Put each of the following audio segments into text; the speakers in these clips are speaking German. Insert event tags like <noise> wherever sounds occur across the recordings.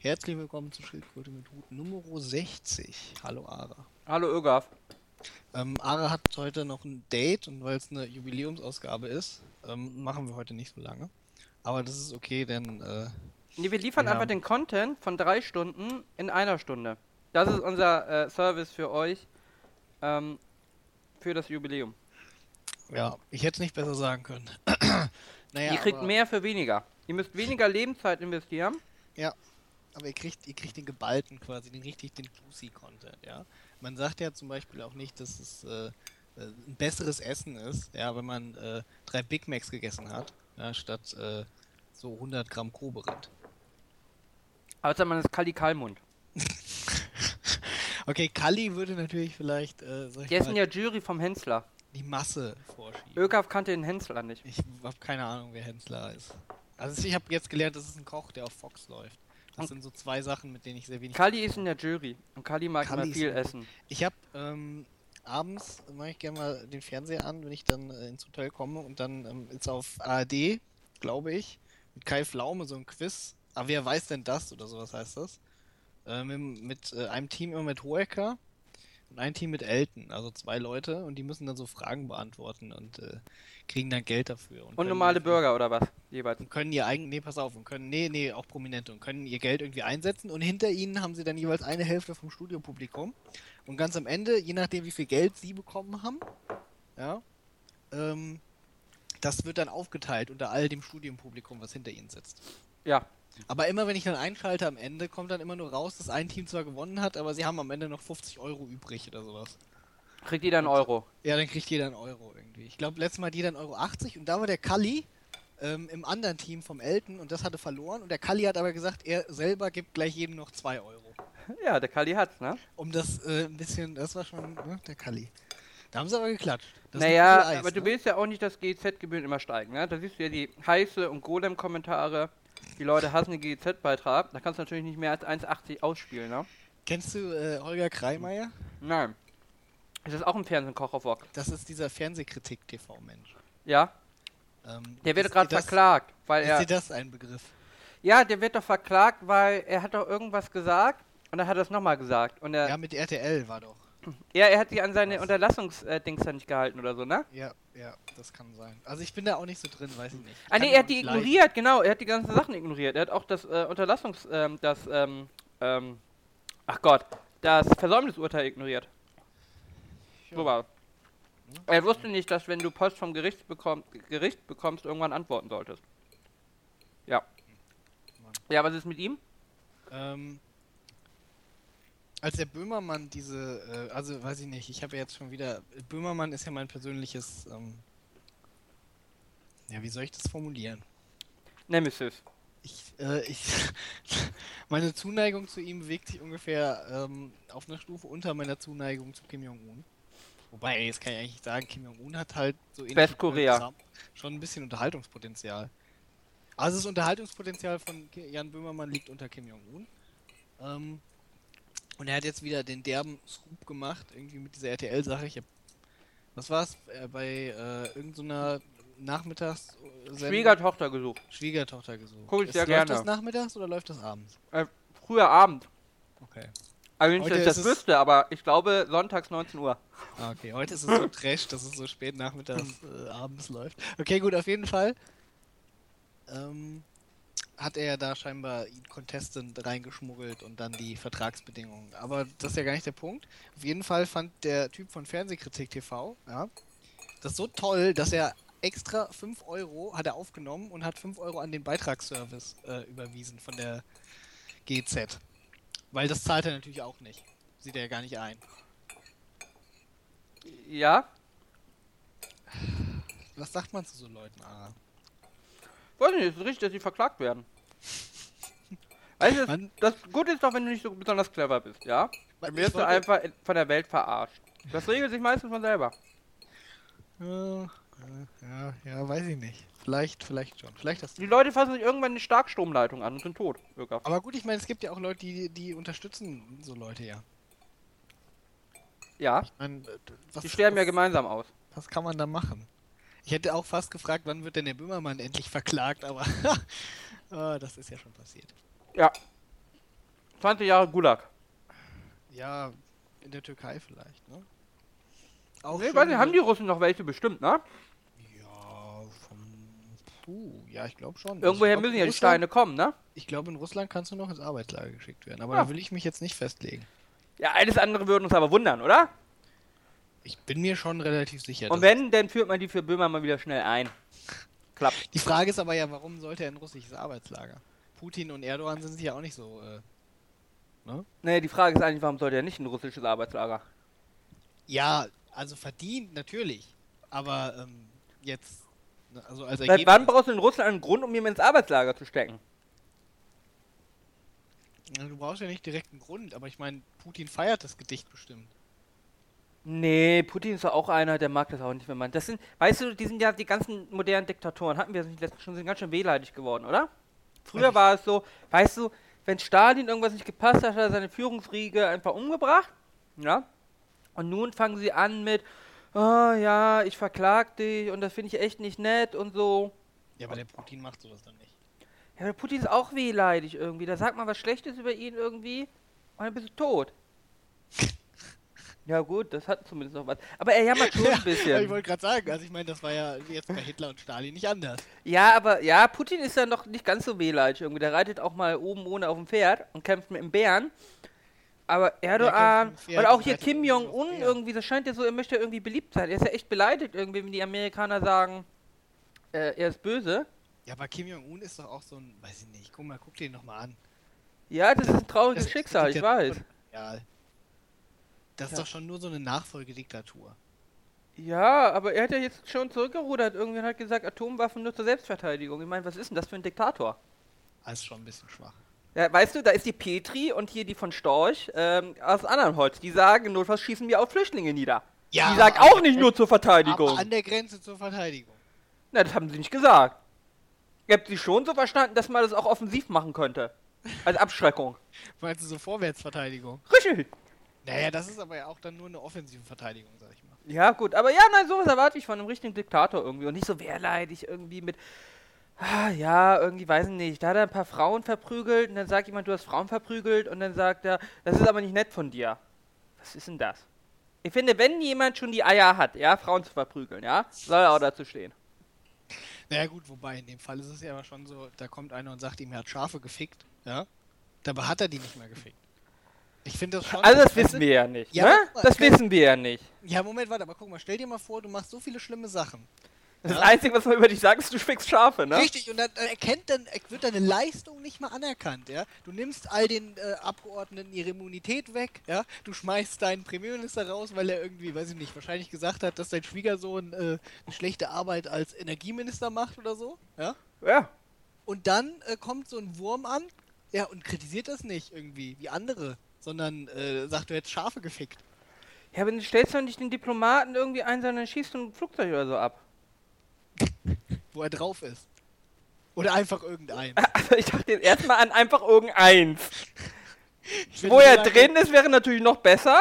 Herzlich willkommen zu Schildkröte mit Hut Nummer 60. Hallo Ara. Hallo Ögaf. Ähm, Ara hat heute noch ein Date und weil es eine Jubiläumsausgabe ist, ähm, machen wir heute nicht so lange. Aber das ist okay, denn. Äh, nee, wir liefern wir einfach den Content von drei Stunden in einer Stunde. Das ist unser äh, Service für euch ähm, für das Jubiläum. ja, ich hätte es nicht besser sagen können. <clears throat> naja, ihr kriegt mehr für weniger. Ihr müsst weniger Lebenszeit investieren. Aber ihr kriegt, ihr kriegt den geballten quasi, den richtig, den juicy Content, ja. Man sagt ja zum Beispiel auch nicht, dass es äh, äh, ein besseres Essen ist, ja, wenn man äh, drei Big Macs gegessen hat, ja, statt äh, so 100 Gramm Kobe-Rind. Außer man ist Kali Kalmund. <laughs> Okay, Kali würde natürlich vielleicht, äh, sag Der ist in der Jury vom Hensler. die Masse vorschieben. Ögaf kannte den Hensler nicht. Ich habe keine Ahnung, wer Hensler ist. Also ich habe jetzt gelernt, das ist ein Koch, der auf Fox läuft. Das Und- sind so zwei Sachen, mit denen ich sehr wenig. Kali ist in der Jury und Kali mag Kali immer viel essen. Ich habe ähm, abends mache ich gerne mal den Fernseher an, wenn ich dann äh, ins Hotel komme und dann ähm, ist auf ARD, glaube ich, mit Kai Pflaume so ein Quiz. Aber wer weiß denn das oder sowas heißt das? Äh, mit mit äh, einem Team immer mit Hoeker und ein Team mit Elton, also zwei Leute und die müssen dann so Fragen beantworten und äh, kriegen dann Geld dafür. Und können normale Burger oder was? Jeweils. und können ihr eigen, nee, pass auf, und können, nee, nee, auch Prominente und können ihr Geld irgendwie einsetzen und hinter ihnen haben sie dann jeweils eine Hälfte vom Studiopublikum und ganz am Ende, je nachdem wie viel Geld sie bekommen haben, ja, ähm, das wird dann aufgeteilt unter all dem Studienpublikum, was hinter ihnen sitzt. Ja. Aber immer wenn ich dann einschalte am Ende, kommt dann immer nur raus, dass ein Team zwar gewonnen hat, aber sie haben am Ende noch 50 Euro übrig oder sowas. Kriegt jeder einen Euro. Ja, dann kriegt jeder einen Euro irgendwie. Ich glaube, letztes Mal hat jeder einen Euro 80 und da war der Kalli ähm, im anderen Team vom Elton und das hatte verloren und der Kalli hat aber gesagt, er selber gibt gleich jedem noch 2 Euro. <laughs> Ja, der Kali hat's, ne? Um das äh, ein bisschen, das war schon ne, der Kalli. Da haben sie aber geklatscht. Das naja, Eis, aber du ne? willst ja auch nicht, dass GZ-Gebühren immer steigen, ne? Da siehst du ja die heiße und Golem-Kommentare. Die Leute hassen den GZ-Beitrag. Da kannst du natürlich nicht mehr als 1,80 ausspielen, ne? Kennst du äh, Holger Kreimeier? Nein. Ist das auch ein Fernsehkoch auf Wok? Das ist dieser Fernsehkritik-TV-Mensch. Ja? Ähm, Der wird ist gerade verklagt, weil Ist er. dir das ein Begriff? Ja, der wird doch verklagt, weil er hat doch irgendwas gesagt und dann hat er es nochmal gesagt. Und er, Ja, mit RTL war doch. Ja, er hat sich an seine? Unterlassungsdings da nicht gehalten oder so, ne? Ja, ja, das kann sein. Also ich bin da auch nicht so drin, weiß ich nicht. Ich Ah ihn er hat die leiden. ignoriert, genau. Er hat die ganzen Sachen ignoriert. Er hat auch das äh, Unterlassungs, ähm, das, ähm, ähm, ach Gott, das Versäumnisurteil ignoriert. So war. Er wusste nicht, dass wenn du Post vom Gericht, bekomm, Gericht bekommst, irgendwann antworten solltest. Ja. Mann. Ja, was ist mit ihm? Ähm, als der Böhmermann diese, äh, also weiß ich nicht, ich habe ja jetzt schon wieder, Böhmermann ist ja mein persönliches, ähm, ja, wie soll ich das formulieren? Nemesis. Ich, äh, ich, <laughs> meine Zuneigung zu ihm bewegt sich ungefähr ähm, auf einer Stufe unter meiner Zuneigung zu Kim Jong-un. Wobei, jetzt kann ich eigentlich sagen, Kim Jong-un hat halt so wie Westkorea. Schon ein bisschen Unterhaltungspotenzial. Also das Unterhaltungspotenzial von Jan Böhmermann liegt unter Kim Jong-un. Ähm, und er hat jetzt wieder den derben Scoop gemacht, irgendwie mit dieser RTL-Sache. Ich hab, was war's? Äh, bei äh, irgendeiner Nachmittags Schwiegertochter gesucht. Schwiegertochter gesucht. Guck ich Ist- sehr läuft gerne. das nachmittags oder läuft das abends? Früher Abend. Okay. Also nicht, dass ich das wüsste, aber ich glaube sonntags 19 Uhr. Ah, okay. Heute ist es so trash, dass es so spät nachmittags äh, abends läuft. Okay, gut, auf jeden Fall. Ähm, hat er da scheinbar Contestant reingeschmuggelt und dann die Vertragsbedingungen. Aber das ist ja gar nicht der Punkt. Auf jeden Fall fand der Typ von Fernsehkritik TV, ja, das so toll, dass er extra 5 Euro hat er aufgenommen und hat 5 Euro an den Beitragsservice äh, überwiesen von der GZ. Weil das zahlt er natürlich auch nicht. Sieht er ja gar nicht ein. Ja? Was sagt man zu so Leuten, Ara? Weiß nicht, es ist richtig, dass sie verklagt werden. Weißt du, das, Man- das Gute ist doch, wenn du nicht so besonders clever bist, ja? Dann wirst du einfach in- von der Welt verarscht. Das regelt sich meistens von selber. Ja, ja, ja, weiß ich nicht. Vielleicht, vielleicht schon. Vielleicht das. Die Leute fassen sich irgendwann die Starkstromleitung an und sind tot. Irrgaf. Aber gut, ich meine, es gibt ja auch Leute, die, die unterstützen so Leute ja. Ja, Ich meine, äh, was, die sterben ja was, gemeinsam aus. was kann man da machen? Ich hätte auch fast gefragt, wann wird denn der Böhmermann endlich verklagt, aber <laughs> ah, das ist ja schon passiert. Ja. 20 Jahre Gulag. Ja, in der Türkei vielleicht, ne? Auch nee, nicht, haben die Russen noch welche bestimmt, ne? Ja, vom. Puh, ja, ich glaube schon. Irgendwoher glaub, müssen ja die Steine kommen, ne? Ich glaube, in Russland kannst du noch ins Arbeitslager geschickt werden, aber ja. da will ich mich jetzt nicht festlegen. Ja, alles andere würde uns aber wundern, oder? Ich bin mir schon relativ sicher. Und wenn, dann führt man die für Böhmer mal wieder schnell ein. Klappt. Die Frage ist aber ja, warum sollte er ein russisches Arbeitslager? Putin und Erdogan sind sich ja auch nicht so. Äh, ne? Nee, die Frage ist eigentlich, warum sollte er nicht ein russisches Arbeitslager? Ja, also verdient natürlich. Aber ähm, jetzt. Ne, also als Seit wann brauchst du in Russland einen Grund, um jemanden ins Arbeitslager zu stecken? Du brauchst ja nicht direkt einen Grund, aber ich meine, Putin feiert das Gedicht bestimmt. Nee, Putin ist auch einer, der mag das auch nicht, wenn man. Das sind, weißt du, die sind ja die ganzen modernen Diktatoren, hatten wir das nicht letztens schon, sind ganz schön wehleidig geworden, oder? Früher war es so, weißt du, wenn Stalin irgendwas nicht gepasst hat, hat er seine Führungsriege einfach umgebracht, ja? Und nun fangen sie an mit, oh ja, ich verklag dich und das finde ich echt nicht nett und so. Ja, aber der Putin macht sowas dann nicht. Ja, der Putin ist auch wehleidig irgendwie. Da sagt man was Schlechtes über ihn irgendwie und dann bist du tot. <laughs> Ja gut, das hat zumindest noch was. Aber er jammert schon <laughs> ein bisschen. Ja, ich wollte gerade sagen, also ich meine, das war ja jetzt bei Hitler und Stalin nicht anders. Ja, aber ja, Putin ist ja noch nicht ganz so wehleidig irgendwie. Der reitet auch mal oben ohne auf dem Pferd und kämpft mit dem Bären. Aber Erdogan und auch hier Kim Jong-un irgendwie, das scheint ja so, er möchte irgendwie beliebt sein. Er ist ja echt beleidigt irgendwie, wenn die Amerikaner sagen, äh, er ist böse. Ja, aber Kim Jong-un ist doch auch so ein, weiß ich nicht, guck mal, guck den nochmal an. Ja, das ist ein trauriges das Schicksal, ich weiß. Ja, das ist doch schon nur so eine Nachfolgediktatur. Ja, aber er hat ja jetzt schon zurückgerudert. Irgendwann hat gesagt, Atomwaffen nur zur Selbstverteidigung. Ich meine, was ist denn das für ein Diktator? Das ist schon ein bisschen schwach. Ja, weißt du, da ist die Petri und hier die von Storch ähm, aus Holz. Die sagen, notfalls schießen wir auch Flüchtlinge nieder. Ja, die sagen auch nicht nur zur Verteidigung. Aber an der Grenze zur Verteidigung. Na, das haben sie nicht gesagt. Ihr habt sie schon so verstanden, dass man das auch offensiv machen könnte. Als Abschreckung. <laughs> Meinst du so Vorwärtsverteidigung? Richtig. Naja, das ist aber ja auch dann nur eine offensive Verteidigung, sag ich mal. Ja, gut, aber ja, nein, sowas erwarte ich von einem richtigen Diktator irgendwie und nicht so wehrleidig irgendwie mit. Ah, ja, irgendwie weiß ich nicht. Da hat er ein paar Frauen verprügelt und dann sagt jemand, du hast Frauen verprügelt und dann sagt er, das ist aber nicht nett von dir. Was ist denn das? Ich finde, wenn jemand schon die Eier hat, ja, Frauen zu verprügeln, ja, soll er auch dazu stehen. Naja, gut, wobei in dem Fall ist es ja aber schon so, da kommt einer und sagt ihm, er hat Schafe gefickt, ja. Dabei hat er die nicht mehr gefickt. Ich finde das schon. Also, das wissen wir ja nicht. Ja, ne? mal, das wissen wir ja nicht. Ja, Moment, warte, aber guck mal, stell dir mal vor, du machst so viele schlimme Sachen. Das ja? Einzige, was man über dich sagt, ist, du schwickst Schafe, ne? Richtig, und dann erkennt dann, wird deine Leistung nicht mal anerkannt, ja? Du nimmst all den äh, Abgeordneten ihre Immunität weg, ja? Du schmeißt deinen Premierminister raus, weil er irgendwie, weiß ich nicht, wahrscheinlich gesagt hat, dass dein Schwiegersohn äh, eine schlechte Arbeit als Energieminister macht oder so, ja? Ja. Und dann äh, kommt so ein Wurm an, ja, und kritisiert das nicht irgendwie, wie andere sondern äh, sagt, du hättest Schafe gefickt. Ja, aber du stellst doch nicht den Diplomaten irgendwie ein, sondern schießt ein Flugzeug oder so ab. <laughs> Wo er drauf ist. Oder einfach irgendeins. <laughs> Also ich dachte jetzt erstmal an einfach irgendeins. Wo er drin ist, wäre natürlich noch besser.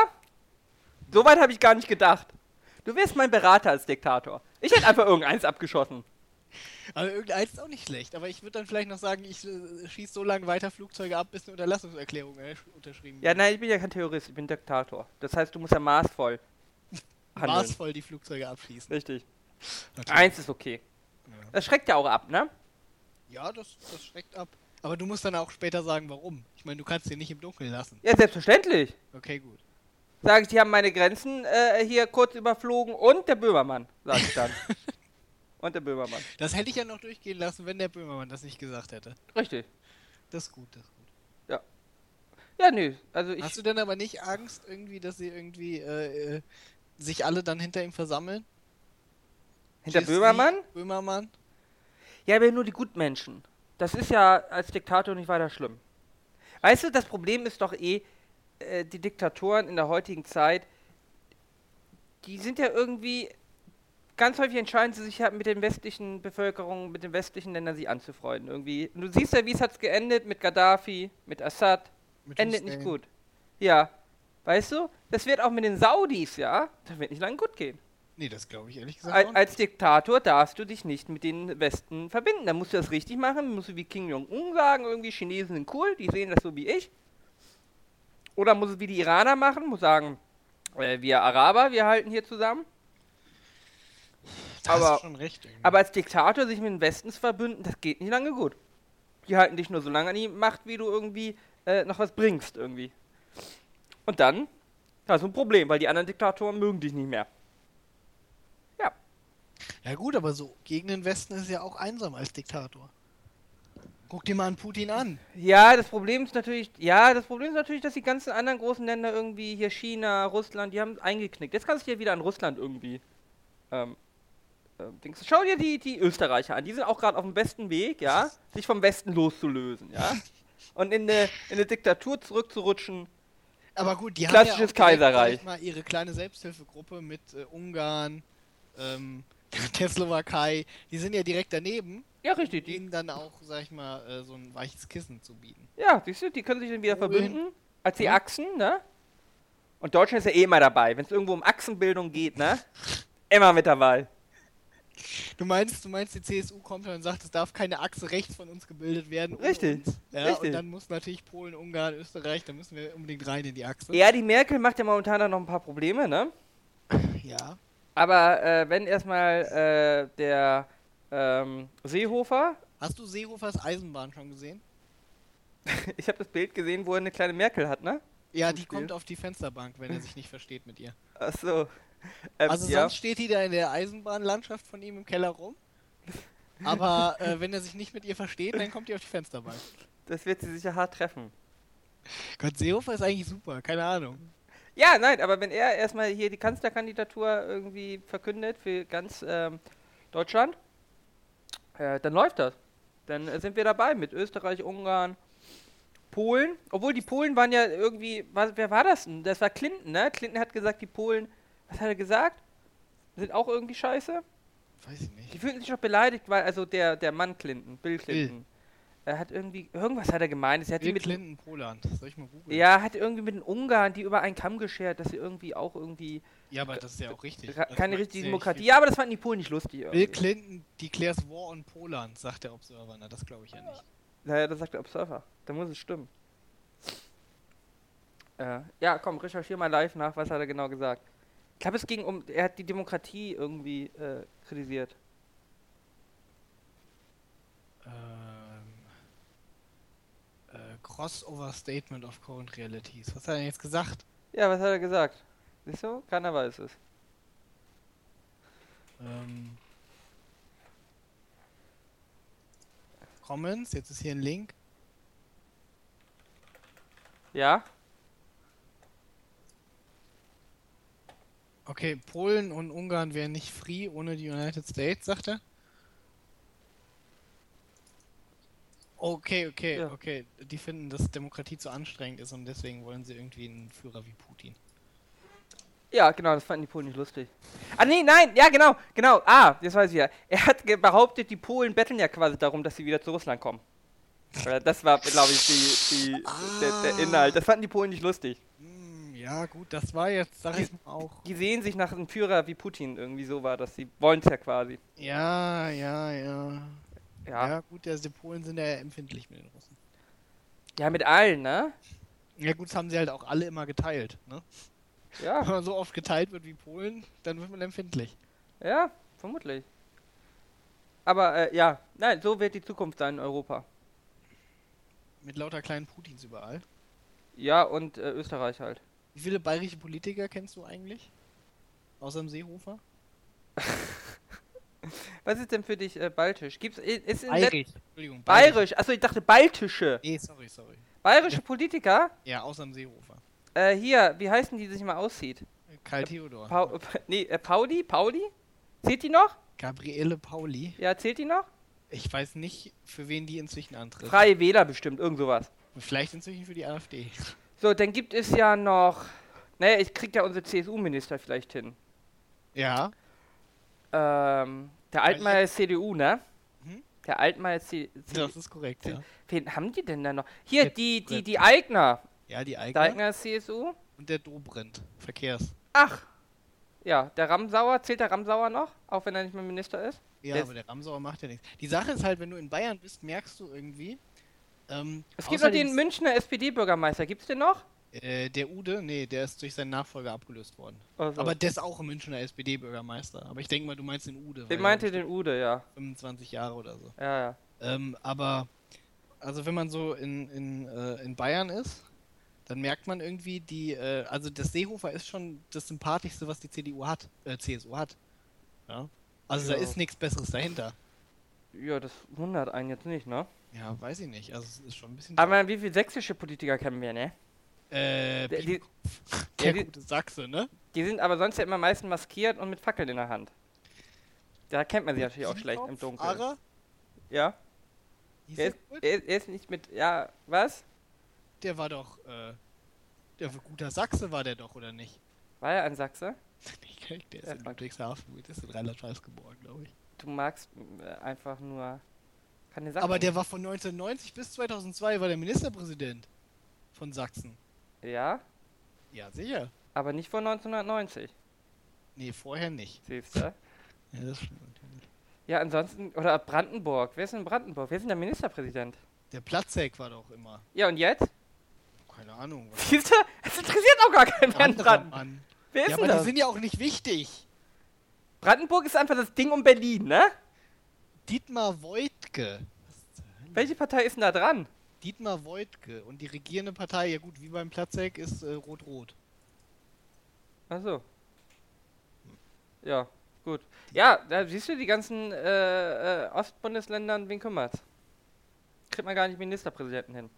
Soweit habe ich gar nicht gedacht. Du wärst mein Berater als Diktator. Ich hätte einfach irgendeins abgeschossen. Aber irgendeins ist auch nicht schlecht. Aber ich würde dann vielleicht noch sagen, ich äh, schieße so lange weiter Flugzeuge ab, bis eine Unterlassungserklärung äh, unterschrieben wird. Ja, nein, ich bin ja kein Terrorist, ich bin Diktator. Das heißt, du musst ja maßvoll <laughs> handeln. Maßvoll die Flugzeuge abschießen. Richtig. Natürlich. Eins ist okay. Ja. Das schreckt ja auch ab, ne? Ja, das, das schreckt ab. Aber du musst dann auch später sagen, warum. Ich meine, du kannst den nicht im Dunkeln lassen. Ja, selbstverständlich. Okay, gut. Sag ich, die haben meine Grenzen äh, hier kurz überflogen und der Böhmermann, sag ich dann. <laughs> Und der Böhmermann. Das hätte ich ja noch durchgehen lassen, wenn der Böhmermann das nicht gesagt hätte. Richtig. Das ist gut, das ist gut. Ja. Ja, nö. Also ich Hast du denn aber nicht Angst, irgendwie, dass sie irgendwie äh, äh sich alle dann hinter ihm versammeln? Hinter Jesse, Böhmermann? Böhmermann? Ja, aber nur die Gutmenschen. Das ist ja als Diktator nicht weiter schlimm. Weißt du, das Problem ist doch eh, äh, die Diktatoren in der heutigen Zeit, die sind ja irgendwie ganz häufig entscheiden sie sich ja mit den westlichen Bevölkerungen, mit den westlichen Ländern sich anzufreunden irgendwie. Und du siehst ja, wie es hat geendet mit Gaddafi, mit Assad. Mit Endet nicht gut. Ja. Weißt du? Das wird auch mit den Saudis, ja? Das wird nicht lange gut gehen. Nee, das glaube ich ehrlich gesagt als, als Diktator darfst du dich nicht mit den Westen verbinden. Da musst du das richtig machen. Musst du wie Kim Jong-un sagen, irgendwie Chinesen sind cool, die sehen das so wie ich. Oder muss es wie die Iraner machen, muss sagen, äh, wir Araber, wir halten hier zusammen. Da hast Aber- schon recht. irgendwie. Aber als Diktator sich mit den Westens verbünden, das geht nicht lange gut. Die halten dich nur so lange an die Macht, wie du irgendwie äh, noch was bringst irgendwie. Und dann hast du ein Problem, weil die anderen Diktatoren mögen dich nicht mehr. Ja gut, aber so gegen den Westen ist ja auch einsam als Diktator. Guck dir mal an Putin an. Ja, das Problem ist natürlich, ja, das Problem ist natürlich, dass die ganzen anderen großen Länder irgendwie hier China, Russland, die haben eingeknickt. Jetzt kannst du dir wieder an Russland irgendwie. Ähm, Dings. Schau dir die, die Österreicher an. Die sind auch gerade auf dem besten Weg, ja, sich vom Westen loszulösen, ja. Und in eine, in eine Diktatur zurückzurutschen. Aber gut, die Klassisches haben ja Kaiserreich. mal ihre kleine Selbsthilfegruppe mit äh, Ungarn, ähm, <laughs> der Slowakei. Die sind ja direkt daneben, Ja, richtig. Die, denen dann auch, sag ich mal, äh, so ein weiches Kissen zu bieten. ja, siehst du, die können sich dann wieder Wohin? verbünden als die. Achsen, ne? Und Deutschland ist ja eh immer dabei. Wenn es irgendwo um Achsenbildung geht, ne? Immer mit dabei. Du meinst, du meinst, die CSU kommt und sagt, es darf keine Achse rechts von uns gebildet werden. Richtig, Uns. Ja, richtig. Und dann muss natürlich Polen, Ungarn, Österreich, da müssen wir unbedingt rein in die Achse. Ja, die Merkel macht ja momentan noch ein paar Probleme, ne? Ja. Aber äh, wenn erstmal äh, der ähm, Seehofer, Hast du Seehofers Eisenbahn schon gesehen? <laughs> ich habe das Bild gesehen, wo er eine kleine Merkel hat, ne? Ja, die kommt auf die Fensterbank, wenn er sich nicht versteht mit ihr. Achso. <laughs> Ähm, Also ja. sonst steht die da in der Eisenbahnlandschaft von ihm im Keller rum. Aber äh, <laughs> wenn er sich nicht mit ihr versteht, dann kommt die auf die Fensterbank. Das wird sie sicher hart treffen. Gott, Seehofer ist eigentlich super, keine Ahnung. Ja, nein, aber wenn er erstmal hier die Kanzlerkandidatur irgendwie verkündet für ganz ähm, Deutschland, äh, dann läuft das. Dann äh, sind wir dabei mit Österreich, Ungarn, Polen. Obwohl die Polen waren ja irgendwie, was, wer war das denn? Das war Clinton, ne? Clinton hat gesagt, die Polen, was hat er gesagt? Sind auch irgendwie scheiße? Weiß ich nicht. Die fühlten sich doch beleidigt, weil, also der, der Mann Clinton, Bill Clinton, er hat irgendwie, irgendwas hat er gemeint. Er hat Bill mit, Clinton, Poland. Soll ich mal googeln? ja, hat irgendwie mit den Ungarn die über einen Kamm geschert, dass sie irgendwie auch irgendwie Ja, aber das ist ja auch richtig. keine macht richtige Demokratie. Ja, aber das fanden die Polen nicht lustig. Bill Irgendwie. Clinton declares war on Poland, sagt der Observer. Na, das glaube ich ja nicht. Naja, das sagt der Observer. Da muss es stimmen. Äh, ja, komm, recherchier mal live nach, was hat er genau gesagt. Ich glaube, es ging um, er hat die Demokratie irgendwie äh, kritisiert. Ähm, äh, Crossover Statement of Current Realities. Was hat er denn jetzt gesagt? Ja, was hat er gesagt? Siehst du? Keiner weiß es. Ähm, Comments, jetzt ist hier ein Link. Ja? Okay, Polen und Ungarn wären nicht free ohne die United States, sagt er. Okay, okay, Ja. okay. Die finden, dass Demokratie zu anstrengend ist und deswegen wollen sie irgendwie einen Führer wie Putin. Ja, genau, das fanden die Polen nicht lustig. Ah, nee, nein, ja, genau, genau. Ah, das weiß ich ja. Er hat behauptet, die Polen betteln ja quasi darum, dass sie wieder zu Russland kommen. Das war, glaube ich, die, die, der, der Ah. Inhalt. Das fanden die Polen nicht lustig. Ja, gut, das war jetzt, sag ich mal auch. Die sehen sich nach einem Führer wie Putin irgendwie so war, dass sie wollen es ja quasi. Ja, ja, ja. Ja. Ja, gut, also die Polen sind ja empfindlich mit den Russen. Ja, mit allen, ne? Ja, gut, das haben sie halt auch alle immer geteilt. Ne? Wenn Ja, man so oft geteilt wird wie Polen, dann wird man empfindlich. ja, vermutlich. Aber äh, ja, nein, so wird die Zukunft sein in Europa. Mit lauter kleinen Putins überall. Ja, und äh, Österreich halt. Wie viele bayerische Politiker kennst du eigentlich? Außer dem Seehofer? <laughs> Was ist denn für dich äh, baltisch? Gibt's ist in Bayerisch. Entschuldigung, Bayerisch? Achso, ich dachte baltische. Nee, sorry, sorry. Bayerische Politiker? Ja, außer dem Seehofer. Äh, hier, wie heißen die, die sich mal aussieht? Karl Theodor. Pau nee, äh, Pauli? Pauli? Zählt die noch? Gabriele Pauli. Ja, zählt die noch? Ich weiß nicht, für wen die inzwischen antritt. Freie Wähler bestimmt, irgend sowas. Vielleicht inzwischen für die AfD. So, dann gibt es ja noch. Naja, ich krieg ja unsere CSU-Minister vielleicht hin. Ja. Ähm, der Altmaier ist CDU, ne? Mhm. Der Altmaier ist CDU. Das ist korrekt, ja. Wen haben die denn da noch? Hier, Jetzt die, die, die Eigner. Ja, die Der Eigner Eigner ist CSU. und der Dobrindt. Verkehrs. Ach. Ja, der Ramsauer, zählt der Ramsauer noch? Auch wenn er nicht mehr Minister ist? Ja, Der aber der Ramsauer macht ja nichts. Die Sache ist halt, wenn du in Bayern bist, merkst du irgendwie. Ähm, Es gibt noch den Münchner SPD-Bürgermeister. Gibt's den noch? Äh, der Ude, nee, der ist durch seinen Nachfolger abgelöst worden. Also, Aber der ist auch ein Münchner SPD-Bürgermeister. Aber ich denke mal, du meinst den Ude. weil meinte den Ude, ja. 25 Jahre oder so. Ja, ja. Ähm, aber, also wenn man so in, in, äh, in Bayern ist, dann merkt man irgendwie die, äh, also das Seehofer ist schon das Sympathischste, was die CDU hat, äh, CSU hat. Ja. Also da Ja. ist nichts Besseres dahinter. Ja, das wundert einen jetzt nicht, ne? Ja, weiß ich nicht. Also es ist schon ein bisschen. Aber wie viele sächsische Politiker kennen wir, ne? äh, Der- die- der <laughs> ja, die- gute Sachse, ne? Die sind aber sonst ja immer meistens maskiert und mit Fackeln in der Hand. Da kennt man sie natürlich auch schlecht im Dunkeln. Ara? Ja? Er ist, er, ist, er ist nicht mit. Ja, was? Der war doch, äh, der guter Sachse war der doch, oder nicht? War er ein Sachse? <laughs> Kenn- Der ist Ja, in. Ludwigshafen, der ist in Rheinland-Pfalz geboren, glaube ich. Du magst äh, einfach nur. Keine Sachen. Aber der war von 1990 bis 2002 war der Ministerpräsident von Sachsen. Ja, Ja, sicher. aber nicht vor 1990. Nee, vorher nicht. Siehst du? Ja, das stimmt natürlich. Ja, ansonsten. Oder Brandenburg. Wer ist denn Brandenburg? Wer ist denn der Ministerpräsident? Der Platzek war doch immer. Ja, und jetzt? Keine Ahnung. was Siehst du? Es interessiert auch gar keinen mehr Brandenburg. Mann. Wer ist Ja, denn aber die das? sind ja auch nicht wichtig. Brandenburg ist einfach das Ding um Berlin, ne? Dietmar Woidke. Welche Partei ist denn da dran? Dietmar Woidke. Und die regierende Partei, ja gut, wie beim Platzek, ist äh, Rot-Rot. Achso. Ja, gut. Ja, da siehst du die ganzen äh, äh, Ostbundesländern, wen kümmert's? Kriegt man gar nicht Ministerpräsidenten hin.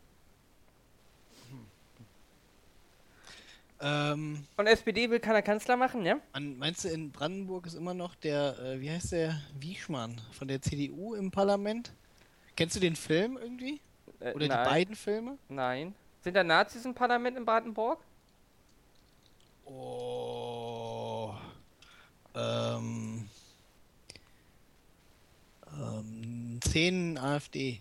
Ähm, Und SPD will keiner Kanzler machen, ja? meinst du, in Brandenburg ist immer noch der, äh, wie heißt der, Wieschmann von der CDU im Parlament? Kennst du den Film irgendwie? Äh, Oder nein, die beiden Filme? Nein. Sind da Nazis im Parlament in Brandenburg? Oh. Ähm. Ähm. 10 AfD.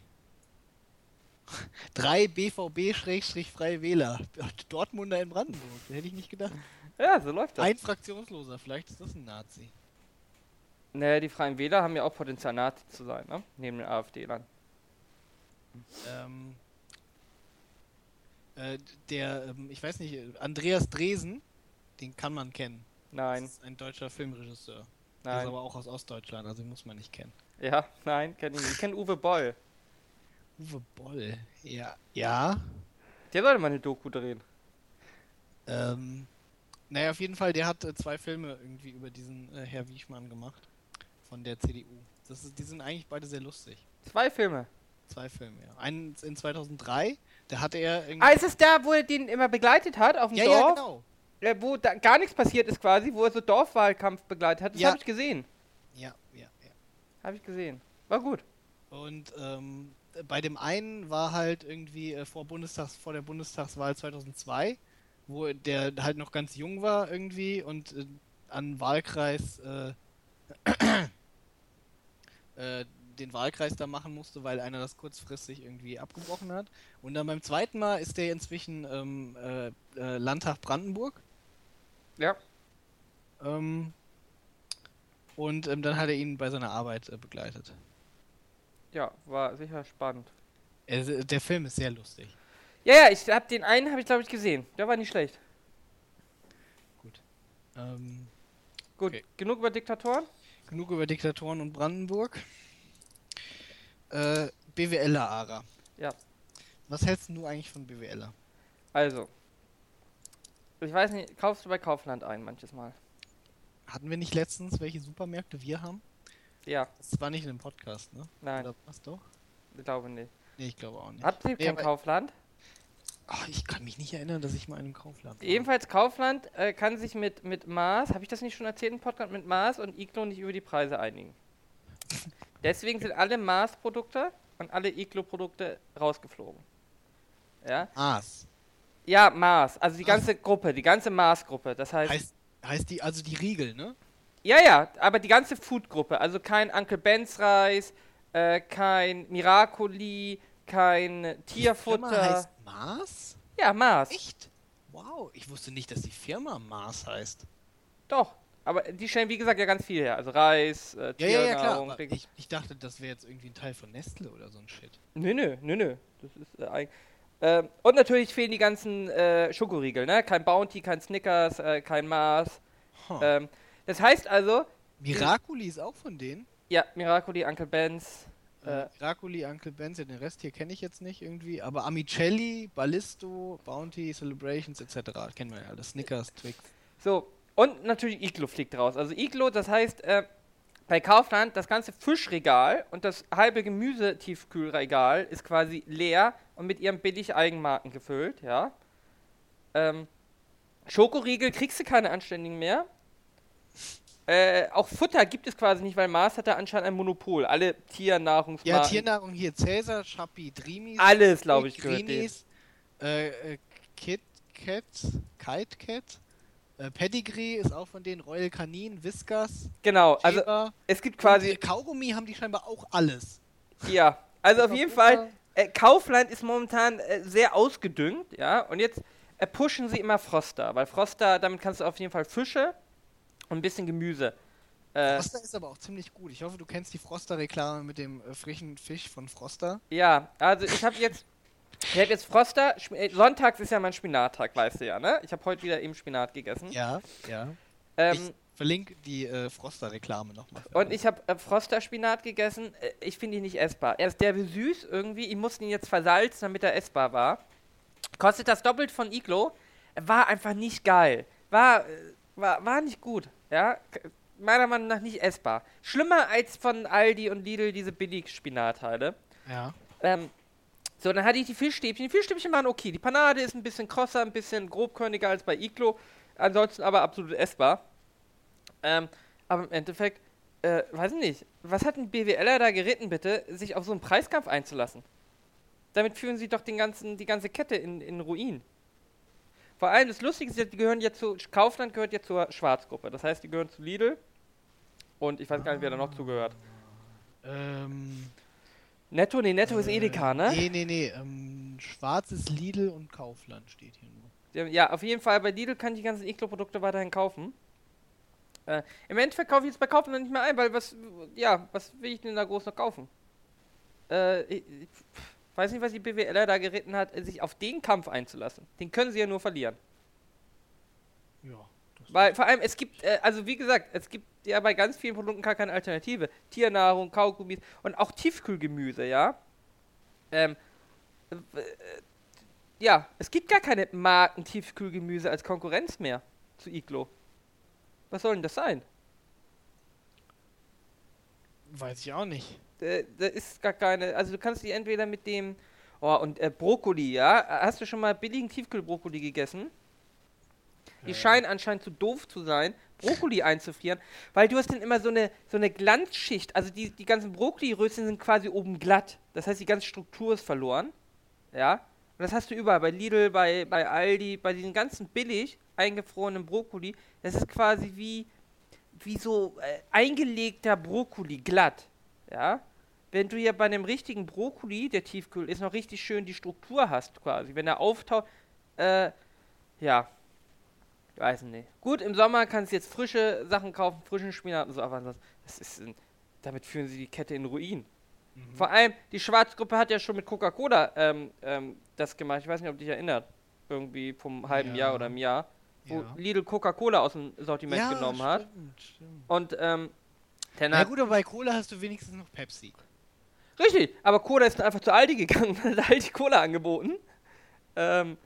3 BVB-Freie Wähler. Dortmunder in Brandenburg. Hätte ich nicht gedacht. Ja, so läuft das. Ein Fraktionsloser. Vielleicht ist das ein Nazi. Naja, die Freien Wähler haben ja auch Potenzial, Nazi zu sein, ne? Neben den AfD-Lern. Ähm. Äh, der, ähm, ich weiß nicht, Andreas Dresen, den kann man kennen. Nein, Das ist ein deutscher Filmregisseur. Der ist nein. aber auch aus Ostdeutschland, also den muss man nicht kennen. Ja, nein, kenn ich nicht. Ich kenne Uwe Boll. Uwe Boll. Ja. Ja. Der sollte mal eine Doku drehen. Ähm, naja, auf jeden Fall, der hat äh, zwei Filme irgendwie über diesen äh, Herr Wiechmann gemacht. Von der CDU. Das ist, die sind eigentlich beide sehr lustig. Zwei Filme. Zwei Filme, ja. Einen in 2003, da hatte er irgendwie. Ah, ist es da, wo er den immer begleitet hat, auf dem ja, ja, Dorf? genau. Äh, wo da gar nichts passiert ist quasi, wo er so Dorfwahlkampf begleitet hat. Das Ja. habe ich gesehen. Ja, ja, ja. Habe ich gesehen. War gut. Und ähm, bei dem einen war halt irgendwie äh, vor, Bundestags, vor der Bundestagswahl 2002, wo der halt noch ganz jung war irgendwie und äh, an Wahlkreis äh, <clears throat> äh, den Wahlkreis da machen musste, weil einer das kurzfristig irgendwie abgebrochen hat. Und dann beim zweiten Mal ist der inzwischen ähm, äh, Landtag Brandenburg. Ja. Ähm, und ähm, dann hat er ihn bei seiner Arbeit begleitet. Ja, war sicher spannend. Äh, der Film ist sehr lustig. Ja, ja, ich hab den einen, habe ich glaube ich gesehen. Der war nicht schlecht. Ähm, Gut, Okay. genug über Diktatoren? genug über Diktatoren und Brandenburg. Äh, BWLer, Ara. Ja. Was hältst du eigentlich von BWLer? Also. Ich weiß nicht, kaufst du bei Kaufland ein manches Mal? Hatten wir nicht letztens, welche Supermärkte wir haben? Ja, Das war nicht in dem Podcast, ne? nein, Oder was doch? ich glaube nicht. Nee, ich glaube auch nicht. Habt ihr Nee, kein Kaufland? Ach, ich kann mich nicht erinnern, dass ich mal in einem Kaufland war. Ebenfalls Kaufland äh, kann sich mit, mit Mars, habe ich das nicht schon erzählt im Podcast, mit Mars und Iglo nicht über die Preise einigen. <laughs> Deswegen sind alle Mars-Produkte und alle Iglo-Produkte rausgeflogen. Ja? Aas. Ja, Mars, also die Ach. ganze Gruppe, die ganze Mars-Gruppe. Das heißt, Heißt, heißt die, also die Riegel, ne? Ja, ja, aber die ganze Food-Gruppe, also kein Uncle Ben's Reis, äh, kein Miracoli, kein Die Firma Tierfutter. heißt Mars? Ja, Mars. Echt? Wow, ich wusste nicht, dass die Firma Mars heißt. Doch. Aber die stellen, wie gesagt, ja ganz viel her. Also Reis, äh, Ja, ja, ja, klar. Ich, ich dachte, das wäre jetzt irgendwie ein Teil von Nestle oder so ein Shit. Nö, nö, nö, nö. Das ist äh, eig- Ähm, und natürlich fehlen die ganzen äh, Schokoriegel, ne? Kein Bounty, kein Snickers, äh, kein Mars. Huh. Ähm, das heißt also, Miraculi ist auch von denen. ja, Miracoli, Uncle Ben's. Äh, Äh, Miraculi, Uncle Benz, ja, den Rest hier kenne ich jetzt nicht irgendwie. Aber Amicelli, Ballisto, Bounty, Celebrations etc. Kennen wir ja alles. Snickers, Twix. So, und natürlich Iglo fliegt raus. Also Iglo, das heißt, äh, bei Kaufland, das ganze Fischregal und das halbe Gemüsetiefkühlregal ist quasi leer und mit ihren billig Eigenmarken gefüllt, ja. Ähm, Schokoriegel kriegst du keine anständigen mehr. Äh, auch Futter gibt es quasi nicht, weil Mars hat da anscheinend ein Monopol. Alle Tiernahrungsmarken. Ja, Tiernahrung hier Cäsar, Chappi, Drimis. Alles, glaube ich, gehört. Grinis, äh, äh, Kit Kat, Kite Cat, äh, Pedigree ist auch von denen, Royal Canin, Whiskas, Genau, also Cheber. es gibt quasi quasi, Kaugummi haben die scheinbar auch alles. ja, also auf jeden. Fall, äh, Kaufland ist momentan äh, sehr ausgedüngt, ja, und jetzt äh, pushen sie immer Froster, weil Froster, damit kannst du auf jeden Fall Fische und ein bisschen Gemüse. Äh, Froster ist aber auch ziemlich gut. Ich hoffe, du kennst die Froster-Reklame mit dem äh, frischen Fisch von Froster. ja, also ich habe jetzt, ich habe jetzt Froster, äh, sonntags ist ja mein Spinattag, weißt du ja, ne? Ich habe heute wieder eben Spinat gegessen. Ja, ja. Ähm, ich verlinke die äh, Froster-Reklame nochmal. Und ich habe äh, Froster-Spinat gegessen. Äh, ich finde ihn nicht essbar. Er ist derbe süß irgendwie. Ich musste ihn jetzt versalzen, damit er essbar war. Kostet das doppelt von Iglo. War einfach nicht geil. War, äh, war, war nicht gut. Ja, meiner Meinung nach nicht essbar. Schlimmer als von Aldi und Lidl diese Billig-Spinatteile. Ja. Ähm, so, dann hatte ich die Fischstäbchen. Die Fischstäbchen waren okay. Die Panade ist ein bisschen krosser, ein bisschen grobkörniger als bei Iglo. Ansonsten aber absolut essbar. Ähm, aber im Endeffekt, äh, weiß ich nicht, was hat ein BWLer da geritten, bitte, sich auf so einen Preiskampf einzulassen? Damit führen sie doch den ganzen, die ganze Kette in, in Ruin. Vor allem das Lustige ist, ja, die gehören jetzt zu, Kaufland gehört jetzt zur Schwarzgruppe. Das heißt, die gehören zu Lidl. Und ich weiß gar nicht, wer da noch zugehört. Ähm, Netto? Nee, Netto ist äh, Edeka, ne? Nee, nee, nee. Ähm, schwarzes Lidl und Kaufland steht hier nur. Ja, Ja, auf jeden Fall, bei Lidl kann ich die ganzen Iglo-Produkte weiterhin kaufen. Äh, Im Endeffekt kaufe ich jetzt bei Kaufland nicht mehr ein, weil was, ja, was will ich denn da groß noch kaufen? Äh, ich, ich weiß nicht, was die BWLer da geritten hat, sich auf den Kampf einzulassen. Den können sie ja nur verlieren. Ja. Das Weil vor allem, es gibt, äh, also wie gesagt, es gibt ja bei ganz vielen Produkten gar keine Alternative. Tiernahrung, Kaugummis und auch Tiefkühlgemüse, ja. Ähm, äh, ja, es gibt gar keine Marken Tiefkühlgemüse als Konkurrenz mehr zu Iglo. Was soll denn das sein? weiß ich auch nicht. Äh, da ist gar keine, also du kannst die entweder mit dem, oh, und äh, Brokkoli, ja. Hast du schon mal billigen Tiefkühlbrokkoli gegessen? Die Äh. scheinen anscheinend zu doof zu sein, Brokkoli <laughs> einzufrieren, weil du hast dann immer so eine, so eine Glanzschicht. Also die, die ganzen Brokkoli-Röschen sind quasi oben glatt. Das heißt, die ganze Struktur ist verloren. Ja. Und das hast du überall, bei Lidl, bei, bei Aldi, bei diesen ganzen billig eingefrorenen Brokkoli. Das ist quasi wie, wie so äh, eingelegter Brokkoli, glatt. Ja. Wenn du ja bei einem richtigen Brokkoli, der tiefkühl ist, noch richtig schön die Struktur hast, quasi. Wenn er auftaucht, äh, ja, ich weiß nicht. Gut, im Sommer kannst du jetzt frische Sachen kaufen, frischen Spinat und so, aber das, das ist, ein- damit führen sie die Kette in Ruin. Mhm. Vor allem, die Schwarzgruppe hat ja schon mit Coca-Cola ähm, ähm, das gemacht. Ich weiß nicht, ob dich erinnert. Irgendwie vom halben Ja. Jahr oder einem Jahr. Wo Ja. Lidl Coca-Cola aus dem Sortiment ja, genommen hat. stimmt, Stimmt. Und, ähm, Na gut, aber bei Cola hast du wenigstens noch Pepsi. Richtig, aber Cola ist einfach zu Aldi gegangen <laughs> und hat Aldi Cola angeboten. Ähm,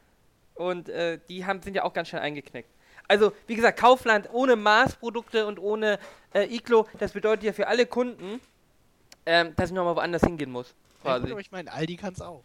und äh, die haben, sind ja auch ganz schnell eingeknickt. Also, wie gesagt, Kaufland ohne Maßprodukte und ohne äh, Iglo, das bedeutet ja für alle Kunden, ähm, dass ich nochmal woanders hingehen muss. Ja, gut, Quasi. aber ich meine, Aldi kann es auch.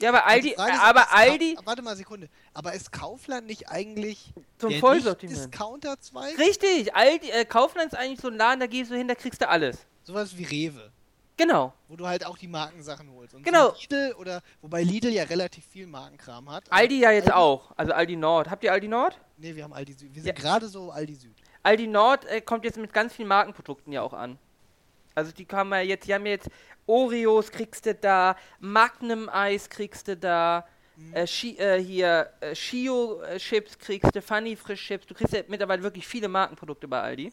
Ja, aber Aldi, ist, aber ist Ka- Aldi Warte mal eine Sekunde. Aber ist Kaufland nicht eigentlich zum der Vollsortiment. Discounter-Zweig? Richtig, Aldi, äh, Kaufland ist eigentlich so ein Laden, da gehst du hin, da kriegst du alles. Sowas wie Rewe. Genau. Wo du halt auch die Markensachen holst. Und Genau. So Lidl oder, wobei Lidl ja relativ viel Markenkram hat. Aldi ja jetzt Aldi- auch. Also Aldi Nord. Habt ihr Aldi Nord? Nee, wir haben Aldi Süd. Wir Ja. sind gerade so Aldi Süd. Aldi Nord äh, kommt jetzt mit ganz vielen Markenprodukten ja auch an. Also die haben ja jetzt, die haben jetzt Oreos kriegst du da, Magnum Eis kriegst du da, Mhm. äh, äh, hier äh, Shio Chips kriegst du, Funny Frisch Chips. Du kriegst ja mittlerweile wirklich viele Markenprodukte bei Aldi.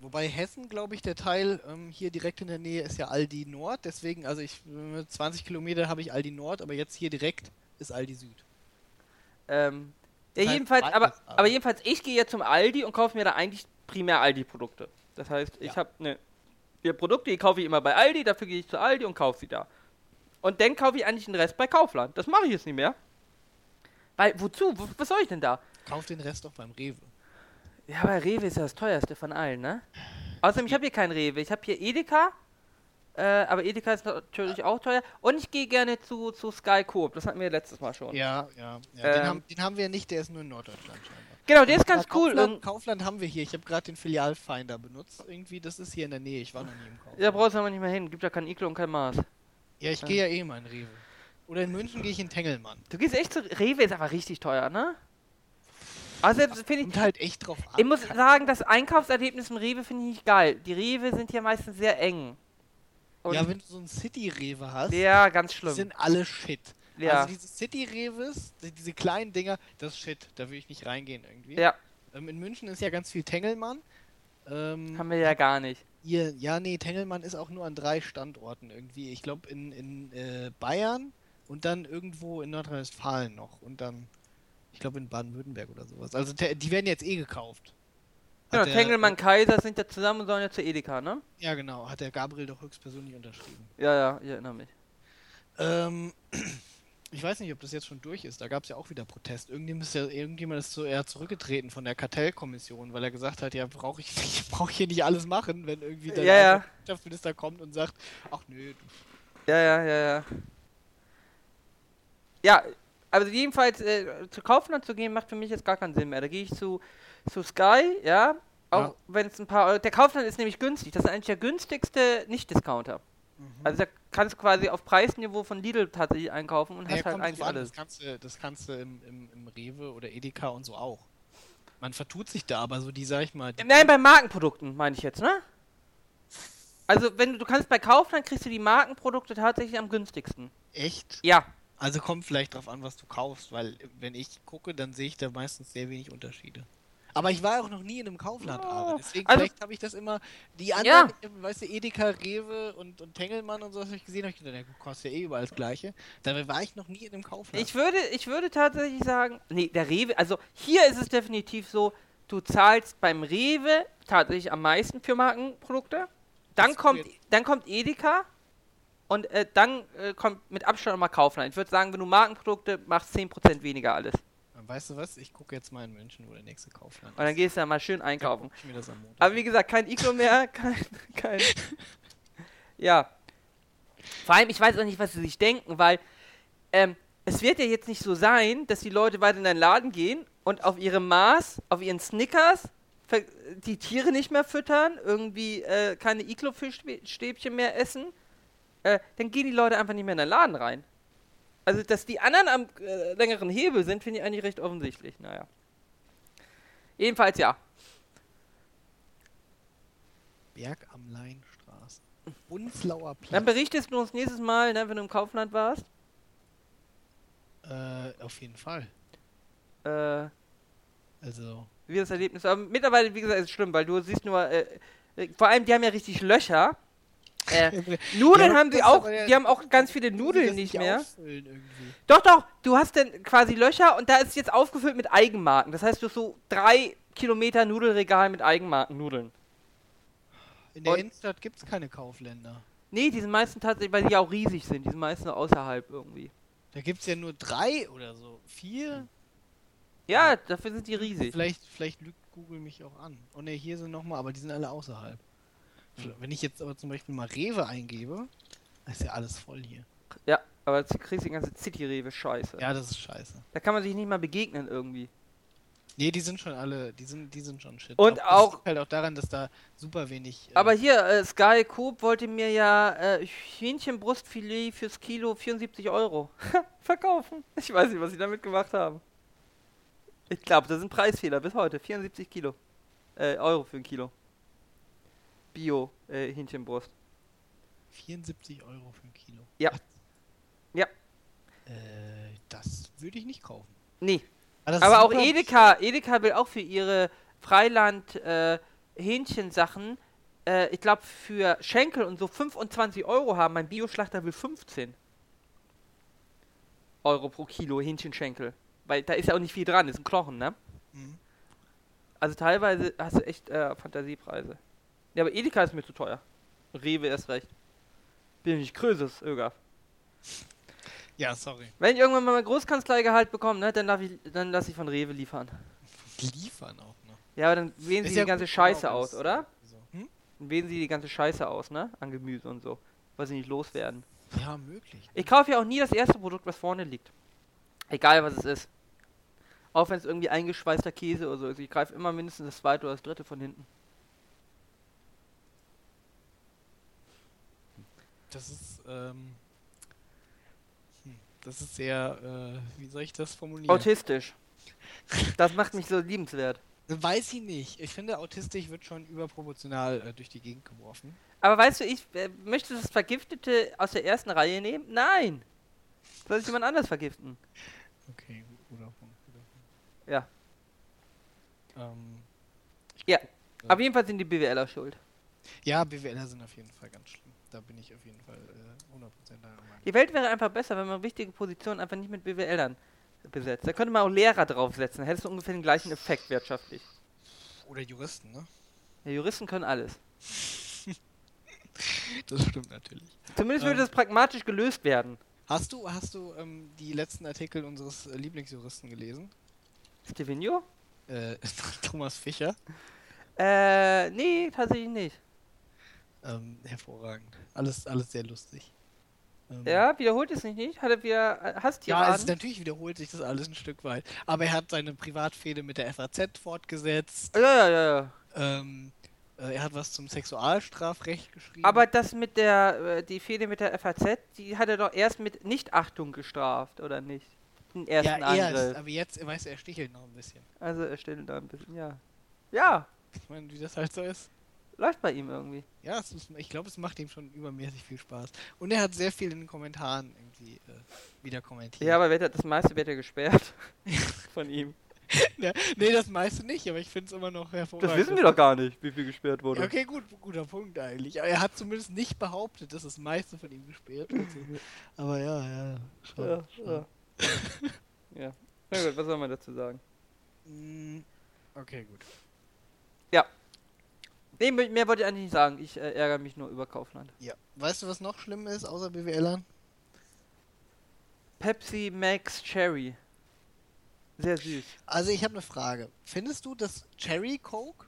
Wobei Hessen, glaube ich, der Teil ähm, hier direkt in der Nähe ist ja Aldi Nord. Deswegen, also ich äh, 20 Kilometer habe ich Aldi Nord, aber jetzt hier direkt ist Aldi Süd. Ähm, ja, Das jedenfalls, aber, aber- aber jedenfalls, ich gehe jetzt zum Aldi und kaufe mir da eigentlich primär Aldi-Produkte. Das heißt, ich Ja. habe ne, die Produkte, die kaufe ich immer bei Aldi, dafür gehe ich zu Aldi und kaufe sie da. Und dann kaufe ich eigentlich den Rest bei Kaufland. Das mache ich jetzt nicht mehr. Weil, wozu? Wo, was soll ich denn da? Kauf den Rest doch beim Rewe. Ja, aber Rewe ist ja das teuerste von allen, ne? Außerdem, ich habe hier kein Rewe. Ich habe hier Edeka. Äh, aber Edeka ist natürlich auch teuer. Und ich gehe gerne zu, zu Sky Coop. Das hatten wir letztes Mal schon. Ja, ja. ja. Ähm. den, haben, den haben wir nicht, der ist nur in Norddeutschland scheinbar. Genau, der ist ganz Aber cool. Kaufland, Kaufland haben wir hier. Ich habe gerade den Filialfinder benutzt. Irgendwie, das ist hier in der Nähe. Ich war noch nie im Kaufland. da brauchst du aber nicht mehr hin. Gibt ja kein Iglo und kein Maß. Ja, ich gehe ja eh mal in Rewe. Oder in München gehe ich in Tengelmann. Du gehst echt zu Rewe, ist aber richtig teuer, ne? Also finde ich, halt echt drauf an. ich muss sagen, das Einkaufserlebnis im Rewe finde ich nicht geil. Die Rewe sind hier meistens sehr eng. Und ja, wenn du so ein City-Rewe hast, ja, ganz schlimm. sind alle shit. Ja. Also diese City-Reves, die- diese kleinen Dinger, das ist shit. Da will ich nicht reingehen irgendwie. Ja, Ähm, in München ist ja ganz viel Tengelmann. Ähm, haben wir ja gar nicht. Ihr, ja, nee, Tengelmann ist auch nur an drei Standorten irgendwie. Ich glaube in, in äh, Bayern und dann irgendwo in Nordrhein-Westfalen noch. Und dann, ich glaube in Baden-Württemberg oder sowas. Also die werden jetzt eh gekauft. Genau, Hat der- Tengelmann, Kaiser sind ja zusammen und sollen ja zu Edeka, ne? Ja, genau. Hat der Gabriel doch höchstpersönlich unterschrieben. Ja, ja, ich erinnere mich. Ähm, <clears throat> ich weiß nicht, ob das jetzt schon durch ist. Da gab es ja auch wieder Protest. Irgendjemand ist, ja, irgendjemand ist so eher zurückgetreten von der Kartellkommission, weil er gesagt hat, ja, brauche ich, <laughs> ich brauche hier nicht alles machen, wenn irgendwie der Ja, ja. Wirtschaftsminister kommt und sagt, ach nö, Ja, ja, ja, ja. Ja, also jedenfalls äh, zu Kaufland zu gehen macht für mich jetzt gar keinen Sinn mehr. Da gehe ich zu, zu Sky, ja. Auch Ja. wenn es ein paar Euro. Der Kaufland ist nämlich günstig. Das ist eigentlich der günstigste Nicht-Discounter. Also da kannst du quasi auf Preisniveau von Lidl tatsächlich einkaufen und Nee, hast halt eigentlich an, alles. Das kannst du, das kannst du im, im, im Rewe oder Edeka und so auch. Man vertut sich da, aber so die, sag ich mal, Nein, bei Markenprodukten meine ich jetzt, ne? Also wenn du, du kannst bei Kaufland kriegst du die Markenprodukte tatsächlich am günstigsten. echt. Ja. Also kommt vielleicht drauf an, was du kaufst, weil wenn ich gucke, dann sehe ich da meistens sehr wenig Unterschiede. Aber ich war auch noch nie in einem Kaufland, aber deswegen also- vielleicht habe ich das immer. Die Ja. anderen, weißt du, Edeka, Rewe und, und Tengelmann und so, was habe ich gesehen, habe ich gedacht, ja, gut, kostet ja eh überall das Gleiche. Dabei war ich noch nie in einem Kaufland. Ich würde, ich würde tatsächlich sagen, nee, der Rewe, also hier ist es definitiv so, du zahlst beim Rewe tatsächlich am meisten für Markenprodukte. Dann kommt, dann kommt Edeka und äh, dann äh, kommt mit Abstand nochmal Kaufland. Ich würde sagen, wenn du Markenprodukte machst, 10% weniger alles. weißt du was? Ich gucke jetzt mal in München, wo der nächste Kaufland Und dann ist. gehst du da mal schön einkaufen. Aber wie gesagt, kein Iglo <laughs> mehr, kein, kein. <laughs> Ja. Vor allem, ich weiß auch nicht, was sie sich denken, weil ähm, es wird ja jetzt nicht so sein, dass die Leute weiter in den Laden gehen und auf ihrem Maß, auf ihren Snickers die Tiere nicht mehr füttern, irgendwie äh, keine Iglo-Fischstäbchen mehr essen. Äh, dann gehen die Leute einfach nicht mehr in den Laden rein. Also, dass die anderen am äh, längeren Hebel sind, finde ich eigentlich recht offensichtlich. Naja. Jedenfalls ja. Berg am Leinstraße. Bunzlauer Dann Platz. berichtest du uns nächstes Mal, ne, wenn du im Kaufland warst. Äh, auf jeden Fall. Äh, Also, wie das Erlebnis war. Aber mittlerweile, wie gesagt, ist es schlimm, weil du siehst nur, äh, äh, vor allem, die haben ja richtig Löcher. Äh, <laughs> Nudeln Ja, haben sie auch, ja- die haben auch ganz viele Nudeln nicht mehr. Doch, doch, du hast dann quasi Löcher und da ist jetzt aufgefüllt mit Eigenmarken. Das heißt, du hast so drei Kilometer Nudelregal mit Eigenmarken-Nudeln. In der Und- Innenstadt gibt es keine Kaufländer. Nee, die sind meistens tatsächlich, weil die auch riesig sind, die sind meistens nur außerhalb irgendwie. Da gibt es ja nur drei oder so. Vier? Ja, dafür sind die riesig. Vielleicht, vielleicht lügt Google mich auch an. Oh ne, hier sind nochmal, aber die sind alle außerhalb. Wenn ich jetzt aber zum Beispiel mal Rewe eingebe, ist ja alles voll hier. Ja, aber jetzt kriegst du die ganze City-Rewe scheiße. Ja, das ist scheiße. Da kann man sich nicht mal begegnen irgendwie. Nee, die sind schon alle, die sind, die sind schon shit. Und Aber das auch- halt auch daran, dass da super wenig. äh, Aber hier, äh, Sky Coop wollte mir ja äh, Hähnchenbrustfilet fürs Kilo 74 Euro <laughs> verkaufen. Ich weiß nicht, was sie damit gemacht haben. Ich glaube, das ist ein Preisfehler bis heute. 74 Kilo. Äh, Euro für ein Kilo. Bio äh, Hähnchenbrust. 74 Euro für ein Kilo. Ja. Was? Ja. Äh, das würde ich nicht kaufen. Nee, Aber, ist aber auch Edeka, Edeka will auch für ihre Freiland äh, Hähnchensachen, äh, ich glaube für Schenkel und so 25 Euro haben. Mein Bioschlachter will 15 Euro pro Kilo Hähnchenschenkel. Weil da ist ja auch nicht viel dran, ist ein Knochen, ne? Mhm. Also teilweise hast du echt äh, Fantasiepreise. Ja, aber Edeka ist mir zu teuer. Rewe erst recht. Bin ich Kröses, Ögaf. Ja, sorry. Wenn ich irgendwann mal mein Großkanzleigehalt bekomme, ne, dann, darf ich, dann lasse ich von Rewe liefern. Liefern auch noch. Ja, aber dann wählen Ist sie ja die ganze Scheiße genau, aus, oder? So. Hm? Dann wählen sie die ganze Scheiße aus, ne? An Gemüse und so. Weil sie nicht loswerden. Ja, möglich. Ich kaufe ja auch nie das erste Produkt, was vorne liegt. Egal was es ist. Auch wenn es irgendwie eingeschweißter Käse oder so ist. Ich greife immer mindestens das zweite oder das dritte von hinten. Das ist, ähm. hm, Das ist sehr, äh, wie soll ich das formulieren? Autistisch. Das macht mich so liebenswert. Weiß ich nicht. Ich finde, autistisch wird schon überproportional äh, durch die Gegend geworfen. Aber weißt du, ich äh, möchte das Vergiftete aus der ersten Reihe nehmen? Nein! Soll sich jemand anders vergiften? Okay, gu- guter Punkt. Guter Punkt. Ja. Ähm, Ja. Ja. Auf jeden Fall sind die BWLer schuld. ja, BWLer sind auf jeden Fall ganz schlimm. Da bin ich auf jeden Fall äh, 100% deiner Meinung. Die Welt wäre einfach besser, wenn man wichtige Positionen einfach nicht mit BWLern besetzt. Da könnte man auch Lehrer draufsetzen. Hättest du ungefähr den gleichen Effekt wirtschaftlich. Oder Juristen, ne? Ja, Juristen können alles. <laughs> Das stimmt natürlich. Zumindest würde Ähm. das pragmatisch gelöst werden. Hast du, hast du ähm, die letzten Artikel unseres äh, Lieblingsjuristen gelesen? Stevenio? Äh, <laughs> Thomas Fischer. Äh, nee, tatsächlich nicht. Ähm, hervorragend. Alles, alles sehr lustig. Ähm, Ja, wiederholt es nicht, nicht? Hat er wieder äh, Ja, Hasstiraden? es natürlich wiederholt sich das alles ein Stück weit. Aber er hat seine Privatfehde mit der FAZ fortgesetzt. ja, ja, ja, ja. Ähm, äh, er hat was zum Sexualstrafrecht geschrieben. Aber das mit der, äh, die Fehde mit der FAZ, die hat er doch erst mit Nichtachtung gestraft, oder nicht? Den ersten ja, erst, Angriff. aber jetzt, weißt du, er stichelt noch ein bisschen. Also er stellt da ein bisschen, ja. Ja, Ich meine, wie das halt so ist. Läuft bei ihm irgendwie. Ja, es ist, ich glaube, es macht ihm schon übermäßig viel Spaß. Und er hat sehr viel in den Kommentaren irgendwie äh, wieder kommentiert. Ja, aber wird er, das meiste wird er gesperrt. <laughs> Von ihm. ja, nee, das meiste nicht, aber ich finde es immer noch hervorragend. Das wissen wir doch gar nicht, wie viel gesperrt Ja, wurde. okay, gut, guter Punkt eigentlich. Aber er hat zumindest nicht behauptet, dass das meiste von ihm gesperrt wird. <laughs> Aber ja, ja. Schon, Ja, schon. ja. <laughs> ja. Na gut, was soll man dazu sagen? Mm, Okay, gut. Nee, mehr wollte ich eigentlich nicht sagen. Ich äh, ärgere mich nur über Kaufland. Ja. Weißt du, was noch schlimm ist, außer BWLern? Pepsi Max Cherry. Sehr süß. Also ich habe eine Frage. Findest du, dass Cherry Coke,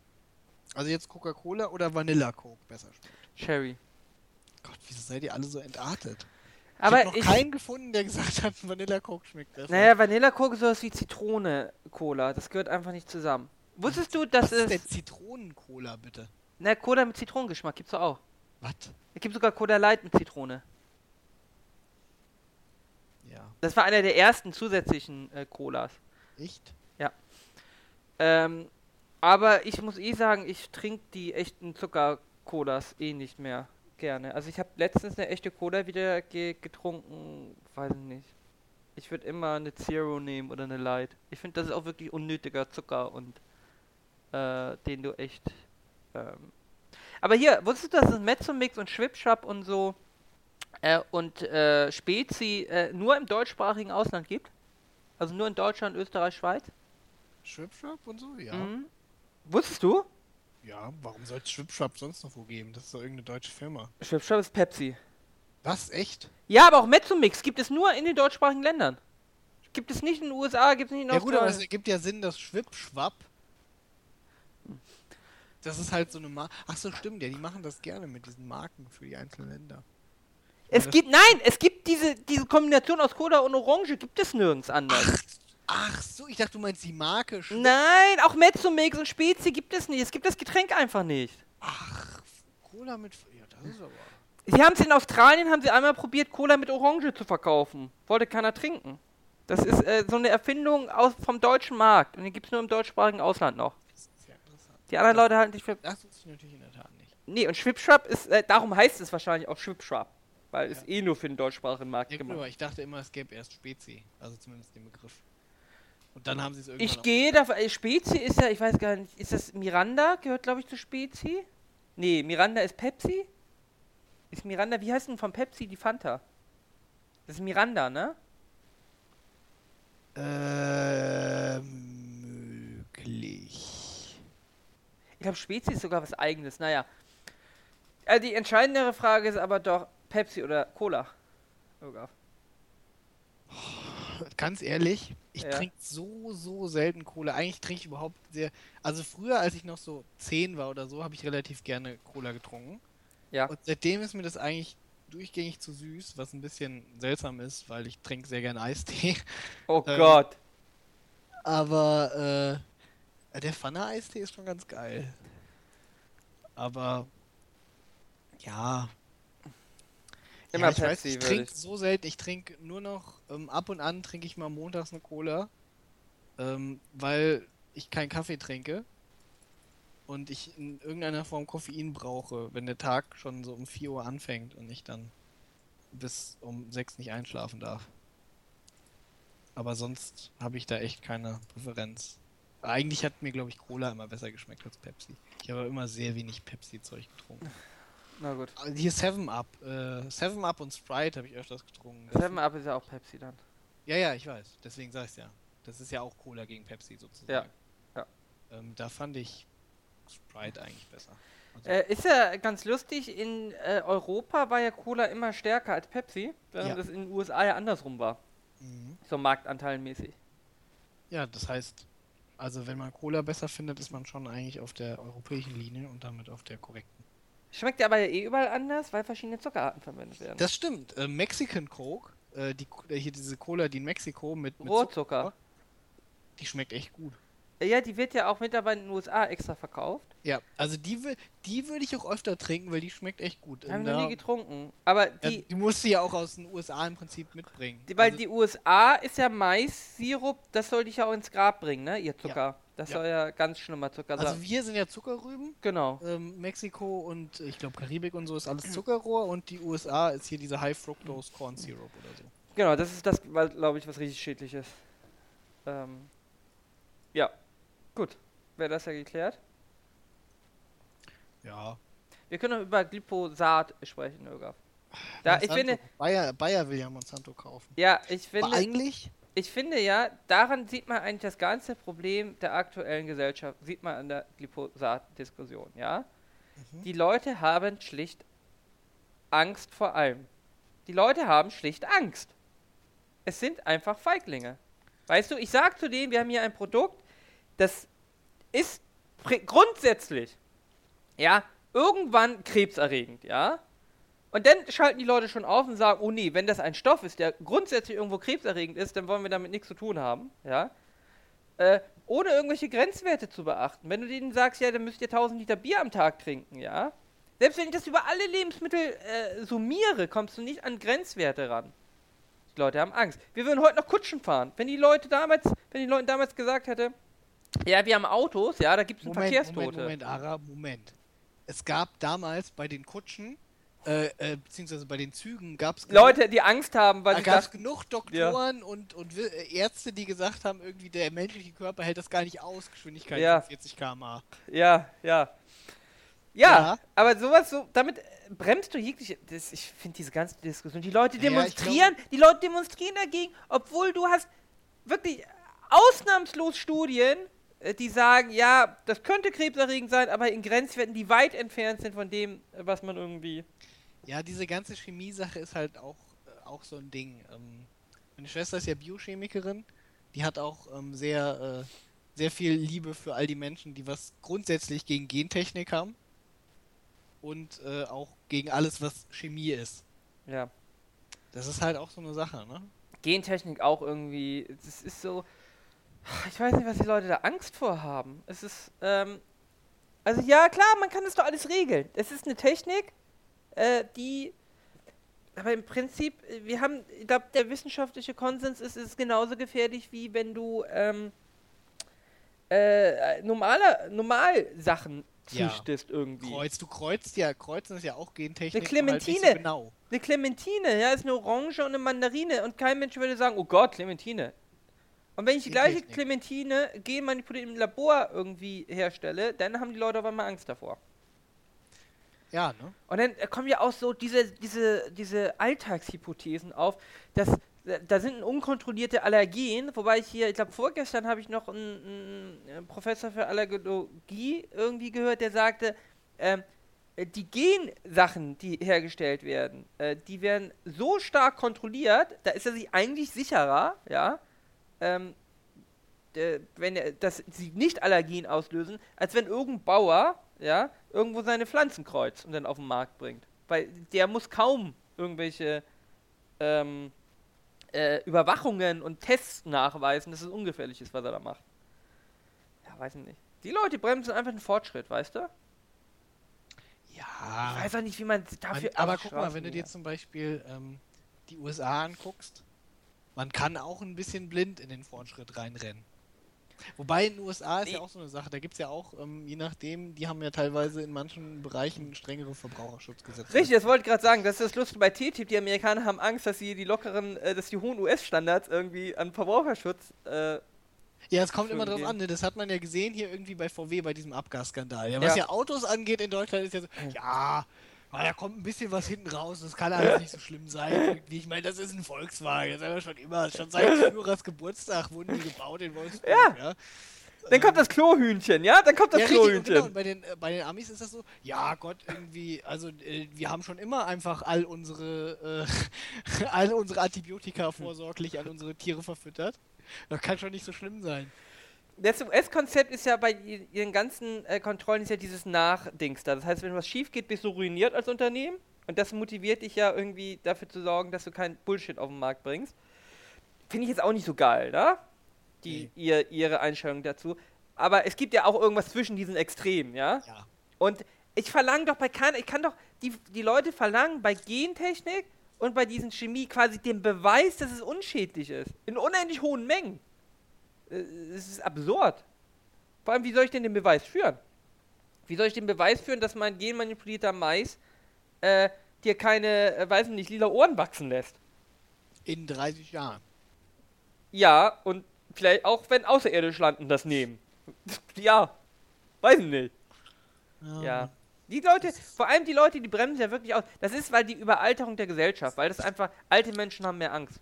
also jetzt Coca-Cola oder Vanilla Coke besser schmeckt? Cherry. Gott, wieso seid ihr alle so entartet? Aber ich habe noch ich. keinen gefunden, der gesagt hat, <laughs> Vanilla Coke schmeckt besser. Naja, Vanilla Coke ist sowas wie Zitrone Cola. Das gehört einfach nicht zusammen. Wusstest du, dass was ist es. Zitronen-Cola, bitte? Na, Cola mit Zitronengeschmack gibt's doch auch. Was? Es gibt sogar Cola Light mit Zitrone. Ja. Das war einer der ersten zusätzlichen äh, Colas. Echt? Ähm, aber ich muss eh sagen, ich trinke die echten Zucker-Colas eh nicht mehr gerne. Also ich habe letztens eine echte Cola wieder ge getrunken, weiß ich nicht. Ich würde immer eine Zero nehmen oder eine Light. Ich finde, das ist auch wirklich unnötiger Zucker und äh, den du echt. Ähm aber hier, wusstest du, dass es Mezzomix und Schwipschwapp und so äh, und äh, Spezi äh, nur im deutschsprachigen Ausland gibt? Also nur in Deutschland, Österreich, Schweiz? Schwipschwap und so? Ja. Mhm. Wusstest du? Ja, warum soll es Schwipschwap sonst noch wo geben? Das ist doch irgendeine deutsche Firma. Schwipschwap ist Pepsi. Was? Echt? Ja, aber auch Mezzomix gibt es nur in den deutschsprachigen Ländern. Gibt es nicht in den USA, gibt es nicht in Ja gut, aber es Australien. ergibt ja Sinn, dass Schwipschwapp. Das ist halt so eine Marke. Ach so, stimmt ja, die machen das gerne mit diesen Marken für die einzelnen Länder. Es gibt, nein, es gibt diese, diese Kombination aus Cola und Orange, gibt es nirgends anders. Ach so, ich dachte, du meinst die Marke. Schwip Nein, auch Mezzomix und Spezi gibt es nicht. Es gibt das Getränk einfach nicht. Ach, Cola mit. Ja, das ist aber. Sie haben es in Australien, haben sie einmal probiert, Cola mit Orange zu verkaufen. Wollte keiner trinken. Das ist äh, so eine Erfindung aus, vom deutschen Markt. Und die gibt es nur im deutschsprachigen Ausland noch. Das ist ja interessant. Die anderen Leute halten sich für Das wusste ich natürlich in der Tat nicht. Nee, und Schwipschwap ist, äh, darum heißt es wahrscheinlich auch Schwipschwap. Weil Ja. es eh nur für den deutschsprachigen Markt Ja, gemacht aber ich dachte immer, es gäbe erst Spezi. Also zumindest den Begriff. Und dann haben sie es irgendwann. Ich gehe davon. äh, Spezi ist ja, ich weiß gar nicht, ist das Miranda? Gehört, glaube ich, zu Spezi? Nee, Miranda ist Pepsi? Ist Miranda, wie heißt denn von Pepsi die Fanta? Das ist Miranda, ne? Äh, möglich. Ich glaube, Spezi ist sogar was eigenes. Naja. Also die entscheidendere Frage ist aber doch Pepsi oder Cola. Sogar. Ganz ehrlich, ich Ja. trinke so, so selten Cola. Eigentlich trinke ich überhaupt sehr. Also früher, als ich noch so 10 war oder so, habe ich relativ gerne Cola getrunken. Ja. Und seitdem ist mir das eigentlich durchgängig zu süß, was ein bisschen seltsam ist, weil ich trinke sehr gerne Eistee. Oh <laughs> Ähm, Gott. Aber äh, der Pfanne-Eistee ist schon ganz geil. Aber ja. Immer ja, ich weiß, ich trinke so selten. Ich trinke nur noch ähm, ab und an trinke ich mal montags eine Cola, ähm, weil ich keinen Kaffee trinke und ich in irgendeiner Form Koffein brauche, wenn der Tag schon so um 4 Uhr anfängt und ich dann bis um 6 nicht einschlafen darf. Aber sonst habe ich da echt keine Präferenz. Eigentlich hat mir, glaube ich, Cola immer besser geschmeckt als Pepsi. Ich habe immer sehr wenig Pepsi-Zeug getrunken. Na gut. Also Hier 7-Up. Äh, 7-Up und Sprite habe ich öfters getrunken. Seven Up ist ja auch Pepsi dann. Ja, ja, ich weiß. Deswegen sag ich's ja. Das ist ja auch Cola gegen Pepsi sozusagen. Ja, ja. Ähm, da fand ich Sprite eigentlich besser. Also, Äh, ist ja ganz lustig, in äh, Europa war ja Cola immer stärker als Pepsi, während Ja. es in den USA ja andersrum war. mhm. So marktanteilmäßig. Ja, das heißt, also wenn man Cola besser findet, ist man schon eigentlich auf der europäischen Linie und damit auf der korrekten. Schmeckt ja aber ja eh überall anders, weil verschiedene Zuckerarten verwendet werden. Das stimmt. Äh, Mexican Coke, äh, die, äh, hier diese Cola, die in Mexiko mit, mit Rohzucker. Zucker, die schmeckt echt gut. Ja, die wird ja auch mittlerweile in den USA extra verkauft. Ja, also die, die würde ich auch öfter trinken, weil die schmeckt echt gut. Haben wir nie getrunken. Aber ja, die, die musst du ja auch aus den USA im Prinzip mitbringen. die weil also, die USA ist ja Mais-Sirup, das soll dich ja auch ins Grab bringen, ne? Ihr Zucker. Das Ja. soll ja ganz schlimmer Zucker sein. also wir sind ja Zuckerrüben. genau. Ähm, Mexiko und äh, ich glaube Karibik und so ist alles Zuckerrohr und die USA ist hier diese High Fructose Corn Syrup oder so. Genau, das ist das, glaube ich, was richtig schädlich ist. Ähm, ja, gut. Wäre das ja geklärt. Ja. Wir können noch über Glyphosat sprechen, Ögaf. Da, ich Monsanto- finde, Bayer, Bayer will ja Monsanto kaufen. ja, ich Aber finde, eigentlich? ich finde ja, daran sieht man eigentlich das ganze Problem der aktuellen Gesellschaft, sieht man an der Glyphosat-Diskussion, ja. Mhm. Die Leute haben schlicht Angst vor allem. Die Leute haben schlicht Angst. Es sind einfach Feiglinge. Weißt du, ich sag zu denen, wir haben hier ein Produkt, das ist grundsätzlich, ja, irgendwann krebserregend, ja. Und dann schalten die Leute schon auf und sagen, oh nee, wenn das ein Stoff ist, der grundsätzlich irgendwo krebserregend ist, dann wollen wir damit nichts zu tun haben, ja. Äh, ohne irgendwelche Grenzwerte zu beachten. Wenn du denen sagst, ja, dann müsst ihr 1000 Liter Bier am Tag trinken, ja. Selbst wenn ich das über alle Lebensmittel äh, summiere, kommst du nicht an Grenzwerte ran. Die Leute haben Angst. Wir würden heute noch Kutschen fahren. Wenn die Leute damals, wenn die Leute damals gesagt hätte, ja, wir haben Autos, ja, da gibt es Moment, Verkehrstote. Moment, Moment, Ara, Moment. Es gab damals bei den Kutschen, äh, äh, beziehungsweise bei den Zügen, gab es Leute, die Angst haben, weil da gab es genug Doktoren und, und Wi- äh, Ärzte, die gesagt haben, irgendwie der menschliche Körper hält das gar nicht aus, Geschwindigkeit Ja. von 40 km/h. ja, ja. Ja, Ja. aber sowas so, damit bremst du jegliche. Das, ich finde diese ganze Diskussion. Die Leute Ja, ja, demonstrieren, die Leute demonstrieren dagegen, obwohl du hast wirklich ausnahmslos Studien, die sagen, ja, das könnte krebserregend sein, aber in Grenzwerten, die weit entfernt sind von dem, äh, was man irgendwie. Ja, diese ganze Chemie-Sache ist halt auch, äh, auch so ein Ding. Ähm, meine Schwester ist ja Biochemikerin. Die hat auch ähm, sehr, äh, sehr viel Liebe für all die Menschen, die was grundsätzlich gegen Gentechnik haben. Und äh, auch gegen alles, was Chemie ist. Ja. Das ist halt auch so eine Sache, ne? Gentechnik auch irgendwie. Das ist so. Ich weiß nicht, was die Leute da Angst vor haben. Es ist, ähm, also ja, klar, man kann das doch alles regeln. Es ist eine Technik, äh, die, aber im Prinzip, wir haben, ich glaube, der wissenschaftliche Konsens ist, es ist genauso gefährlich, wie wenn du, ähm, äh, normale, normal Sachen Ja. züchtest irgendwie. Kreuz, du kreuzt ja, kreuzen ist ja auch Gentechnik. Eine halt Clementine. So genau. Eine Clementine, ja, ist eine Orange und eine Mandarine und kein Mensch würde sagen, oh Gott, Clementine. Und wenn ich die gleiche Clementine genmanipuliert im Labor irgendwie herstelle, dann haben die Leute auf einmal Angst davor. Ja, ne? Und dann kommen ja auch so diese, diese, diese Alltagshypothesen auf, dass da sind unkontrollierte Allergien, wobei ich hier, ich glaube vorgestern habe ich noch einen, einen, Professor für Allergologie irgendwie gehört, der sagte, ähm, die Gensachen, die hergestellt werden, äh, die werden so stark kontrolliert, da ist er sich eigentlich sicherer, ja, ähm, wenn dass sie nicht Allergien auslösen, als wenn irgendein Bauer, ja, irgendwo seine Pflanzen kreuzt und dann auf den Markt bringt. Weil der muss kaum irgendwelche ähm, äh, Überwachungen und Tests nachweisen, dass es ungefährlich ist, was er da macht. Ja, weiß ich nicht. Die Leute bremsen einfach den Fortschritt, weißt du? Ja. Ich weiß auch nicht, wie man dafür. Man, aber guck mal, wenn du dir zum Beispiel ähm, die USA anguckst, man kann auch ein bisschen blind in den Fortschritt reinrennen. Wobei in den USA ist nee. ja auch so eine Sache, da gibt es ja auch, ähm, je nachdem, die haben ja teilweise in manchen Bereichen strengere Verbraucherschutzgesetze. Richtig, das wollte ich gerade sagen, das ist das Lustige bei TTIP, die Amerikaner haben Angst, dass sie die lockeren, äh, dass die hohen US-Standards irgendwie an Verbraucherschutz äh, ja, es kommt immer drauf an, ne? das hat man ja gesehen hier irgendwie bei VW bei diesem Abgasskandal. Ja, was ja. ja Autos angeht in Deutschland ist ja so, ja, Ah, da kommt ein bisschen was hinten raus, das kann alles nicht so schlimm sein. Irgendwie. Ich meine, das ist ein Volkswagen, das haben wir schon immer, schon seit Führers Geburtstag wurden die gebaut in Wolfsburg. Ja. ja. Dann kommt das Klohhühnchen, ja? Dann kommt das ja, Klohhühnchen. Genau. Bei den, äh, bei den Amis ist das so, ja Gott, irgendwie, also äh, wir haben schon immer einfach all unsere, äh, <laughs> all unsere Antibiotika vorsorglich an unsere Tiere verfüttert. Das kann schon nicht so schlimm sein das US-Konzept ist ja bei ihren ganzen äh, Kontrollen ist ja dieses Nachdings da. Das heißt, wenn was schief geht, bist du ruiniert als Unternehmen. Und das motiviert dich ja irgendwie dafür zu sorgen, dass du kein Bullshit auf den Markt bringst. Finde ich jetzt auch nicht so geil, ne? Die, nee. ihr, ihre Einstellung dazu. Aber es gibt ja auch irgendwas zwischen diesen Extremen, ja? Ja. Und ich verlange doch bei keiner, ich kann doch, die, die Leute verlangen bei Gentechnik und bei diesen Chemie quasi den Beweis, dass es unschädlich ist. In unendlich hohen Mengen. Äh, es ist absurd. Vor allem, wie soll ich denn den Beweis führen? Wie soll ich den Beweis führen, dass mein genmanipulierter Mais äh, dir keine, äh, weiß nicht, lila Ohren wachsen lässt? In 30 Jahren. Ja, und vielleicht auch, wenn außerirdisch landen das nehmen. <laughs> ja, weiß ich nicht. Ja. ja. Die Leute, vor allem die Leute, die bremsen ja wirklich aus. Das ist, weil die Überalterung der Gesellschaft, weil das einfach, alte Menschen haben mehr Angst.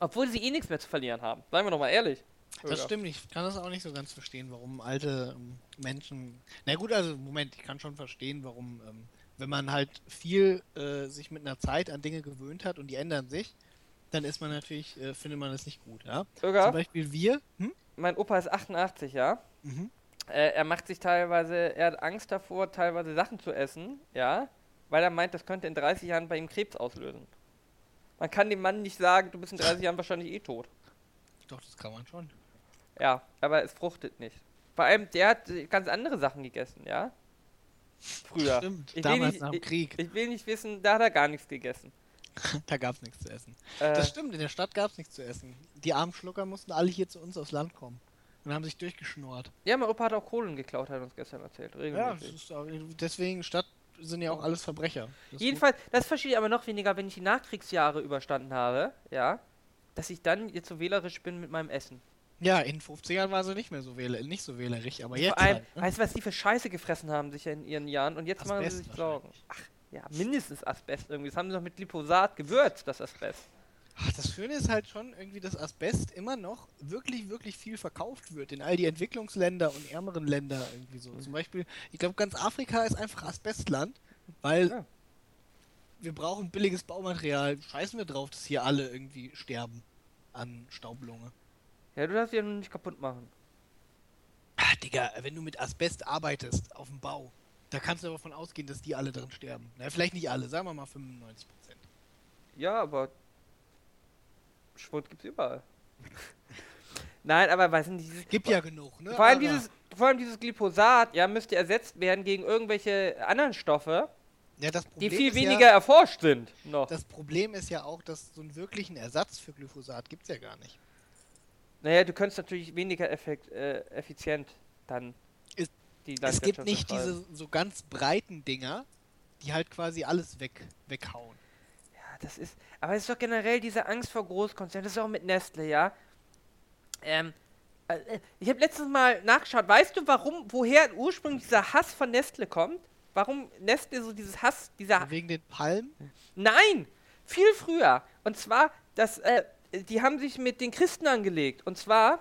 Obwohl sie eh nichts mehr zu verlieren haben. Seien wir doch mal ehrlich. Das stimmt, ich kann das auch nicht so ganz verstehen, warum alte ähm, Menschen. Na gut, also Moment, ich kann schon verstehen, warum, ähm, wenn man halt viel äh, sich mit einer Zeit an Dinge gewöhnt hat und die ändern sich, dann ist man natürlich, äh, findet man das nicht gut, ja. Sogar? Zum Beispiel wir. Hm? Mein Opa ist 88, ja. Mhm. Äh, er macht sich teilweise, er hat Angst davor, teilweise Sachen zu essen, ja, weil er meint, das könnte in 30 Jahren bei ihm Krebs auslösen. Man kann dem Mann nicht sagen, du bist in 30 Jahren wahrscheinlich eh tot. Doch, das kann man schon. Ja, aber es fruchtet nicht. Vor allem, der hat ganz andere Sachen gegessen, ja? Früher. Stimmt, ich damals nicht, nach dem Krieg. Ich, ich, will nicht wissen, da hat er gar nichts gegessen. <laughs> da gab es nichts zu essen. Äh, das stimmt, in der Stadt gab es nichts zu essen. Die armen Schlucker mussten alle hier zu uns aufs Land kommen. Und haben sich durchgeschnurrt. Ja, mein Opa hat auch Kohlen geklaut, hat er uns gestern erzählt. Regelmäßig. Ja, auch, deswegen Stadt sind ja auch alles Verbrecher. Das Jedenfalls, das verstehe ich aber noch weniger, wenn ich die Nachkriegsjahre überstanden habe, ja, dass ich dann jetzt so wählerisch bin mit meinem Essen. Ja, in 50ern war sie nicht mehr so wähler, nicht so wählerig, aber jetzt. Vor allem, halt, ne? weißt du, was die für Scheiße gefressen haben sich in ihren Jahren und jetzt Asbest machen sie sich Sorgen. Ach, ja, mindestens Asbest irgendwie. Das haben sie doch mit Glyphosat gewürzt, das Asbest. Ach, das Schöne ist halt schon irgendwie, dass Asbest immer noch wirklich, wirklich viel verkauft wird in all die Entwicklungsländer und ärmeren Länder irgendwie so. Mhm. Zum Beispiel, ich glaube, ganz Afrika ist einfach Asbestland, weil ja. wir brauchen billiges Baumaterial. Scheißen wir drauf, dass hier alle irgendwie sterben an Staublunge. Ja, du darfst ja nur nicht kaputt machen. Ah, Digga, wenn du mit Asbest arbeitest auf dem Bau, da kannst du aber davon ausgehen, dass die alle drin sterben. Na, vielleicht nicht alle, sagen wir mal 95%. Ja, aber Schwund gibt's überall. <laughs> Nein, aber weiß nicht, dieses. Gibt ja genug, ne? Vor allem, dieses, vor allem dieses Glyphosat, ja, müsste ersetzt werden gegen irgendwelche anderen Stoffe, ja, die viel weniger ja, erforscht sind. Noch. Das Problem ist ja auch, dass so einen wirklichen Ersatz für Glyphosat gibt es ja gar nicht. Naja, du könntest natürlich weniger effekt, äh, effizient dann es, die Es gibt nicht diese so ganz breiten Dinger, die halt quasi alles weg, weghauen das ist. Aber es ist doch generell diese Angst vor Großkonzernen. Das ist auch mit Nestle, ja. Ähm, äh, äh, ich habe letztens mal nachgeschaut. Weißt du, warum, woher ursprünglich dieser Hass von Nestle kommt? Warum Nestle so dieses Hass, dieser. Wegen den Palmen? Nein! Viel früher. Und zwar, dass, äh, die haben sich mit den Christen angelegt. Und zwar,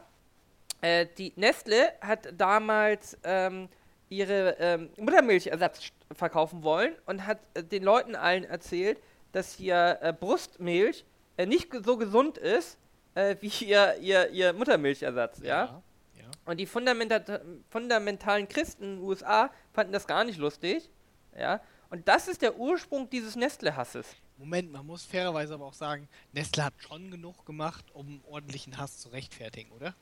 äh, die Nestle hat damals ähm, ihre ähm, Muttermilchersatz verkaufen wollen und hat äh, den Leuten allen erzählt, dass hier äh, Brustmilch äh, nicht so gesund ist äh, wie ihr, ihr, ihr Muttermilchersatz, ja? ja. Und die fundamenta fundamentalen Christen in den USA fanden das gar nicht lustig, ja? Und das ist der Ursprung dieses Nestle-Hasses. Moment, man muss fairerweise aber auch sagen, Nestle hat schon genug gemacht, um ordentlichen Hass zu rechtfertigen, oder?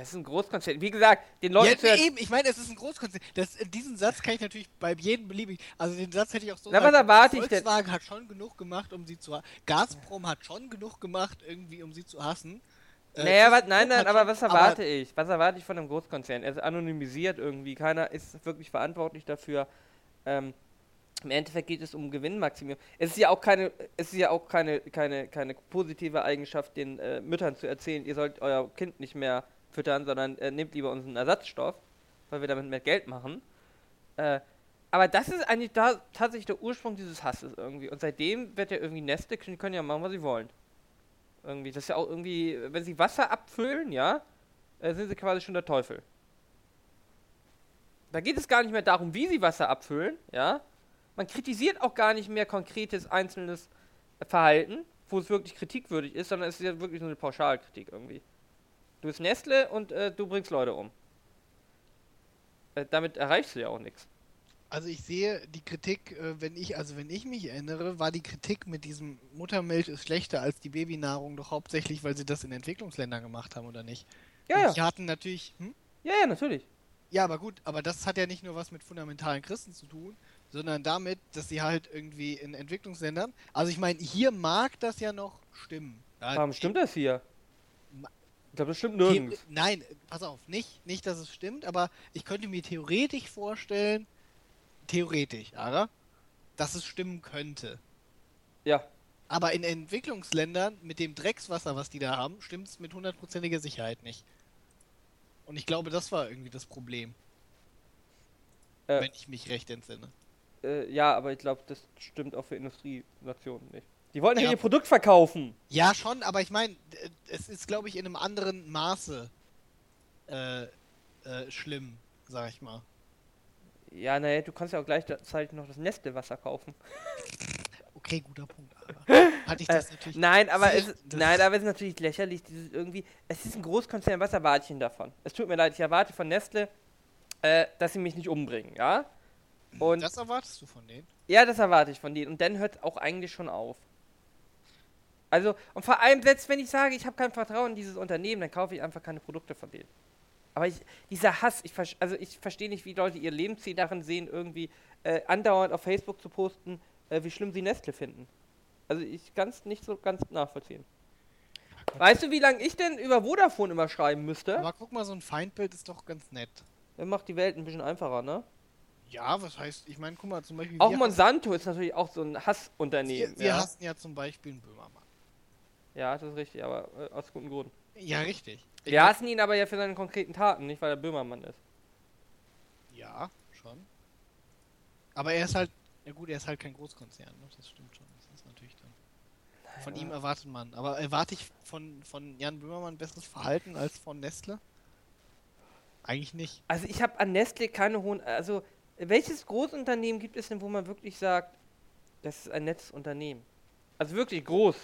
Es ist ein Großkonzern. Wie gesagt, den Leuten. Ja, eben, ich meine, es ist ein Großkonzern. Das, diesen Satz kann ich natürlich bei jedem beliebigen. Also den Satz hätte ich auch so Na, was erwarte ich denn? Volkswagen hat schon genug gemacht, um sie zu Gazprom hat schon genug gemacht, irgendwie, um sie zu hassen. Äh, naja, was, nein, nein, aber was erwarte aber ich? Was erwarte ich von einem Großkonzern? Er ist anonymisiert irgendwie. Keiner ist wirklich verantwortlich dafür. Ähm, im Endeffekt geht es um Gewinnmaximierung. Es ist ja auch keine, es ist ja auch keine, keine, keine positive Eigenschaft, den äh, Müttern zu erzählen, ihr sollt euer Kind nicht mehr füttern, sondern äh, nehmt lieber unseren Ersatzstoff, weil wir damit mehr Geld machen. Äh, aber das ist eigentlich da tatsächlich der Ursprung dieses Hasses irgendwie. Und seitdem wird ja irgendwie Neste, die können ja machen, was sie wollen. Irgendwie, das ist ja auch irgendwie, wenn sie Wasser abfüllen, ja, äh, sind sie quasi schon der Teufel. Da geht es gar nicht mehr darum, wie sie Wasser abfüllen, ja. Man kritisiert auch gar nicht mehr konkretes einzelnes Verhalten, wo es wirklich kritikwürdig ist, sondern es ist ja wirklich nur eine Pauschalkritik irgendwie. Du bist Nestle und äh, du bringst Leute um. Äh, damit erreichst du ja auch nichts. Also ich sehe die Kritik, äh, wenn ich, also wenn ich mich erinnere, war die Kritik mit diesem Muttermilch ist schlechter als die Babynahrung doch hauptsächlich, weil sie das in Entwicklungsländern gemacht haben, oder nicht? Ja, ja. Die hatten natürlich. Hm? Ja, ja, natürlich. Ja, aber gut, aber das hat ja nicht nur was mit fundamentalen Christen zu tun, sondern damit, dass sie halt irgendwie in Entwicklungsländern. Also ich meine, hier mag das ja noch stimmen. Warum stimmt das hier? Ich glaube, das stimmt nirgends. Nein, pass auf, nicht, nicht, dass es stimmt, aber ich könnte mir theoretisch vorstellen, theoretisch, aber, dass es stimmen könnte. Ja. Aber in Entwicklungsländern mit dem Dreckswasser, was die da haben, stimmt es mit hundertprozentiger Sicherheit nicht. Und ich glaube, das war irgendwie das Problem. Äh, wenn ich mich recht entsinne. Äh, ja, aber ich glaube, das stimmt auch für Industrienationen nicht. Die wollten ja, ihr Produkt verkaufen. Ja, schon, aber ich meine, es ist, glaube ich, in einem anderen Maße äh, äh, schlimm, sag ich mal. Ja, naja, du kannst ja auch gleichzeitig noch das Nestle-Wasser kaufen. <laughs> Okay, guter Punkt. Aber <laughs> hatte ich das äh, natürlich. Nein, aber es, nein, aber es ist natürlich lächerlich, dieses irgendwie. Es ist ein Großkonzern, was erwarte ich denn davon? Es tut mir leid, ich erwarte von Nestle, äh, dass sie mich nicht umbringen, ja? Und das erwartest du von denen? Ja, das erwarte ich von denen. Und dann hört es auch eigentlich schon auf. Also, und vor allem, selbst wenn ich sage, ich habe kein Vertrauen in dieses Unternehmen, dann kaufe ich einfach keine Produkte von denen. Aber ich, dieser Hass, ich, also ich verstehe nicht, wie Leute ihr Lebensziel darin sehen, irgendwie äh, andauernd auf Facebook zu posten, äh, wie schlimm sie Nestle finden. Also ich kann es nicht so ganz nachvollziehen. Weißt du, wie lange ich denn über Vodafone immer schreiben müsste? Aber guck mal, so ein Feindbild ist doch ganz nett. Das macht die Welt ein bisschen einfacher, ne? Ja, was heißt, ich meine, guck mal, zum Beispiel. Auch Monsanto ist natürlich auch so ein Hassunternehmen. Wir, wir ja. hassen ja zum Beispiel einen Böhmermann. Ja, das ist richtig, aber äh, aus gutem Grund. Ja, richtig. Ich wir hassen ihn aber ja für seine konkreten Taten, nicht weil er Böhmermann ist. Ja, schon. Aber er ist halt, ja gut, er ist halt kein Großkonzern, ne? das stimmt schon. Das ist natürlich dann. Naja. Von ihm erwartet man. Aber erwarte ich von, von Jan Böhmermann besseres Verhalten als von Nestle? Eigentlich nicht. Also ich habe an Nestle keine hohen. Also welches Großunternehmen gibt es denn, wo man wirklich sagt, das ist ein nettes Unternehmen? Also wirklich groß.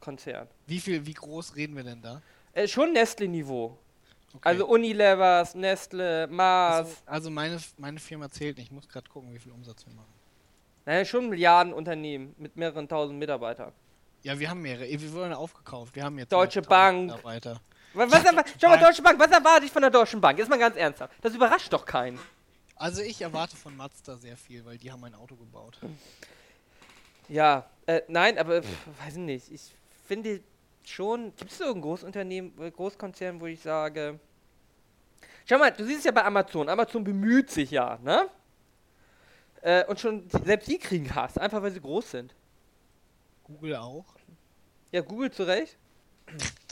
Konzern. Wie viel, wie groß reden wir denn da? Äh, schon Nestle-Niveau. Okay. Also Unilevers, Nestle, Mars. Also, also, meine, meine Firma zählt nicht. Ich muss gerade gucken, wie viel Umsatz wir machen. Naja, schon Milliardenunternehmen mit mehreren tausend Mitarbeitern. Ja, wir haben mehrere. Wir wurden aufgekauft. Wir haben jetzt Deutsche Bank. Mitarbeiter. Was, was, was, schau mal, Deutsche Bank, was erwarte ich von der Deutschen Bank? Jetzt mal ganz ernsthaft. Das überrascht doch keinen. Also ich erwarte von Mazda sehr viel, weil die haben ein Auto gebaut. Ja, äh, nein, aber pff, weiß nicht. Ich finde schon, gibt es so ein Großunternehmen, äh, Großkonzern, wo ich sage, schau mal, du siehst es ja bei Amazon, Amazon bemüht sich ja, ne? Äh, und schon, selbst die kriegen Hass, einfach weil sie groß sind. Google auch. Ja, Google zu Recht. <clears throat>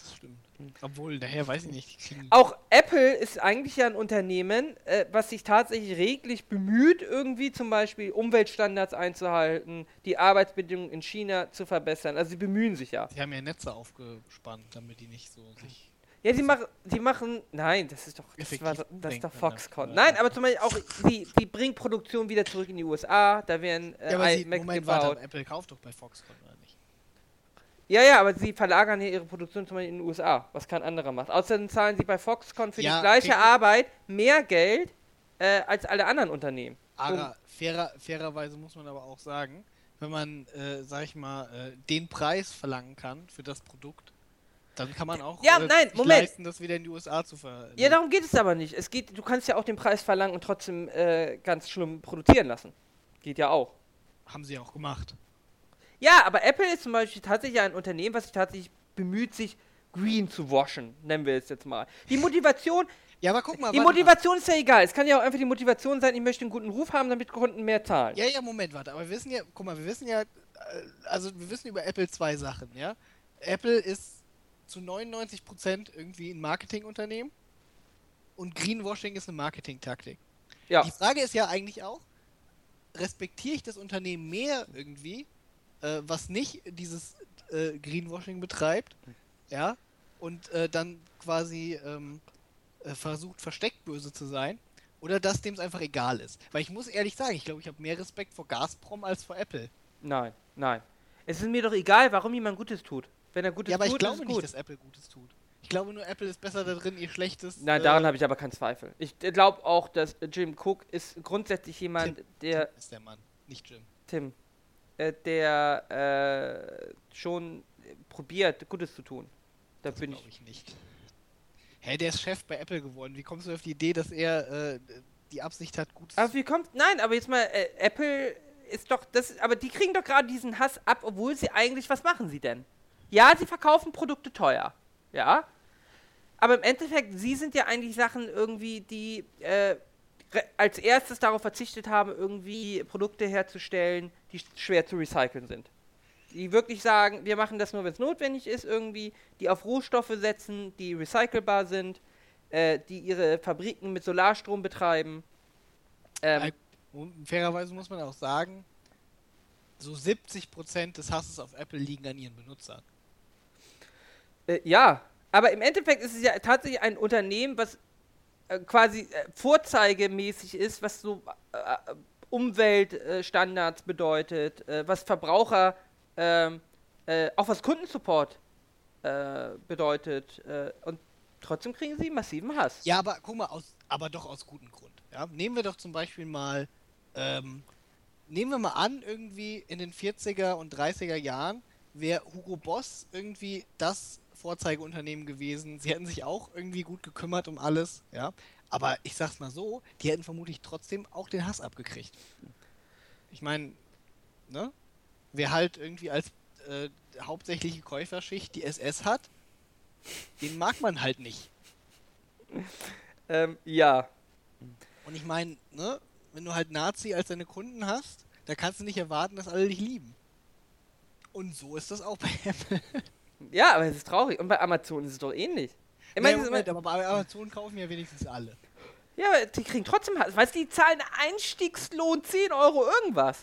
Obwohl, daher weiß ich nicht. Auch Apple ist eigentlich ja ein Unternehmen, äh, was sich tatsächlich reglich bemüht, irgendwie zum Beispiel Umweltstandards einzuhalten, die Arbeitsbedingungen in China zu verbessern. Also sie bemühen sich ja. Sie haben ja Netze aufgespannt, damit die nicht so sich. Ja, sie machen, sie machen, nein, das ist doch, das, war, das ist doch Foxconn. Nein, aber zum Beispiel auch, sie, sie bringen Produktion wieder zurück in die USA, da werden äh, Ja, aber sie, Moment, warte, Apple kauft doch bei Foxconn? Ja, ja, aber sie verlagern hier ihre Produktion zum Beispiel in den USA, was kein anderer macht. Außerdem zahlen sie bei Foxconn für Ja, die gleiche okay. Arbeit mehr Geld äh, als alle anderen Unternehmen. Aber fairer, fairerweise muss man aber auch sagen, wenn man, äh, sag ich mal, äh, den Preis verlangen kann für das Produkt, dann kann man auch Ja, äh, nein, Moment. leisten, das wieder in die USA zu ver. Ja, darum geht es aber nicht. Es geht, du kannst ja auch den Preis verlangen und trotzdem äh, ganz schlimm produzieren lassen. Geht ja auch. Haben sie auch gemacht. Ja, aber Apple ist zum Beispiel tatsächlich ein Unternehmen, was sich tatsächlich bemüht, sich green zu waschen, nennen wir es jetzt mal. Die Motivation, Ja, aber guck mal, die warte mal. Motivation ist ja egal. Es kann ja auch einfach die Motivation sein, ich möchte einen guten Ruf haben, damit Kunden mehr zahlen. Ja, ja, Moment, warte. Aber wir wissen ja, guck mal, wir wissen ja, äh, also wir wissen über Apple zwei Sachen, ja. Apple ist zu 99% irgendwie ein Marketingunternehmen und Greenwashing ist eine Marketingtaktik. Ja. Die Frage ist ja eigentlich auch, respektiere ich das Unternehmen mehr irgendwie, äh, was nicht dieses äh, Greenwashing betreibt, ja, und äh, dann quasi ähm, äh, versucht, versteckt böse zu sein, oder dass dem es einfach egal ist. Weil ich muss ehrlich sagen, ich glaube, ich habe mehr Respekt vor Gazprom als vor Apple. Nein, nein. Es ist mir doch egal, warum jemand Gutes tut. Wenn er Gutes ja, aber tut, ich glaube nicht, gut. dass Apple Gutes tut. Ich glaube nur, Apple ist besser da drin, ihr Schlechtes. Nein, äh, daran habe ich aber keinen Zweifel. Ich glaube auch, dass äh, Jim Cook ist grundsätzlich jemand, Tim. der Tim ist der Mann, nicht Jim. Tim, äh, der äh, schon probiert, Gutes zu tun. Da Das bin glaube ich. ich nicht. Hä, der ist Chef bei Apple geworden. Wie kommst du auf die Idee, dass er äh, die Absicht hat, Gutes Aber wie kommt. Nein, aber jetzt mal, äh, Apple ist doch. das. Aber die kriegen doch gerade diesen Hass ab, obwohl sie eigentlich. Was machen sie denn? Ja, sie verkaufen Produkte teuer. Ja. Aber im Endeffekt, sie sind ja eigentlich Sachen irgendwie, die äh, als erstes darauf verzichtet haben, irgendwie Produkte herzustellen, die sch- schwer zu recyceln sind. Die wirklich sagen, wir machen das nur, wenn es notwendig ist, irgendwie, die auf Rohstoffe setzen, die recycelbar sind, äh, die ihre Fabriken mit Solarstrom betreiben. Ähm, Äh, Und fairerweise muss man auch sagen, so 70% des Hasses auf Apple liegen an ihren Benutzern. Äh, ja, aber im Endeffekt ist es ja tatsächlich ein Unternehmen, was quasi äh, vorzeigemäßig ist, was so äh, äh, Umweltstandards bedeutet, äh, was Verbraucher, ähm, äh, auch was Kundensupport äh, bedeutet. Äh, und trotzdem kriegen sie massiven Hass. Ja, aber guck mal, aus, aber doch aus gutem Grund. Ja? Nehmen wir doch zum Beispiel mal, ähm, nehmen wir mal an, irgendwie in den 40er und 30er Jahren wäre Hugo Boss irgendwie das Vorzeigeunternehmen gewesen. Sie hätten sich auch irgendwie gut gekümmert um alles, ja. Aber ich sag's mal so, die hätten vermutlich trotzdem auch den Hass abgekriegt. Ich meine, ne? Wer halt irgendwie als äh, hauptsächliche Käuferschicht die SS hat, den mag man halt nicht. Ähm, ja. Und ich meine, ne, wenn du halt Nazi als deine Kunden hast, da kannst du nicht erwarten, dass alle dich lieben. Und so ist das auch bei Apple. Ja, aber es ist traurig. Und bei Amazon ist es doch ähnlich. Ich Nee, meine, ist Moment, aber bei Amazon kaufen ja wenigstens alle. ja, aber die kriegen trotzdem Hass. Weißt du, die zahlen Einstiegslohn 10 Euro irgendwas.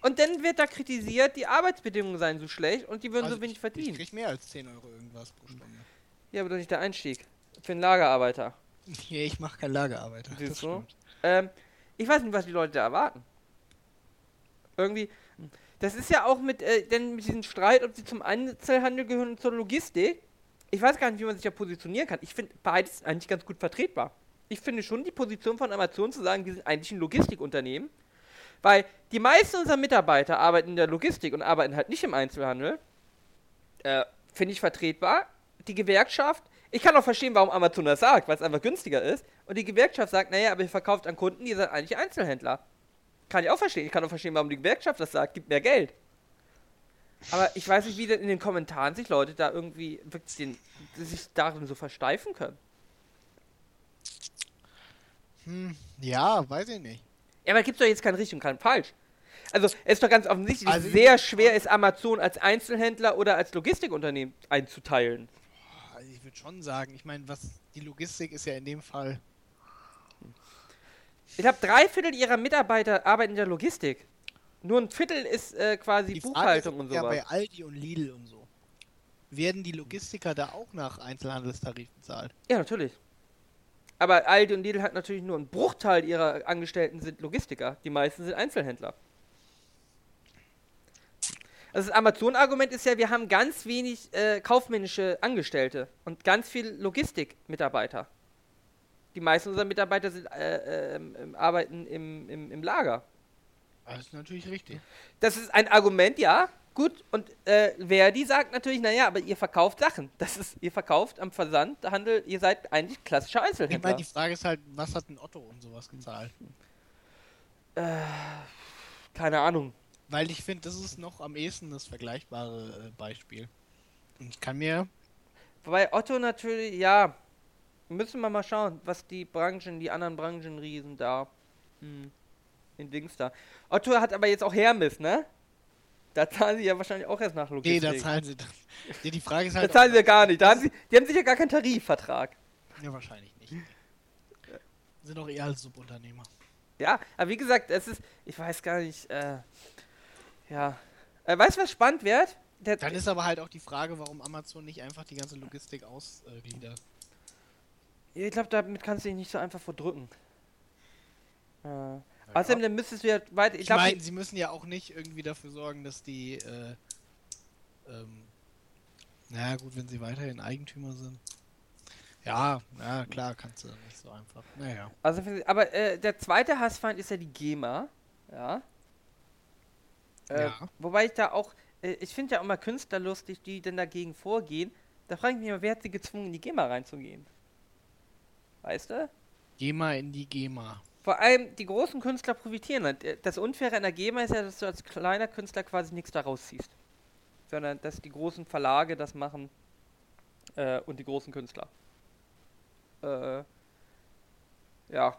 Und dann wird da kritisiert, die Arbeitsbedingungen seien so schlecht und die würden Also so wenig Ich verdienen. krieg mehr als 10 Euro irgendwas pro Stunde. Ja, aber doch nicht der Einstieg. Für einen Lagerarbeiter. <laughs> Nee, ich mache keinen Lagerarbeiter. Siehst Das du? stimmt. Ähm, ich weiß nicht, was die Leute da erwarten. Irgendwie. Das ist ja auch mit, äh, denn mit diesem Streit, ob sie zum Einzelhandel gehören und zur Logistik. Ich weiß gar nicht, wie man sich da positionieren kann. Ich finde beides eigentlich ganz gut vertretbar. Ich finde schon die Position von Amazon zu sagen, die sind eigentlich ein Logistikunternehmen. Weil die meisten unserer Mitarbeiter arbeiten in der Logistik und arbeiten halt nicht im Einzelhandel. Äh, finde ich vertretbar. Die Gewerkschaft, ich kann auch verstehen, warum Amazon das sagt, weil es einfach günstiger ist. Und die Gewerkschaft sagt, naja, aber ihr verkauft an Kunden, die sind eigentlich Einzelhändler. Kann ich auch verstehen. Ich kann auch verstehen, warum die Gewerkschaft das sagt, gibt mehr Geld. Aber ich weiß nicht, wie denn in den Kommentaren sich Leute da irgendwie wirklich den, sich darin so versteifen können. Hm, ja, weiß ich nicht. Ja, aber gibt es doch jetzt kein richtig und kein falsch. Also, es ist doch ganz offensichtlich Also sehr schwer, ist Amazon als Einzelhändler oder als Logistikunternehmen einzuteilen. ich würde schon sagen, ich meine, was die Logistik ist ja in dem Fall. Ich glaube, drei Viertel ihrer Mitarbeiter arbeiten in der Logistik. Nur ein Viertel ist äh, quasi Die Buchhaltung und ja sowas. bei Aldi und Lidl und so. Werden die Logistiker da auch nach Einzelhandelstarifen bezahlt? Ja, natürlich. Aber Aldi und Lidl hat natürlich nur einen Bruchteil ihrer Angestellten sind Logistiker. Die meisten sind Einzelhändler. Also das Amazon-Argument ist ja, wir haben ganz wenig äh, kaufmännische Angestellte und ganz viel Logistikmitarbeiter. Die meisten unserer Mitarbeiter sind, äh, ähm, ähm, arbeiten im, im, im Lager. Das ist natürlich richtig. Das ist ein Argument, ja. Gut, und äh, Verdi sagt natürlich, naja, aber ihr verkauft Sachen. Das ist, ihr verkauft am Versandhandel, ihr seid eigentlich klassischer Ich Einzelhändler. meine, die Frage ist halt, was hat ein Otto und sowas gezahlt? Keine Ahnung. Weil ich finde, das ist noch am ehesten das vergleichbare äh, Beispiel. Und ich kann mir. Wobei Otto natürlich, ja, müssen wir mal schauen, was die Branchen, die anderen Branchenriesen da hm, in Dings da. Otto hat aber jetzt auch Hermes, ne? Da zahlen sie ja wahrscheinlich auch erst nach Nee, Logistik. da zahlen sie dann. Nee, die Frage ist Da halt. zahlen sie ja gar nicht. Da haben sie, die haben sicher gar keinen Tarifvertrag. ja, wahrscheinlich nicht. Sind auch eher als Subunternehmer. Ja, aber wie gesagt, es ist, ich weiß gar nicht, äh, ja. Äh, weißt du, was spannend wird? Der, Dann ist aber halt auch die Frage, warum Amazon nicht einfach die ganze Logistik ausgliedert. Ich glaube, damit kannst du dich nicht so einfach verdrücken. Äh, außerdem, dann müsstest du ja weiter, ich Ich meine, sie müssen ja auch nicht irgendwie dafür sorgen, dass die. Äh, ähm, naja, gut, wenn sie weiterhin Eigentümer sind. Ja, na klar, kannst du nicht so einfach. Naja. Also, aber äh, der zweite Hassfeind ist ja die GEMA. Ja. Äh, Ja. Wobei ich da auch, äh, ich finde ja auch mal Künstler lustig, die denn dagegen vorgehen. Da frage ich mich immer, wer hat sie gezwungen, in die GEMA reinzugehen? Weißt du? Geh mal in die GEMA. Vor allem die großen Künstler profitieren. Äh, Das Unfaire an der GEMA ist ja, dass du als kleiner Künstler quasi nichts daraus ziehst. Sondern dass die großen Verlage das machen äh, und die großen Künstler. Äh, ja.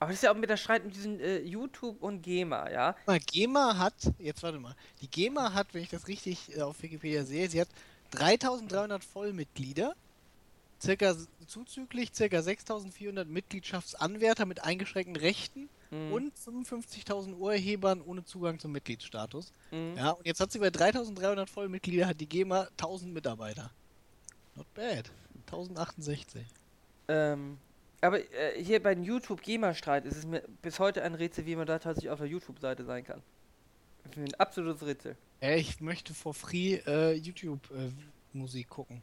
Aber das ist ja auch mit der Streit mit diesen äh, YouTube und GEMA, ja. Mal, GEMA hat, jetzt warte mal, die GEMA hat, wenn ich das richtig äh, auf Wikipedia sehe, sie hat 3300 Vollmitglieder, circa zuzüglich circa 6400 Mitgliedschaftsanwärter mit eingeschränkten Rechten Mhm. und 55.000 Urhebern ohne Zugang zum Mitgliedsstatus. Mhm. Ja, und jetzt hat sie bei 3300 Vollmitglieder hat die GEMA 1000 Mitarbeiter. Not bad. 1068. Ähm, aber äh, hier bei dem YouTube-GEMA-Streit ist es mir bis heute ein Rätsel, wie man da tatsächlich auf der YouTube-Seite sein kann. Für mich Ein absolutes Rätsel. Äh, ich möchte for free äh, YouTube äh, Musik gucken.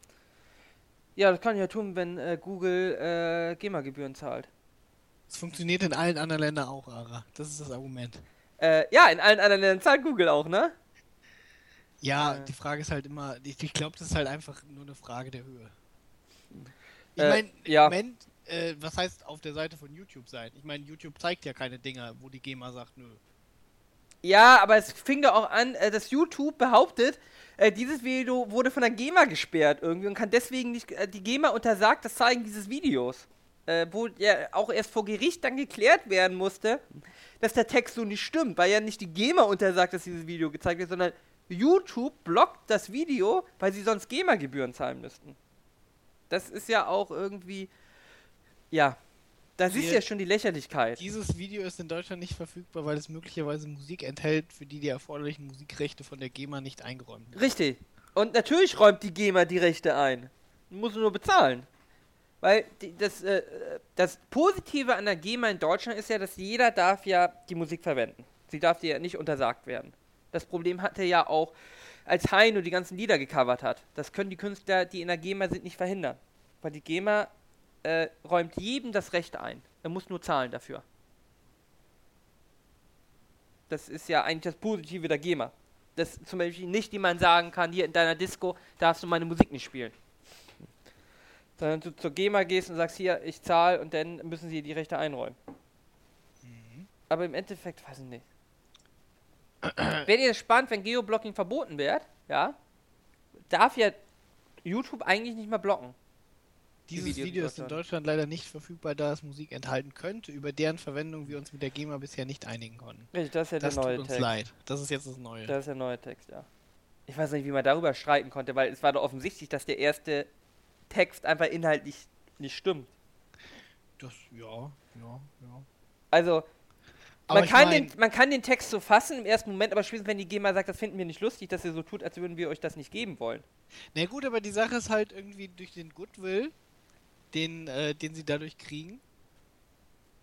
Ja, das kann ich ja tun, wenn äh, Google äh, GEMA-Gebühren zahlt. Das funktioniert in allen anderen Ländern auch, Ara. Das ist das Argument. Äh, ja, in allen anderen Ländern zahlt Google auch, ne? Ja, die Frage ist halt immer, ich, ich glaube, das ist halt einfach nur eine Frage der Höhe. Ich Äh, meine, ja. im Moment, äh, was heißt auf der Seite von YouTube sein? Ich meine, YouTube zeigt ja keine Dinger, wo die GEMA sagt, nö. Ja, aber es fing doch auch an, äh, dass YouTube behauptet, äh, dieses Video wurde von der GEMA gesperrt irgendwie und kann deswegen nicht, äh, die GEMA untersagt das Zeigen dieses Videos. Wo ja auch erst vor Gericht dann geklärt werden musste, dass der Text so nicht stimmt, weil ja nicht die GEMA untersagt, dass dieses Video gezeigt wird, sondern YouTube blockt das Video, weil sie sonst GEMA-Gebühren zahlen müssten. Das ist ja auch irgendwie, ja, da siehst du ja schon die Lächerlichkeit. Dieses Video ist in Deutschland nicht verfügbar, weil es möglicherweise Musik enthält, für die die erforderlichen Musikrechte von der GEMA nicht eingeräumt werden. Richtig. Und natürlich räumt die GEMA die Rechte ein. Muss nur bezahlen. Weil die, das, äh, das Positive an der GEMA in Deutschland ist ja, dass jeder darf ja die Musik verwenden. Sie darf dir ja nicht untersagt werden. Das Problem hatte ja auch, als Heino die ganzen Lieder gecovert hat. Das können die Künstler, die in der GEMA sind, nicht verhindern. Weil die GEMA äh, räumt jedem das Recht ein. Er muss nur zahlen dafür. Das ist ja eigentlich das Positive der GEMA. Dass zum Beispiel nicht jemand sagen kann, hier in deiner Disco darfst du meine Musik nicht spielen. Sondern du zur GEMA gehst und sagst, hier, ich zahle und dann müssen sie die Rechte einräumen. Aber im Endeffekt, weiß ich nicht. Wäre ihr spannend, wenn Geoblocking verboten wird, ja, darf ja YouTube eigentlich nicht mehr blocken. Die Dieses Video ist in Deutschland. Leider nicht verfügbar, da es Musik enthalten könnte, über deren Verwendung wir uns mit der GEMA bisher nicht einigen konnten. Das ist ja Das der neue tut uns Text. leid. Das ist jetzt das Neue. Das ist der neue Text, ja. Ich weiß nicht, wie man darüber streiten konnte, weil es war doch offensichtlich, dass der erste Text einfach inhaltlich nicht stimmt. Das, ja, ja, ja. Also, Aber man kann, mein- den, man kann den Text so fassen im ersten Moment, aber spätestens wenn die GEMA sagt, das finden wir nicht lustig, dass ihr so tut, als würden wir euch das nicht geben wollen. Na gut, aber die Sache ist halt irgendwie durch den Goodwill, den, äh, den sie dadurch kriegen,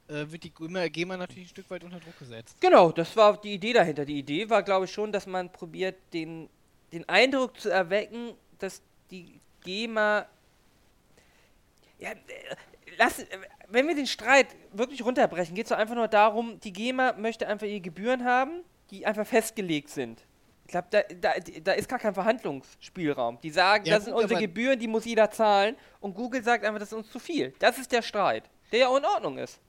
äh, wird die GEMA, natürlich ein Stück weit unter Druck gesetzt. Genau, das war die Idee dahinter. Die Idee war, glaube ich, schon, dass man probiert, den, den Eindruck zu erwecken, dass die GEMA. Ja, äh, lass, äh, wenn wir den Streit wirklich runterbrechen, geht es doch einfach nur darum, die GEMA möchte einfach ihre Gebühren haben, die einfach festgelegt sind. Ich glaube, da, da, da ist gar kein Verhandlungsspielraum. Die sagen, Ja, das sind gut, unsere aber- Gebühren, die muss jeder zahlen. Und Google sagt einfach, das ist uns zu viel. Das ist der Streit, der ja auch in Ordnung ist.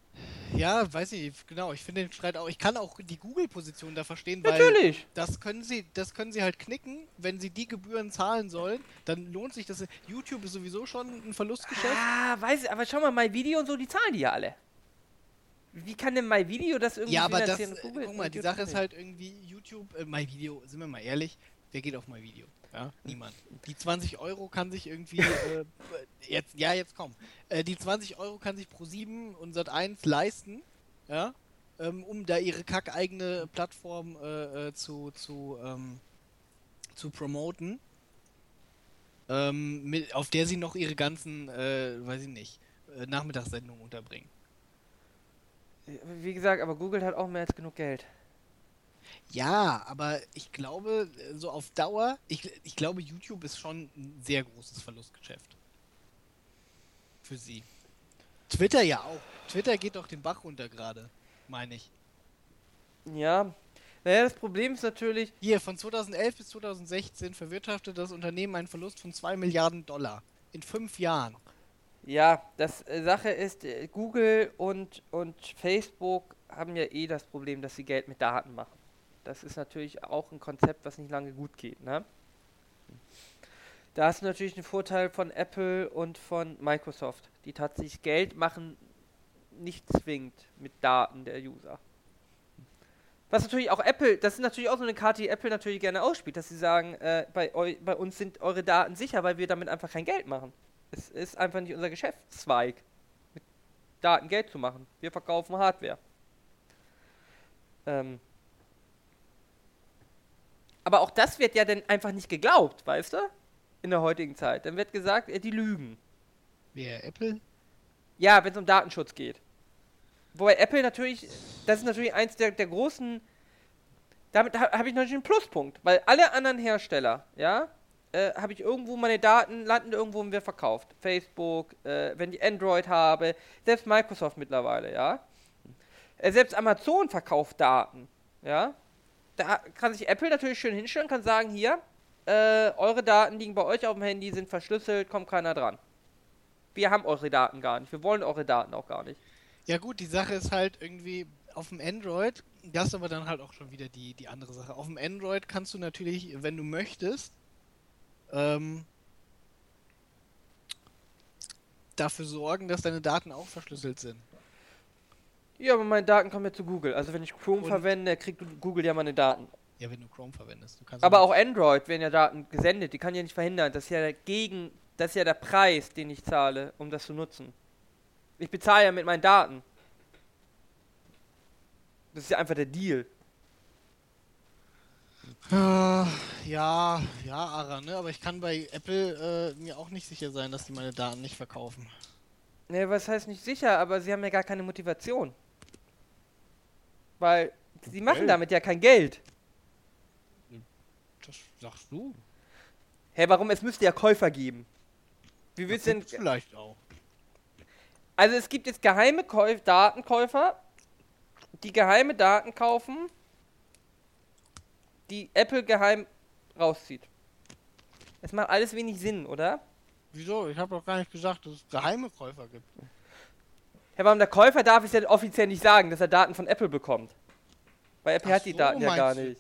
Ja, weiß ich, genau. Ich finde den Streit auch. Ich kann auch die Google-Position da verstehen, weil Natürlich. das können sie, das können sie halt knicken. Wenn sie die Gebühren zahlen sollen, dann lohnt sich das. YouTube ist sowieso schon ein Verlustgeschäft. Ah, weiß ich, aber schau mal, MyVideo und so, die zahlen die ja alle. Wie kann denn MyVideo das irgendwie Ja, aber das, finanzieren? äh, Google guck mal, die Sache ist halt irgendwie YouTube, äh, MyVideo, sind wir mal ehrlich, wer geht auf MyVideo? Ja, niemand. Die 20 Euro kann sich irgendwie, <laughs> äh, jetzt, ja, jetzt komm, äh, die 20 Euro kann sich Pro7 und Sat1 leisten, ja, ähm, um da ihre kackeigene Plattform äh, äh, zu, zu, ähm, zu promoten, ähm, mit, auf der sie noch ihre ganzen, äh, weiß ich nicht, äh, Nachmittagssendungen unterbringen. Wie gesagt, aber Google hat auch mehr als genug Geld. Ja, aber ich glaube, äh, so auf Dauer, ich, ich glaube, YouTube ist schon ein sehr großes Verlustgeschäft. Für sie. Twitter ja auch. Twitter geht doch den Bach runter gerade, meine ich. Ja. Naja, das Problem ist natürlich, Hier, von 2011 bis 2016 verwirtschaftet das Unternehmen einen Verlust von 2 Milliarden Dollar. In fünf Jahren. Ja, das äh, Sache ist, äh, Google und, und Facebook haben ja eh das Problem, dass sie Geld mit Daten machen. Das ist natürlich auch ein Konzept, was nicht lange gut geht, ne? Da du natürlich den Vorteil von Apple und von Microsoft, die tatsächlich Geld machen, nicht zwingend mit Daten der User. Was natürlich auch Apple, das ist natürlich auch so eine Karte, die Apple natürlich gerne ausspielt, dass sie sagen, äh, bei, bei uns sind eure Daten sicher, weil wir damit einfach kein Geld machen. Es ist einfach nicht unser Geschäftszweig, mit Daten Geld zu machen. Wir verkaufen Hardware. Ähm. Aber auch das wird ja dann einfach nicht geglaubt, weißt du? In der heutigen Zeit. Dann wird gesagt, äh, die lügen. Wer, Apple? Ja, wenn es um Datenschutz geht. Wobei Apple natürlich, das ist natürlich eins der, der großen, damit ha, habe ich natürlich einen Pluspunkt, weil alle anderen Hersteller, ja, äh, habe ich irgendwo, meine Daten landen irgendwo und wird verkauft. Facebook, äh, wenn ich Android habe, selbst Microsoft mittlerweile, ja. Äh, selbst Amazon verkauft Daten, ja. Da kann sich Apple natürlich schön hinstellen, kann sagen, hier, äh, eure Daten liegen bei euch auf dem Handy, sind verschlüsselt, kommt keiner dran. Wir haben eure Daten gar nicht. Wir wollen eure Daten auch gar nicht. Ja gut, die Sache ist halt irgendwie auf dem Android, das ist aber dann halt auch schon wieder die, die andere Sache. Auf dem Android kannst du natürlich, wenn du möchtest, ähm, dafür sorgen, dass deine Daten auch verschlüsselt sind. Ja, aber meine Daten kommen ja zu Google. Also wenn ich Chrome Und- verwende, kriegt Google ja meine Daten. Ja, wenn du Chrome verwendest. Du Aber auch Android werden ja Daten gesendet. Die kann ja nicht verhindern. Das ist ja dagegen, das ist ja der Preis, den ich zahle, um das zu nutzen. Ich bezahle ja mit meinen Daten. Das ist ja einfach der Deal. Ah, ja, ja, Ara, ne? Aber ich kann bei Apple äh, mir auch nicht sicher sein, dass die meine Daten nicht verkaufen. Ne, was heißt nicht sicher, aber sie haben ja gar keine Motivation. Weil sie machen damit ja kein Geld. Das sagst du. Hä, warum? Es müsste ja Käufer geben. Wie willst denn. Vielleicht auch. Also es gibt jetzt geheime Käuf Datenkäufer, die geheime Daten kaufen, die Apple geheim rauszieht. Es macht alles wenig Sinn, oder? Wieso? Ich habe doch gar nicht gesagt, dass es geheime Käufer gibt. Herr warum der Käufer darf es ja offiziell nicht sagen, dass er Daten von Apple bekommt. Weil Apple Ach hat die so, Daten ja gar nicht.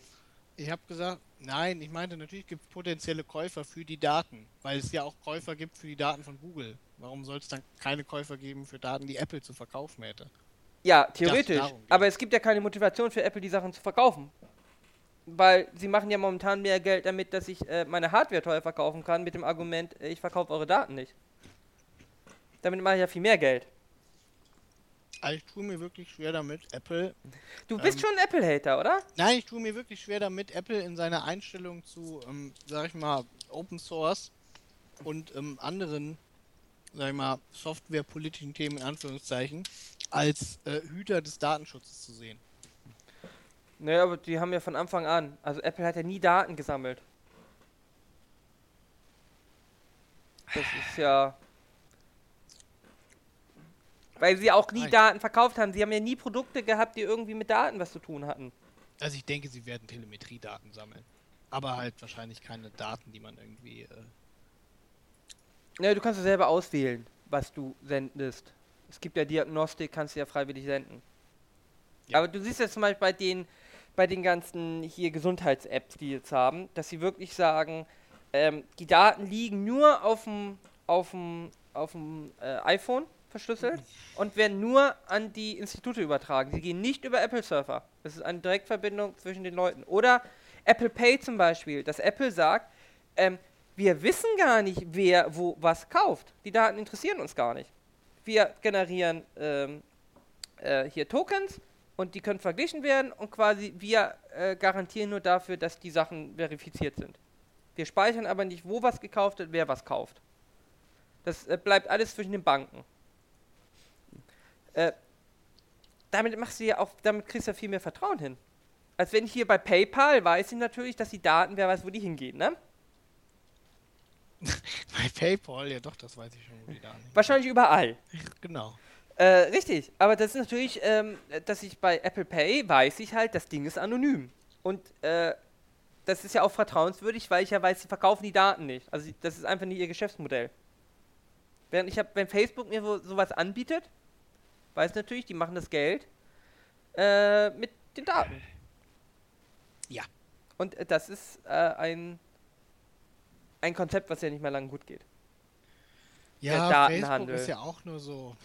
Ich habe gesagt, nein, ich meinte, natürlich gibt es potenzielle Käufer für die Daten, weil es ja auch Käufer gibt für die Daten von Google. Warum soll es dann keine Käufer geben für Daten, die Apple zu verkaufen hätte? Ja, theoretisch. Aber es gibt ja keine Motivation für Apple, die Sachen zu verkaufen. Weil sie machen ja momentan mehr Geld damit, dass ich äh, meine Hardware teuer verkaufen kann, mit dem Argument, äh, ich verkaufe eure Daten nicht. Damit mache ich ja viel mehr Geld. Also ich tue mir wirklich schwer damit, Apple. Du bist Ähm. schon ein Apple-Hater, oder? Nein, ich tue mir wirklich schwer damit, Apple in seiner Einstellung zu, ähm, sag ich mal, Open Source und ähm, anderen, sag ich mal, softwarepolitischen Themen in Anführungszeichen, als äh, Hüter des Datenschutzes zu sehen. Naja, aber die haben ja von Anfang an. Also Apple hat ja nie Daten gesammelt. Das ist ja. Weil sie auch nie. Daten verkauft haben. Sie haben ja nie Produkte gehabt, die irgendwie mit Daten was zu tun hatten. Also ich denke, sie werden Telemetriedaten sammeln. Aber halt wahrscheinlich keine Daten, die man irgendwie. Äh, Naja, du kannst ja selber auswählen, was du sendest. Es gibt ja Diagnostik, kannst du ja freiwillig senden. Ja. Aber du siehst ja zum Beispiel bei den, bei den ganzen hier Gesundheits-Apps, die jetzt haben, dass sie wirklich sagen, ähm, die Daten liegen nur auf dem auf dem auf dem äh, iPhone verschlüsselt und werden nur an die Institute übertragen. Sie gehen nicht über Apple Server. Das ist eine Direktverbindung zwischen den Leuten. Oder Apple Pay zum Beispiel, dass Apple sagt, ähm, wir wissen gar nicht, wer wo was kauft. Die Daten interessieren uns gar nicht. Wir generieren ähm, äh, hier Tokens und die können verglichen werden und quasi wir äh, garantieren nur dafür, dass die Sachen verifiziert sind. Wir speichern aber nicht, wo was gekauft wird, wer was kauft. Das äh, bleibt alles zwischen den Banken. Äh, damit machst du ja auch, damit kriegst du ja viel mehr Vertrauen hin. Als wenn hier bei PayPal weiß ich natürlich, dass die Daten, wer weiß, wo die hingehen, ne? <laughs> bei PayPal, ja doch, das weiß ich schon, wo die Daten. Wahrscheinlich überall. Genau. Äh, richtig, aber das ist natürlich, ähm, dass ich bei Apple Pay weiß ich halt, das Ding ist anonym. Und äh, das ist ja auch vertrauenswürdig, weil ich ja weiß, sie verkaufen die Daten nicht. Also das ist einfach nicht ihr Geschäftsmodell. Während ich hab, wenn Facebook mir wo, sowas anbietet, weiß natürlich, die machen das Geld äh, mit den Daten. Ja. Und äh, das ist äh, ein, ein Konzept, was ja nicht mehr lange gut geht. Ja, Datenhandel. Facebook ist ja auch nur so.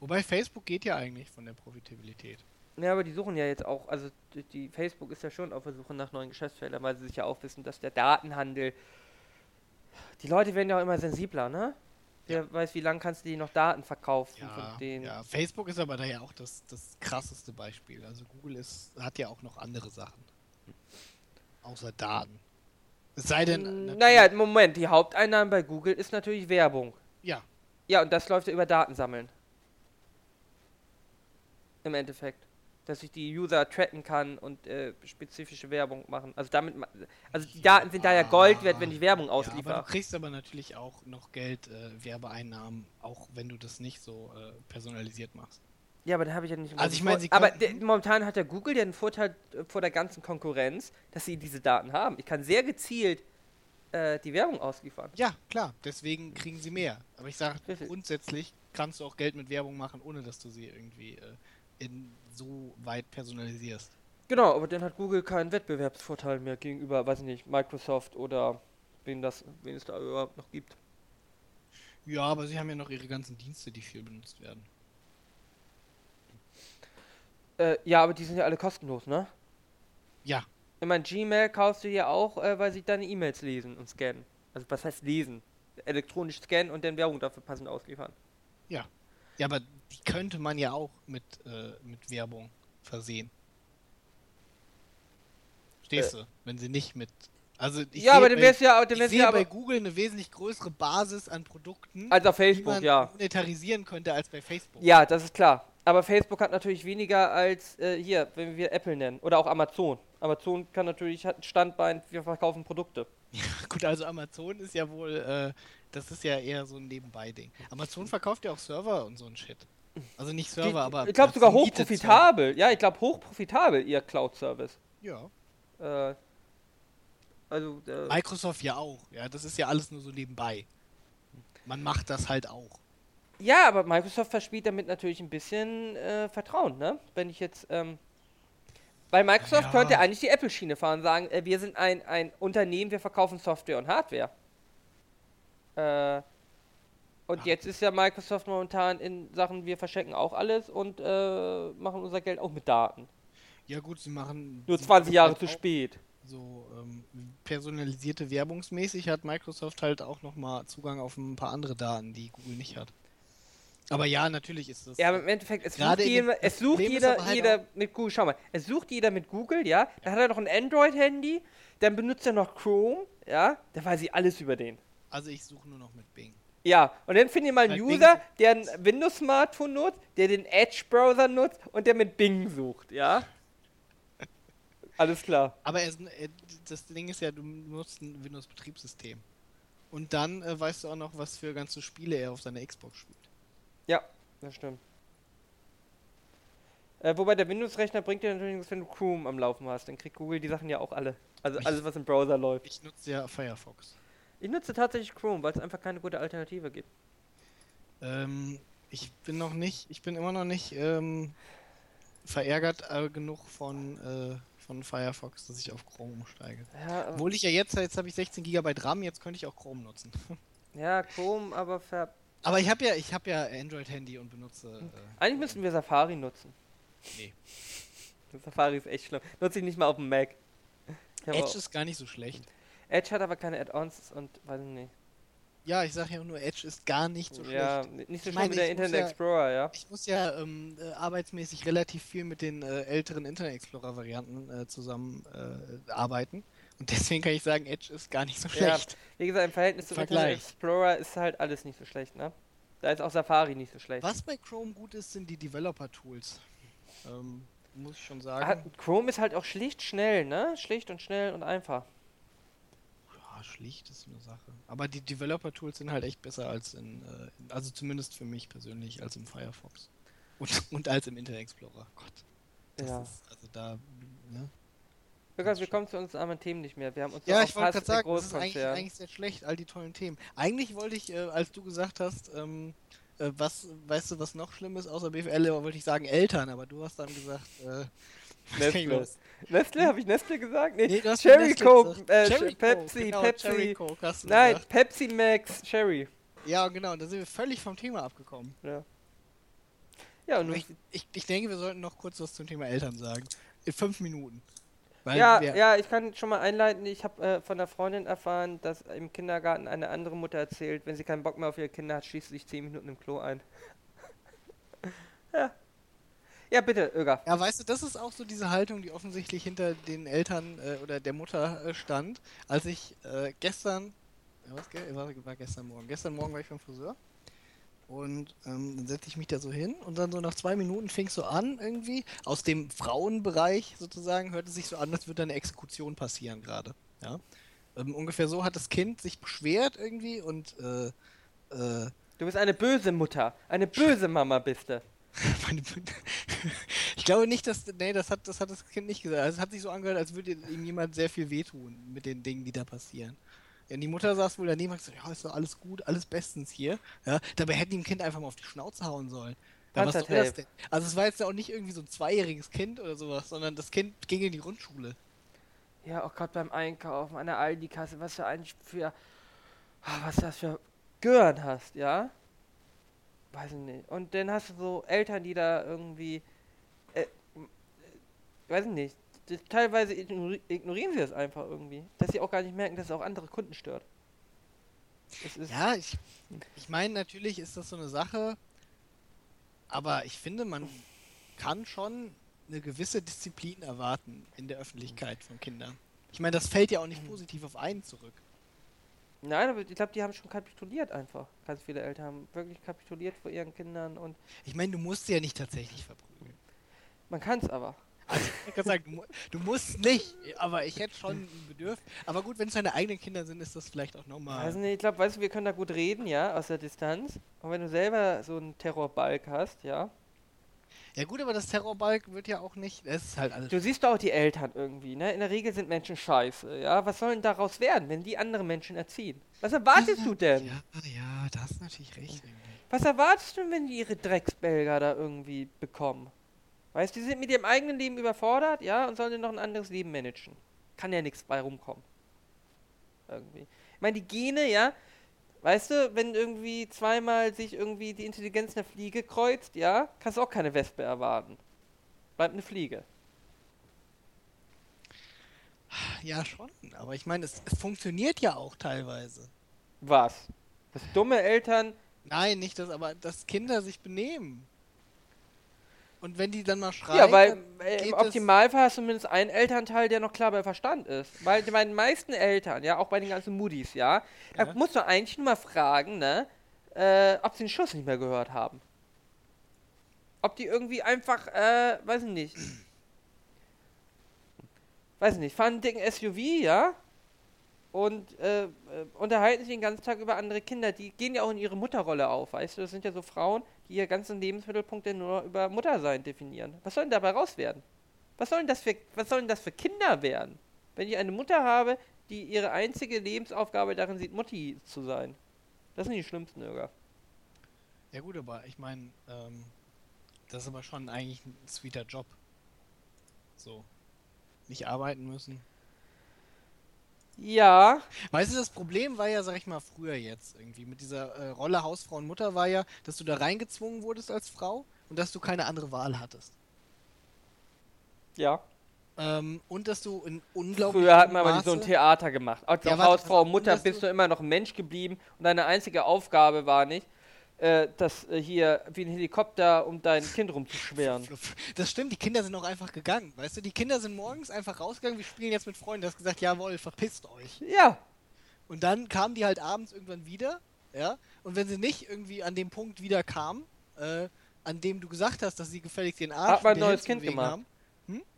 Wobei Facebook geht ja eigentlich von der Profitabilität. Ja, aber die suchen ja jetzt auch, also die, Facebook ist ja schon auf der Suche nach neuen Geschäftsfeldern, weil sie sich ja auch wissen, dass der Datenhandel. Die Leute werden ja auch immer sensibler, ne? Wer weiß, wie lange kannst du die noch Daten verkaufen Ja, von denen. ja, Facebook ist aber da ja auch das, das krasseste Beispiel. Also Google ist, hat ja auch noch andere Sachen. Außer Daten. Es sei denn. Natürlich- Naja, Moment, die Haupteinnahmen bei Google ist natürlich Werbung. Ja, Ja, und das läuft ja über Datensammeln. Im Endeffekt. Dass ich die User tracken kann und äh, spezifische Werbung machen. Also damit, also die Daten sind da ja Gold wert, wenn ich Werbung Ja, aber ausliefer. du kriegst aber natürlich auch noch Geld, äh, Werbeeinnahmen, auch wenn du das nicht so äh, personalisiert machst. Ja, aber da habe ich ja nicht. Also ich meine, aber der, momentan hat der Google ja den Vorteil äh, vor der ganzen Konkurrenz, dass sie diese Daten haben. Ich kann sehr gezielt äh, die Werbung ausliefern. Ja, klar, deswegen kriegen sie mehr. Aber ich sage, grundsätzlich kannst du auch Geld mit Werbung machen, ohne dass du sie irgendwie äh, in so weit personalisierst. Genau, aber dann hat Google keinen Wettbewerbsvorteil mehr gegenüber, weiß ich nicht, Microsoft oder wen das, wen es da überhaupt noch gibt. Ja, aber sie haben ja noch ihre ganzen Dienste, die viel benutzt werden. Äh, ja, aber die sind ja alle kostenlos, ne? Ja, Ich meine, Gmail kaufst du ja auch, äh, weil sie deine E-Mails lesen und scannen. Also was heißt lesen? Elektronisch scannen und dann Werbung dafür passend ausliefern. ja. Ja, aber die könnte man ja auch mit, äh, mit Werbung versehen. Verstehst du? Wenn sie nicht mit. Also ich Äh. ja, aber dann wär's ja, dann ich wär's sehe ja bei Google eine wesentlich größere Basis an Produkten, als auf die Facebook, man ja. monetarisieren könnte als bei Facebook. Ja, das ist klar. Aber Facebook hat natürlich weniger als äh, hier, wenn wir Apple nennen. Oder auch Amazon. Amazon kann natürlich, hat ein Standbein, wir verkaufen Produkte. <laughs> Gut, also Amazon ist ja wohl, äh, das ist ja eher so ein Nebenbei-Ding. Amazon verkauft ja auch Server und so ein Shit. Also nicht Server, Die- aber. ich glaube sogar hochprofitabel. Ja, ich glaube hochprofitabel, ihr Cloud-Service. Ja. Äh, also, äh, Microsoft ja auch. Ja, das ist ja alles nur so nebenbei. Man macht das halt auch. ja, aber Microsoft verspielt damit natürlich ein bisschen äh, Vertrauen, ne? Wenn ich jetzt, ähm, weil Microsoft Ja. könnte eigentlich die Apple-Schiene fahren, sagen, äh, wir sind ein, ein Unternehmen, wir verkaufen Software und Hardware. Äh, und Ah. jetzt ist ja Microsoft momentan in Sachen, wir verschenken auch alles und äh, machen unser Geld auch mit Daten. Ja gut, sie machen. Nur sie 20 Jahre zu spät. So ähm, personalisierte Werbungsmäßig hat Microsoft halt auch nochmal Zugang auf ein paar andere Daten, die Google nicht hat. Aber ja, natürlich ist das. Ja, aber im Endeffekt, es sucht, jeder, dem- es sucht jeder, halt jeder mit Google. Schau mal, es sucht jeder mit Google, ja. Dann hat er noch ein Android-Handy, dann benutzt er noch Chrome, ja. Dann weiß ich alles über den. Also ich suche nur noch mit Bing. Ja, und dann findet ihr mal einen Weil User, der ein Windows-Smartphone nutzt, der den Edge-Browser nutzt und der mit Bing sucht, ja. <laughs> Alles klar. Aber es, äh, das Ding ist ja, du nutzt ein Windows-Betriebssystem. Und dann äh, weißt du auch noch, was für ganze Spiele er auf seiner Xbox spielt. Ja, das stimmt. Äh, wobei der Windows-Rechner bringt dir natürlich nichts, wenn du Chrome am Laufen hast. Dann kriegt Google die Sachen ja auch alle. Also Ich- alles, was im Browser läuft. Ich nutze ja Firefox. Ich nutze tatsächlich Chrome, weil es einfach keine gute Alternative gibt. Ähm, ich bin noch nicht, ich bin immer noch nicht ähm, verärgert äh, genug von, äh, von Firefox, dass ich auf Chrome umsteige. Ja, Obwohl ich ja jetzt, jetzt habe ich 16 GB RAM, jetzt könnte ich auch Chrome nutzen. ja Chrome, aber ver Aber ich habe ja, ich habe ja Android-Handy und benutze. Äh, Eigentlich müssten wir Safari nutzen. Nee. <laughs> Safari ist echt schlimm. Nutze ich nicht mal auf dem Mac. Ich hab Edge auch- ist gar nicht so schlecht. Edge hat aber keine Add-ons und weiß ich nicht. Ja, ich sage ja nur, Edge ist gar nicht so ja, schlecht. n- nicht so schlimm wie der Internet ja- Explorer, ja. Ich muss ja ähm, äh, arbeitsmäßig relativ viel mit den äh, älteren Internet Explorer-Varianten äh, zusammen äh, arbeiten. Und deswegen kann ich sagen, Edge ist gar nicht so Ja, schlecht. Wie gesagt, im Verhältnis zum Vergleich. Internet Explorer ist halt alles nicht so schlecht, ne? Da ist auch Safari nicht so schlecht. Was bei Chrome gut ist, sind die Developer-Tools. Ähm, muss ich schon Ah, sagen. Chrome ist halt auch schlicht schnell, ne? Schlicht und schnell und einfach. Ja, schlicht ist eine Sache. Aber die Developer-Tools sind halt echt besser als in, äh, also zumindest für mich persönlich, als im Firefox. Und, <laughs> und als im Internet Explorer. Gott. Das Ja. ist, also da, ne? Lukas, wir kommen zu unseren armen Themen nicht mehr. Wir haben uns Ja, ich wollte gerade sagen, das ist eigentlich, eigentlich sehr schlecht, all die tollen Themen. Eigentlich wollte ich, äh, als du gesagt hast, ähm, äh, was, weißt du, was noch schlimm ist außer BFL, wollte ich sagen Eltern, aber du hast dann gesagt, äh, <laughs> Nestle. Nestle, habe ich Nestle gesagt? Nee, Nee, Cherry Coke, gesagt. äh, Cherry Pepsi, genau, Pepsi. Cherry Coke hast du Nein, gesagt. Pepsi Max Cherry. Ja, genau, da sind wir völlig vom Thema abgekommen. Ja. Ja, und Ich, ich, ich denke, wir sollten noch kurz was zum Thema Eltern sagen. In fünf Minuten. Weil ja, ja, ich kann schon mal einleiten. Ich habe äh, von einer Freundin erfahren, dass im Kindergarten eine andere Mutter erzählt, wenn sie keinen Bock mehr auf ihre Kinder hat, schließt sie sich 10 Minuten im Klo ein. <laughs> ja. Ja, bitte, Öger. Ja, weißt du, das ist auch so diese Haltung, die offensichtlich hinter den Eltern äh, oder der Mutter äh, stand. Als ich äh, gestern, ja, was, war, war gestern Morgen, gestern Morgen war ich beim Friseur und ähm, dann setze ich mich da so hin und dann so nach zwei Minuten fing es so an irgendwie, aus dem Frauenbereich sozusagen, hörte es sich so an, als würde eine Exekution passieren gerade. Ja? Ähm, ungefähr so hat das Kind sich beschwert irgendwie und äh, äh, Du bist eine böse Mutter. Eine böse Mama bist du. <laughs> <laughs> Ich glaube nicht, dass. Nee, das hat, das hat das Kind nicht gesagt. Also es hat sich so angehört, als würde ihm jemand sehr viel wehtun mit den Dingen, die da passieren. Ja, und die Mutter saß wohl daneben und hat gesagt, ja, ist doch alles gut, alles bestens hier. Ja, dabei hätten die dem Kind einfach mal auf die Schnauze hauen sollen. Ja, was soll das denn? Also es war jetzt ja auch nicht irgendwie so ein zweijähriges Kind oder sowas, sondern das Kind ging in die Grundschule. Ja, oh Gott, beim Einkaufen, an der Aldi-Kasse, was du eigentlich für. ah, was das für Gören hast, ja? Weiß ich nicht. Und dann hast du so Eltern, die da irgendwie. Äh, weiß ich nicht. Das, teilweise ignori ignorieren sie das einfach irgendwie. Dass sie auch gar nicht merken, dass es auch andere Kunden stört. Ja, ich, ich meine, natürlich ist das so eine Sache, aber ich finde, man kann schon eine gewisse Disziplin erwarten in der Öffentlichkeit von Kindern. Ich meine, das fällt ja auch nicht positiv auf einen zurück. Nein, aber ich glaube, die haben schon kapituliert einfach. Ganz viele Eltern haben wirklich kapituliert vor ihren Kindern und Ich meine, du musst sie ja nicht tatsächlich verprügeln. man kann es aber. Also, ich kann sagen, du, mu- du musst nicht, aber ich hätte schon ein Bedürfnis. Aber gut, wenn es deine eigenen Kinder sind, ist das vielleicht auch nochmal. Also nee, ich glaube, weißt du, wir können da gut reden, ja, aus der Distanz. Und wenn du selber so einen Terrorbalk hast, ja, Ja, gut, aber das Terrorbalk wird ja auch nicht. Es ist halt alles. du siehst doch auch die Eltern irgendwie, ne? In der Regel sind Menschen scheiße, ja. Was soll denn daraus werden, wenn die andere Menschen erziehen? Was erwartest du denn? Ja, ja, da hast natürlich recht. irgendwie. Was erwartest du, wenn die ihre Drecksbelger da irgendwie bekommen? Weißt du, die sind mit ihrem eigenen Leben überfordert, ja, und sollen dann noch ein anderes Leben managen. Kann ja nichts bei rumkommen. Irgendwie. Ich meine, die Gene, ja, weißt du, wenn irgendwie zweimal sich irgendwie die Intelligenz einer Fliege kreuzt, ja, kannst du auch keine Wespe erwarten. Bleibt eine Fliege. Ja, schon. Aber ich meine, es, es funktioniert ja auch teilweise. Was? Dass dumme Eltern. Nein, nicht das, aber dass Kinder sich benehmen. Und wenn die dann mal schreien. Ja, weil äh, im Optimalfall hast du zumindest einen Elternteil, der noch klar bei Verstand ist. Weil bei den meisten Eltern, ja, auch bei den ganzen Moodies, ja, da Ja. musst du eigentlich nur mal fragen, ne, äh, ob sie den Schuss nicht mehr gehört haben. Ob die irgendwie einfach, äh, weiß ich nicht. Weiß ich nicht, fahren einen dicken SUV, ja? Und äh, unterhalten sich den ganzen Tag über andere Kinder. Die gehen ja auch in ihre Mutterrolle auf, weißt du? Das sind ja so Frauen, die ihr ganzen Lebensmittelpunkt nur über Muttersein definieren. Was soll denn dabei raus werden? Was sollen das für, was sollen das für Kinder werden? Wenn ich eine Mutter habe, die ihre einzige Lebensaufgabe darin sieht, Mutti zu sein. Das sind die schlimmsten, Irga. Ja gut, aber ich meine, ähm, das ist aber schon eigentlich ein sweeter Job. So. Nicht arbeiten müssen. Ja, Weißt du, das Problem war ja, sag ich mal, früher jetzt irgendwie. Mit dieser äh, Rolle Hausfrau und Mutter war ja, dass du da reingezwungen wurdest als Frau und dass du keine andere Wahl hattest. ja. Ähm, und dass du in unglaublich Früher hat man aber Maße, so ein Theater gemacht. Als Ja, Hausfrau und Mutter bist du- du immer noch ein Mensch geblieben und deine einzige Aufgabe war nicht, äh, das äh, hier wie ein Helikopter um dein Kind rumzuschweren. <laughs> Das stimmt, die Kinder sind auch einfach gegangen. Weißt du, die Kinder sind morgens einfach rausgegangen, wir spielen jetzt mit Freunden. Du hast gesagt, jawohl, verpisst euch. Ja, Und dann kamen die halt abends irgendwann wieder, ja. Und wenn sie nicht irgendwie an dem Punkt wieder kamen, äh, an dem du gesagt hast, dass sie gefälligst den Arsch Hat man ein neues Kind gemacht. haben.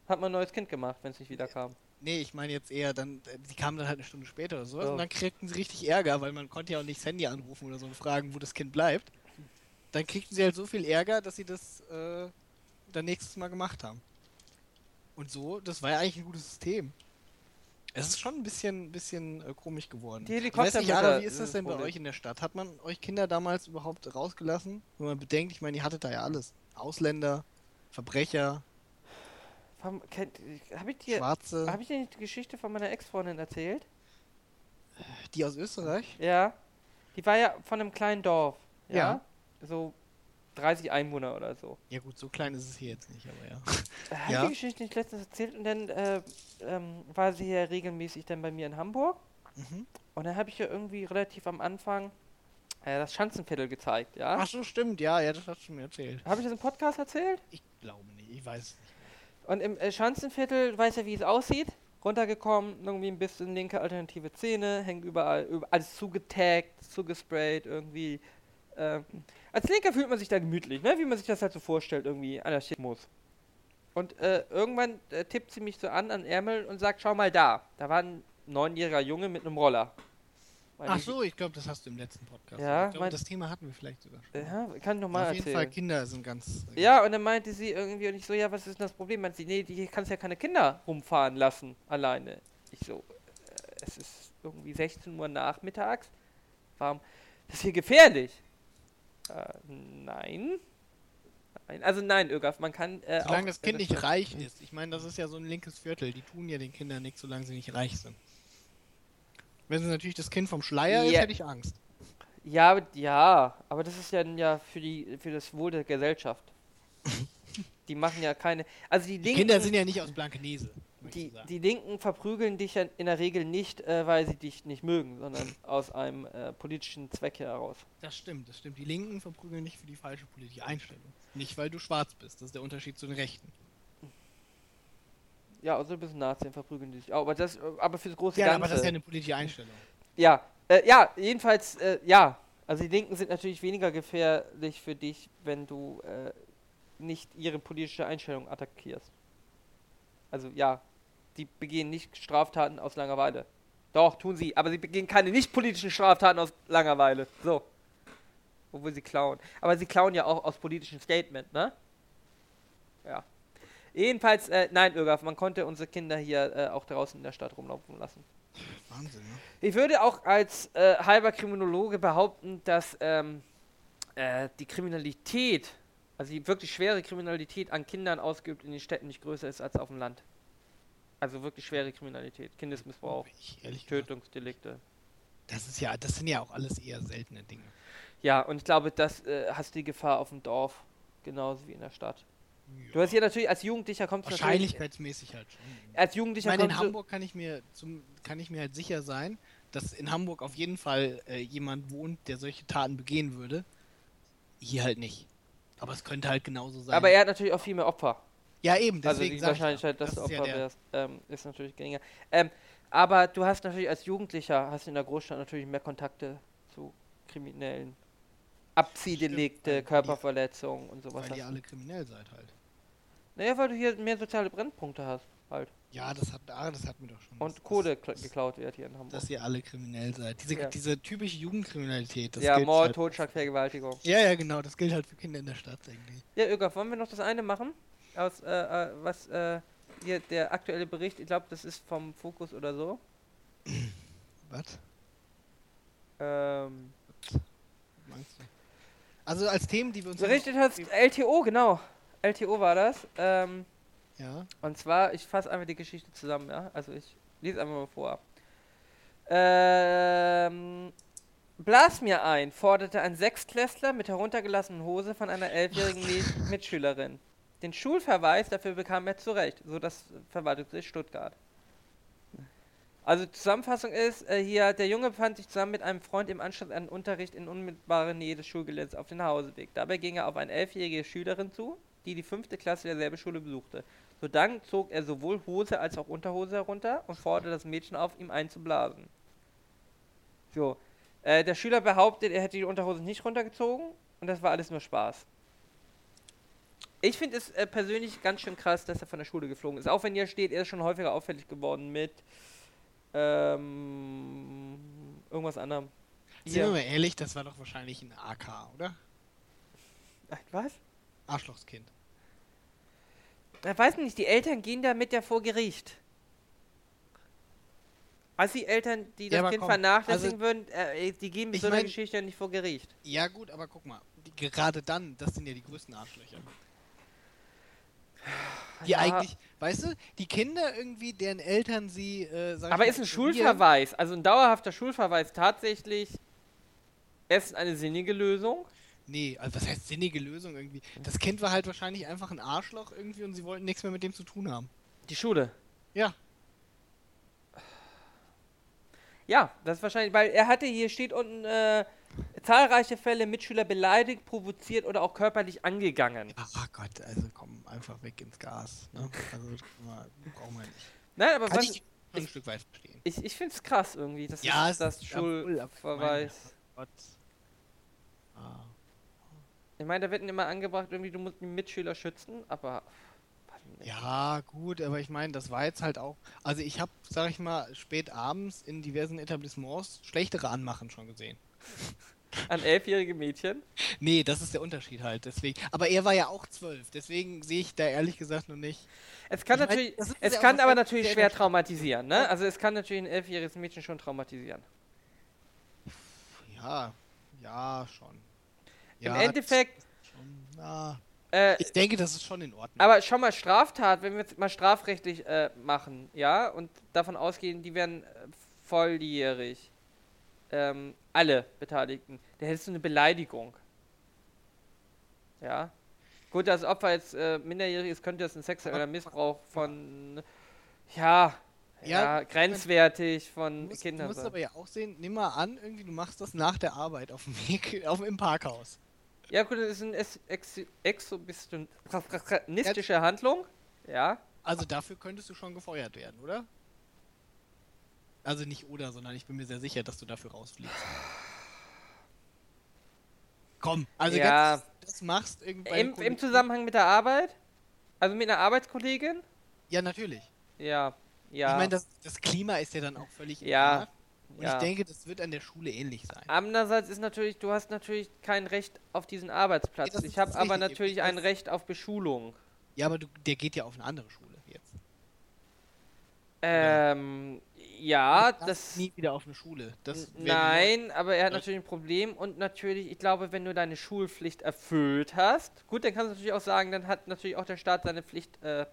hat man ein neues Kind gemacht, wenn es nicht wieder kam. Nee, ich meine jetzt eher dann, äh, die kamen dann halt eine Stunde später oder sowas Oh. und dann kriegten sie richtig Ärger, weil man konnte ja auch nicht das Handy anrufen oder so und fragen, wo das Kind bleibt. Dann kriegten sie halt so viel Ärger, dass sie das äh, dann nächstes Mal gemacht haben. Und so, das war ja eigentlich ein gutes System. Es ist schon ein bisschen, bisschen äh, komisch geworden. Die ich weiß nicht, Ada, wie ist das denn bei euch in der Stadt? Hat man euch Kinder damals überhaupt rausgelassen? Wenn man bedenkt, ich meine, ihr hattet da ja alles. Ausländer, Verbrecher, Habe ich dir, Schwarze, habe ich dir nicht die Geschichte von meiner Ex-Freundin erzählt? die aus Österreich. Ja. Die war ja von einem kleinen Dorf. Ja. Ja. So 30 Einwohner oder so. Ja gut, so klein ist es hier jetzt nicht, aber ja. Habe <laughs> Ja. ich die Geschichte nicht letztens erzählt und dann äh, ähm, war sie ja regelmäßig dann bei mir in Hamburg. Mhm. Und dann habe ich ja irgendwie relativ am Anfang äh, das Schanzenviertel gezeigt, ja? Ach so, stimmt, ja, ja, das hast du mir erzählt. Habe ich das im Podcast erzählt? Ich glaube nicht, ich weiß es nicht. Und im äh, Schanzenviertel, weißt ja, wie es aussieht. Runtergekommen, irgendwie ein bisschen linke alternative Szene, hängt überall, über, alles zugetaggt, zugesprayt, irgendwie. Ähm, als Linker fühlt man sich da gemütlich, ne? wie man sich das halt so vorstellt, irgendwie Anarchismus. Und äh, irgendwann äh, tippt sie mich so an, an Ärmel und sagt, schau mal da. Da war ein neunjähriger Junge mit einem Roller. Ach so, ich glaube, das hast du im letzten Podcast. Ja, ich glaube, mein- das Thema hatten wir vielleicht sogar schon. Ja, kann ich nochmal Auf jeden erzählen. Fall, Kinder sind ganz. Ja, und dann meinte sie irgendwie, und ich so, ja, was ist denn das Problem? Meinte sie, nee, die kannst ja keine Kinder rumfahren lassen, alleine. Ich so, äh, es ist irgendwie 16 Uhr nachmittags. Warum? Das ist hier gefährlich. Äh, nein. Nein. Also nein, Ögaf, man kann. Äh, Solange auch- das Kind nicht reich ist. Ich meine, das ist ja so ein linkes Viertel. Die tun ja den Kindern nichts, solange sie nicht reich sind. Wenn sie natürlich das Kind vom Schleier ist, Ja. hätte ich Angst. Ja, aber- ja, aber das ist ja, ja für, die, für das Wohl der Gesellschaft. <laughs> die machen ja keine. Also die Die Linken. Kinder sind ja nicht aus Blankenese. Die, die Linken verprügeln dich ja in der Regel nicht, äh, weil sie dich nicht mögen, sondern aus einem äh, politischen Zweck heraus. Das stimmt, das stimmt. Die Linken verprügeln nicht für die falsche politische Einstellung. Nicht, weil du schwarz bist. Das ist der Unterschied zu den Rechten. Ja, bist ein Nazi, dann verprügeln die dich. auch. aber das, aber fürs große Ja, Ganze. aber das ist ja eine politische Einstellung. ja, äh, ja, jedenfalls, äh, ja. Also die Linken sind natürlich weniger gefährlich für dich, wenn du äh, nicht ihre politische Einstellung attackierst. Also ja, die begehen nicht Straftaten aus Langeweile. Doch, tun sie, aber sie begehen keine nicht politischen Straftaten aus Langeweile. So. Obwohl sie klauen. Aber sie klauen ja auch aus politischem Statement, ne? Ja. Jedenfalls, äh, nein, Irgaf, man konnte unsere Kinder hier äh, auch draußen in der Stadt rumlaufen lassen. Wahnsinn, ne? Ich würde auch als äh, halber Kriminologe behaupten, dass ähm, äh, die Kriminalität, also die wirklich schwere Kriminalität an Kindern ausgeübt in den Städten nicht größer ist als auf dem Land. Also wirklich schwere Kriminalität, Kindesmissbrauch, Ich, Tötungsdelikte. das ist ja, das sind ja auch alles eher seltene Dinge. Ja, und ich glaube, das äh, hast die Gefahr auf dem Dorf genauso wie in der Stadt. Du hast hier natürlich als Jugendlicher kommst du. Wahrscheinlichkeitsmäßig halt schon. Als Ich Jugendlicher meine, in du. Hamburg kann ich mir zum, kann ich mir halt sicher sein, dass in Hamburg auf jeden Fall äh, jemand wohnt, der solche Taten begehen würde. Hier halt nicht. Aber es könnte halt genauso sein. Aber er hat natürlich auch viel mehr Opfer. ja, eben, Also deswegen die sag ich Wahrscheinlichkeit, ja, dass du ist ja Opfer der- wärst, ähm, ist natürlich geringer. Ähm, aber du hast natürlich als Jugendlicher, hast du in der Großstadt natürlich mehr Kontakte zu Kriminellen. Abziehdelikte, die- Körperverletzungen und sowas. Weil ihr du. alle kriminell seid halt. Naja, weil du hier mehr soziale Brennpunkte hast, halt. Ja, das hat, ah, das hat mir doch schon. Und das, Kohle das, geklaut wird hier in Hamburg. Dass ihr alle kriminell seid. Diese, Ja. diese typische Jugendkriminalität. Das ja, Mord, halt, Totschlag, Vergewaltigung. Ja, ja, genau. Das gilt halt für Kinder in der Stadt irgendwie. Ja, Ögaf, wollen wir noch das eine machen? Aus, äh, äh, was, äh, hier der aktuelle Bericht, ich glaube, das ist vom Fokus oder so. <clears throat> Was? Ähm, Meinst du? Also als Themen, die wir uns. berichtet hat LTO, genau. LTO war das. Ähm, Ja. Und zwar, ich fasse einfach die Geschichte zusammen, ja. Also ich lese einfach mal vor. Ähm, Blas mir ein, forderte ein Sechstklässler mit heruntergelassener Hose von einer elfjährigen Mitschülerin. Den Schulverweis dafür bekam er zurecht, so das Verwaltungsgericht Stuttgart. Also die Zusammenfassung ist, äh, hier, der Junge befand sich zusammen mit einem Freund im Anschluss an Unterricht in unmittelbarer Nähe des Schulgeländes auf den Nachhauseweg. Dabei ging er auf eine elfjährige Schülerin zu, die die fünfte Klasse derselben Schule besuchte. So dann zog er sowohl Hose als auch Unterhose herunter und forderte das Mädchen auf, ihm einzublasen. So, äh, der Schüler behauptet, er hätte die Unterhose nicht runtergezogen und das war alles nur Spaß. Ich finde es äh, persönlich ganz schön krass, dass er von der Schule geflogen ist. Auch wenn hier steht, er ist schon häufiger auffällig geworden mit ähm, irgendwas anderem. Sind wir mal ehrlich, das war doch wahrscheinlich ein AK, oder? Ach, Was? Arschlochskind. Ich weiß nicht, die Eltern gehen damit ja vor Gericht. Also die Eltern, die das Ja, Kind komm, vernachlässigen also- würden, äh, die gehen mit so einer mein- Geschichte ja nicht vor Gericht. Ja gut, aber guck mal, die, gerade dann, das sind ja die größten Arschlöcher. Die Ja. eigentlich, weißt du, die Kinder irgendwie, deren Eltern sie, äh, Aber ist ein. Schulverweis, also ein dauerhafter Schulverweis tatsächlich erst eine sinnige Lösung? Nee, also was heißt sinnige Lösung irgendwie? Das Kind war halt wahrscheinlich einfach ein Arschloch irgendwie und sie wollten nichts mehr mit dem zu tun haben. Die Schule. Ja. Ja, das ist wahrscheinlich, weil er hatte, hier steht unten, äh, zahlreiche Fälle Mitschüler beleidigt, provoziert oder auch körperlich angegangen. Ach Gott, also komm, einfach weg ins Gas. Ne? Also brauchen wir nicht. Nein, aber Kann was, ich ein Stück weit verstehen. ich, ich finde es krass irgendwie, dass Ja, das, das Schulverweis. Gott. Ah. Ich meine, da wird immer angebracht, irgendwie, du musst die Mitschüler schützen, aber. Ja, gut, aber ich meine, das war jetzt halt auch. Also ich habe, sag ich mal, spät abends in diversen Etablissements schlechtere Anmachen schon gesehen. <laughs> An elfjährige Mädchen. Nee, das ist der Unterschied halt. Deswegen. Aber er war ja auch zwölf, deswegen sehe ich da ehrlich gesagt noch nicht. Es kann Ich mein, natürlich, ist es ja kann aber natürlich schwer traumatisieren, ne? Also es kann natürlich ein elfjähriges Mädchen schon traumatisieren. Ja, ja, schon. Im Ja, Endeffekt, Schon, na, äh, ich denke, das ist schon in Ordnung. aber schon mal Straftat, wenn wir jetzt mal strafrechtlich äh, machen, ja, und davon ausgehen, die werden äh, volljährig, ähm, alle Beteiligten, dann hättest du eine Beleidigung. Ja. Gut, das Opfer jetzt äh, minderjährig ist, könnte das ein sexueller Missbrauch von, ja, ja, Ja, grenzwertig Du von musst, du Kindern musst sein. aber ja auch sehen, nimm mal an, irgendwie du machst das nach der Arbeit auf dem Weg, <laughs> auf, im Parkhaus. Ja, gut, das ist eine ex ex exhibitionistische Handlung. Ja. Also dafür könntest du schon gefeuert werden, oder? Also nicht oder, sondern ich bin mir sehr sicher, dass du dafür rausfliegst. Komm, also ja, ganz, das machst irgendwie. im, im Zusammenhang mit der Arbeit? Also mit einer Arbeitskollegin? Ja, natürlich. Ja, ja. Ich meine, das, das Klima ist ja dann auch völlig Ja, egal. Und ja. ich denke, das wird an der Schule ähnlich sein. Andererseits ist natürlich, du hast natürlich kein Recht auf diesen Arbeitsplatz. Das ich habe aber natürlich Ich ein Recht auf Beschulung. Ja, aber du, der geht ja auf eine andere Schule jetzt. Ähm, ja, das. nie wieder auf eine Schule. Das Nein, aber er hat Ja. natürlich ein Problem und natürlich, ich glaube, wenn du deine Schulpflicht erfüllt hast, gut, dann kannst du natürlich auch sagen, dann hat natürlich auch der Staat seine Pflicht äh, äh,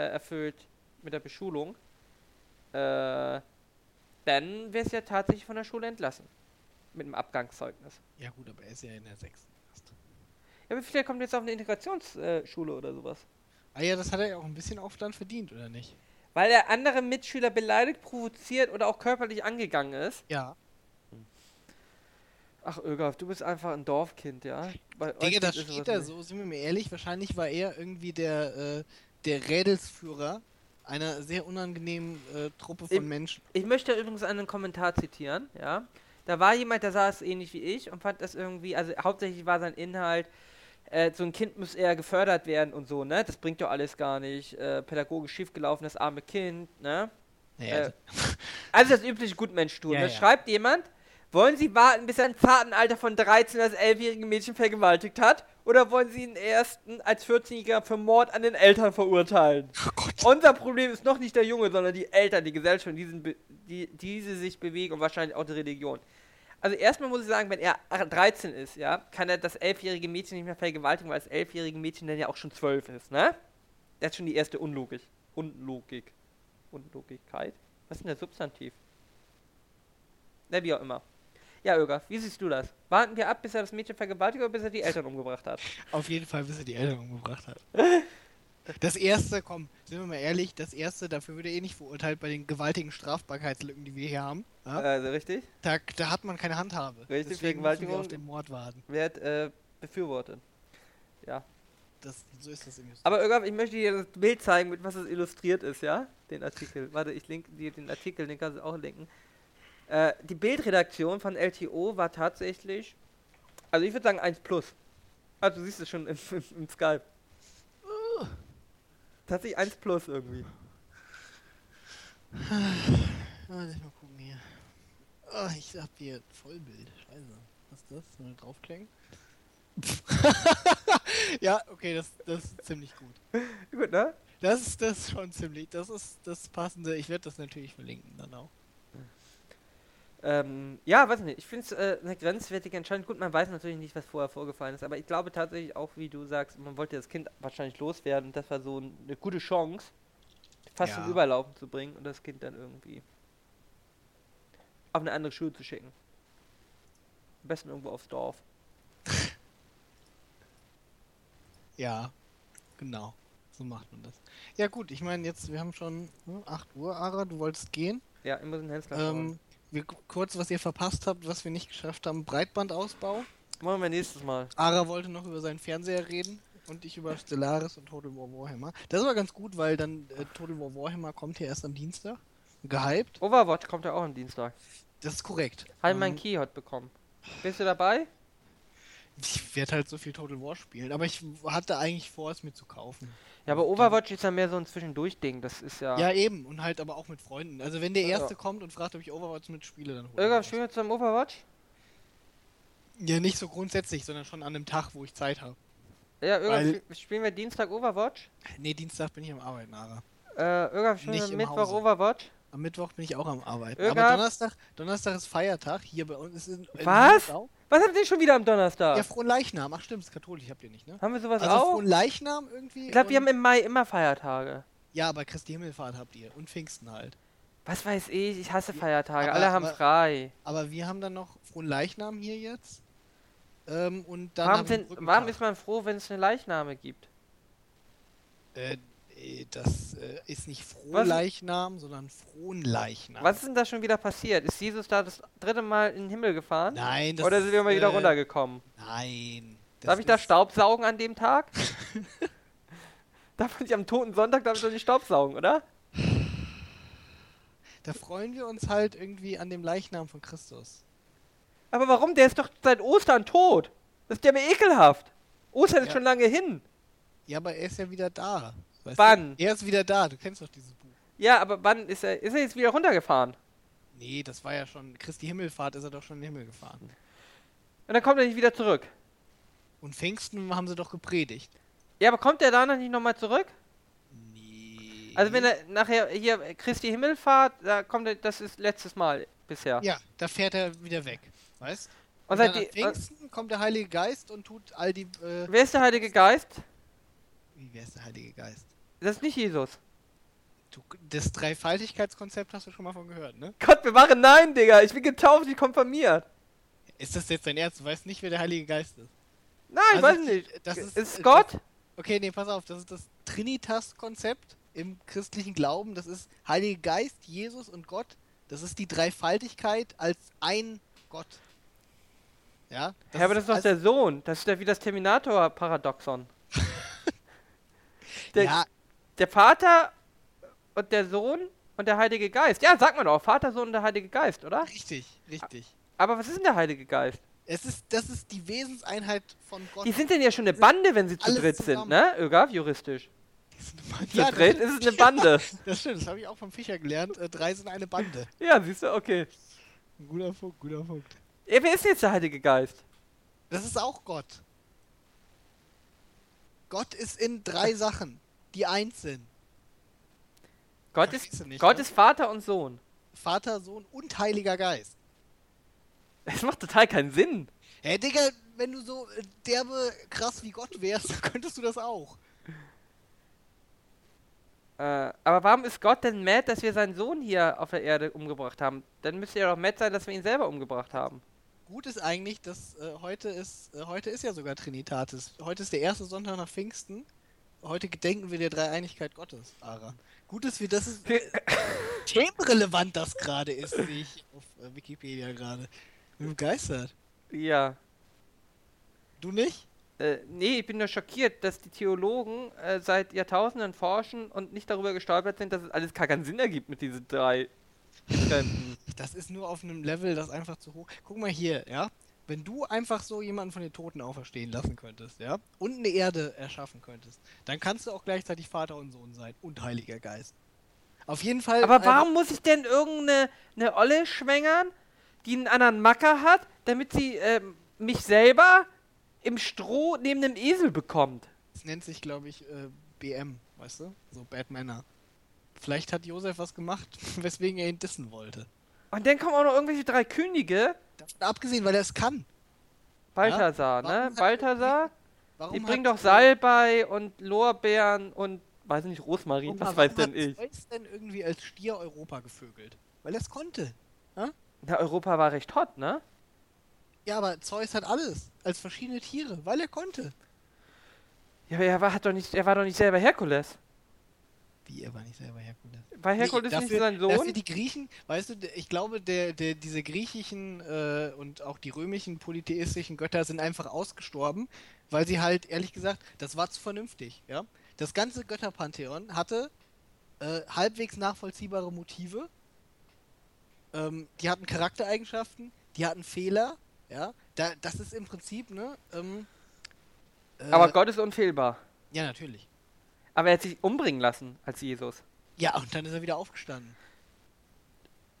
erfüllt mit der Beschulung. Äh, dann wär's ja tatsächlich von der Schule entlassen. Mit einem Abgangszeugnis. Ja gut, aber er ist ja in der sechsten. erst. Ja, aber vielleicht kommt er jetzt auf eine Integrationsschule oder sowas. Ah ja, das hat er ja auch ein bisschen Aufstand verdient, oder nicht? Weil er andere Mitschüler beleidigt, provoziert oder auch körperlich angegangen ist. Ja. Ach, Ögaf, du bist einfach ein Dorfkind, ja? Bei Digga, das steht da so, sind wir mal ehrlich, wahrscheinlich war er irgendwie der, äh, der Rädelsführer einer sehr unangenehmen äh, Truppe von Im- Menschen. Ich möchte übrigens einen Kommentar zitieren, ja. Da war jemand, der saß ähnlich wie ich und fand das irgendwie, also hauptsächlich war sein Inhalt, äh, so ein Kind muss eher gefördert werden und so, ne? Das bringt doch alles gar nicht. Äh, pädagogisch schiefgelaufen, das arme Kind, ne? Naja, Äh, Also das übliche Gutmensch-Tun. Ja, da ja. schreibt jemand, wollen Sie warten, bis er im zarten Alter von 13 das 11-jährige Mädchen vergewaltigt hat? Oder wollen Sie ihn ersten als 14-Jähriger für Mord an den Eltern verurteilen? oh. Unser Problem ist noch nicht der Junge, sondern die Eltern, die Gesellschaft, diesen be die, diese sich bewegen und wahrscheinlich auch die Religion. Also erstmal muss ich sagen, wenn er 13 ist, ja, kann er das 11-jährige Mädchen nicht mehr vergewaltigen, weil das 11-jährige Mädchen dann ja auch schon 12 ist, ne? Das ist schon die erste Unlogik. Unlogik. Unlogigkeit? Was ist denn der Substantiv? Na, wie auch immer. Ja, Öger, wie siehst du das? Warten wir ab, bis er das Mädchen vergewaltigt oder bis er die Eltern umgebracht hat? <laughs> Auf jeden Fall, bis er die Eltern umgebracht hat. <laughs> Das erste, komm, sind wir mal ehrlich, das erste, dafür wird er eh nicht verurteilt bei den gewaltigen Strafbarkeitslücken, die wir hier haben. Ja? Also richtig? Da, da hat man keine Handhabe. Richtig, Deswegen müssen wir auf den Mord warten. Wird äh, befürwortet. Ja. Das, so ist das Justiz. Aber Ögab, ich möchte dir das Bild zeigen, mit was es illustriert ist, ja? Den Artikel. Warte, ich link dir den Artikel, den kannst du auch linken. Äh, die Bildredaktion von LTO war tatsächlich, also ich würde sagen 1 plus. Also du siehst es schon im, <laughs> im, im Skype. Tatsächlich 1 plus irgendwie. Warte, ich mal gucken hier. Oh, ich hab hier Vollbild. Scheiße. Was ist das? Ich draufklicken? <laughs> ja, okay, das, das ist ziemlich gut. Gut, ne? Das ist das ist schon ziemlich. Das ist das passende. Ich werde das natürlich verlinken dann auch. Ähm, ja, weiß nicht. Ich finde es äh, eine grenzwertige Entscheidung. Gut, man weiß natürlich nicht, was vorher vorgefallen ist, aber ich glaube tatsächlich auch, wie du sagst, man wollte das Kind wahrscheinlich loswerden und das war so ein- eine gute Chance, fast Ja. zum Überlaufen zu bringen und das Kind dann irgendwie auf eine andere Schule zu schicken. Am besten irgendwo aufs Dorf. <laughs> Ja, genau. So macht man das. Ja gut, ich meine jetzt, wir haben schon hm, 8 Uhr, Ara, du wolltest gehen. Ja, ich muss einen Hensler Ähm, wir, kurz, was ihr verpasst habt, was wir nicht geschafft haben, Breitbandausbau. Machen wir nächstes Mal. Ara wollte noch über seinen Fernseher reden und ich über Stellaris und Total War Warhammer. Das war ganz gut, weil dann äh, Total War Warhammer kommt hier erst am Dienstag. Gehypt. Overwatch kommt ja auch am Dienstag. Das ist korrekt. Habe Ähm, meinen Key heute bekommen. Bist du dabei? Ich werde halt so viel Total War spielen, aber ich hatte eigentlich vor, es mir zu kaufen. Ja, aber Overwatch ist ja mehr so ein Zwischendurch-Ding. Das ist ja. Ja, eben. Und halt aber auch mit Freunden. Also wenn der. Erste kommt und fragt, ob ich Overwatch mitspiele, dann Irgendwann spielen wir zusammen Overwatch? Ja, nicht so grundsätzlich, sondern schon an dem Tag, wo ich Zeit habe. Ja, irgendwann Weil- spielen wir Dienstag Overwatch. Nee, Dienstag bin ich am Arbeiten, Ara. Äh, irgendwann spielen Nicht wir Mittwoch Hause. Overwatch. Am Mittwoch bin ich auch am Arbeiten. Irga- Aber Donnerstag, Donnerstag ist Feiertag. Hier bei uns ist in, in Was? Hiesau. Was habt ihr schon wieder am Donnerstag? Ja, Frohen Leichnam. Ach stimmt, ist katholisch, habt ihr nicht, ne? haben wir sowas Also auch? Frohen Leichnam irgendwie. Ich glaube, wir haben im Mai immer Feiertage. Ja, aber Christi Himmelfahrt habt ihr. Und Pfingsten halt. Was weiß ich, ich hasse Feiertage. aber- Alle haben aber- frei. Aber wir haben dann noch Frohen Leichnam hier jetzt. Ähm, und dann Warum, Brückentag. warum ist man froh, wenn es eine Leichname gibt? Äh, das äh, ist nicht Was? Frohleichnam, sondern Frohenleichnam. Was ist denn da schon wieder passiert? Ist Jesus da das dritte Mal in den Himmel gefahren? Nein, das Oder sind wir mal wieder äh, runtergekommen? Nein. Darf ich da ist- Staubsaugen an dem Tag? <laughs> darf ich am toten Sonntag darf ich doch nicht Staubsaugen, oder? Da freuen wir uns halt irgendwie an dem Leichnam von Christus. Aber warum? Der ist doch seit Ostern tot. Das ist ja mir ekelhaft. Ostern ist Ja. schon lange hin. Ja, aber er ist ja wieder da. Weißt Wann? Du? Er ist wieder da. Du kennst doch dieses Buch. Ja, aber wann ist er? Ist er jetzt wieder runtergefahren? Nee, das war ja schon. Christi Himmelfahrt ist er doch schon in den Himmel gefahren. Und dann kommt er nicht wieder zurück. Und Pfingsten haben sie doch gepredigt. Ja, aber kommt er danach nicht nochmal zurück? Nee. Also wenn er nachher hier Christi Himmelfahrt, da kommt er, das ist letztes Mal bisher. Ja, da fährt er wieder weg. Weißt Und Und seit dann die, Pfingsten kommt der Heilige Geist und tut all die. Äh, wer ist der Heilige Geist? Wie wer ist der Heilige Geist? Das ist nicht Jesus. Du, das Dreifaltigkeitskonzept hast du schon mal von gehört, ne? Gott bewahre, nein, Digga, ich bin getauft, ich konfirmiert. Ist das jetzt dein Ernst? Du weißt nicht, wer der Heilige Geist ist. Nein, Also, weiß nicht. das ist- ist äh, Gott? Okay, nee, pass auf, das ist das Trinitas-Konzept im christlichen Glauben. Das ist Heiliger Geist, Jesus und Gott. Das ist die Dreifaltigkeit als ein Gott. Ja? Ja, aber das ist doch der Sohn. Das ist ja wie das Terminator-Paradoxon. Der, Ja, der Vater und der Sohn und der Heilige Geist. Ja, sag mal doch, Vater, Sohn und der Heilige Geist, oder? richtig, richtig. Aber was ist denn der Heilige Geist? Es ist, das ist die Wesenseinheit von Gott. Die sind denn ja schon eine Bande, wenn sie zu dritt sind, zusammen. ne? Ögaf, juristisch. Zu ja, dritt das, ist es eine Bande. <laughs> das stimmt, das habe ich auch vom Fischer gelernt. Äh, drei sind eine Bande. ja, siehst du, okay. Guter Punkt, guter Punkt. Ja, wer ist jetzt der Heilige Geist? Das ist auch Gott. Gott ist in drei Sachen, die eins sind. Gott ist, nicht, Gott ne? ist Vater und Sohn. Vater, Sohn und Heiliger Geist. Es macht total keinen Sinn. Hey, Digga, wenn du so äh, derbe krass wie Gott wärst, <laughs> könntest du das auch. Äh, aber warum ist Gott denn mad, dass wir seinen Sohn hier auf der Erde umgebracht haben? Dann müsste er doch mad sein, dass wir ihn selber umgebracht haben. Gut ist eigentlich, dass äh, heute ist äh, heute ist ja sogar Trinitatis. Heute ist der erste Sonntag nach Pfingsten. Heute gedenken wir der Dreieinigkeit Gottes, Ara. Gut ist, wie das ist äh, themenrelevant das gerade ist, sehe ich auf äh, Wikipedia gerade. Bin begeistert. Ja. Du nicht? Äh, nee, ich bin nur schockiert, dass die Theologen äh, seit Jahrtausenden forschen und nicht darüber gestolpert sind, dass es alles gar keinen Sinn ergibt mit diesen drei Trenden. Das ist nur auf einem Level, das einfach zu hoch. Guck mal hier, ja. Wenn du einfach so jemanden von den Toten auferstehen lassen könntest, ja, und eine Erde erschaffen könntest, dann kannst du auch gleichzeitig Vater und Sohn sein und Heiliger Geist. Auf jeden Fall. Aber äh, warum muss ich denn irgendeine eine Olle schwängern, die einen anderen Macker hat, damit sie ähm, mich selber im Stroh neben einem Esel bekommt? Das nennt sich, glaube ich, äh, BM, weißt du? So Bad Männer. Vielleicht hat Josef was gemacht, <laughs> weswegen er ihn dissen wollte. Und dann kommen auch noch irgendwelche drei Könige. Davon abgesehen, weil er es kann. Balthasar, Warum ne? hat- Balthasar. Warum Die hat, bringen doch Salbei und Lorbeeren und, weiß nicht, Rosmarin. Was weiß warum denn hat ich? Zeus denn irgendwie als Stier Europa gevögelt? Weil er es konnte. Na, Europa war recht hot, ne? Ja, aber Zeus hat alles. Als verschiedene Tiere, weil er konnte. Ja, aber er war, hat doch nicht, er war doch nicht selber Herkules. Wie, er war nicht selber Herkules. War Herkules Nee, nicht sein Sohn? die Griechen, weißt du, ich glaube, der, der, diese griechischen äh, und auch die römischen polytheistischen Götter sind einfach ausgestorben, weil sie halt, ehrlich gesagt, das war zu vernünftig, ja. Das ganze Götterpantheon hatte äh, halbwegs nachvollziehbare Motive, ähm, die hatten Charaktereigenschaften, die hatten Fehler, ja. Da, das ist im Prinzip, ne, ähm, äh, Aber Gott ist unfehlbar. Ja, natürlich. Aber er hat sich umbringen lassen als Jesus. Ja, und dann ist er wieder aufgestanden.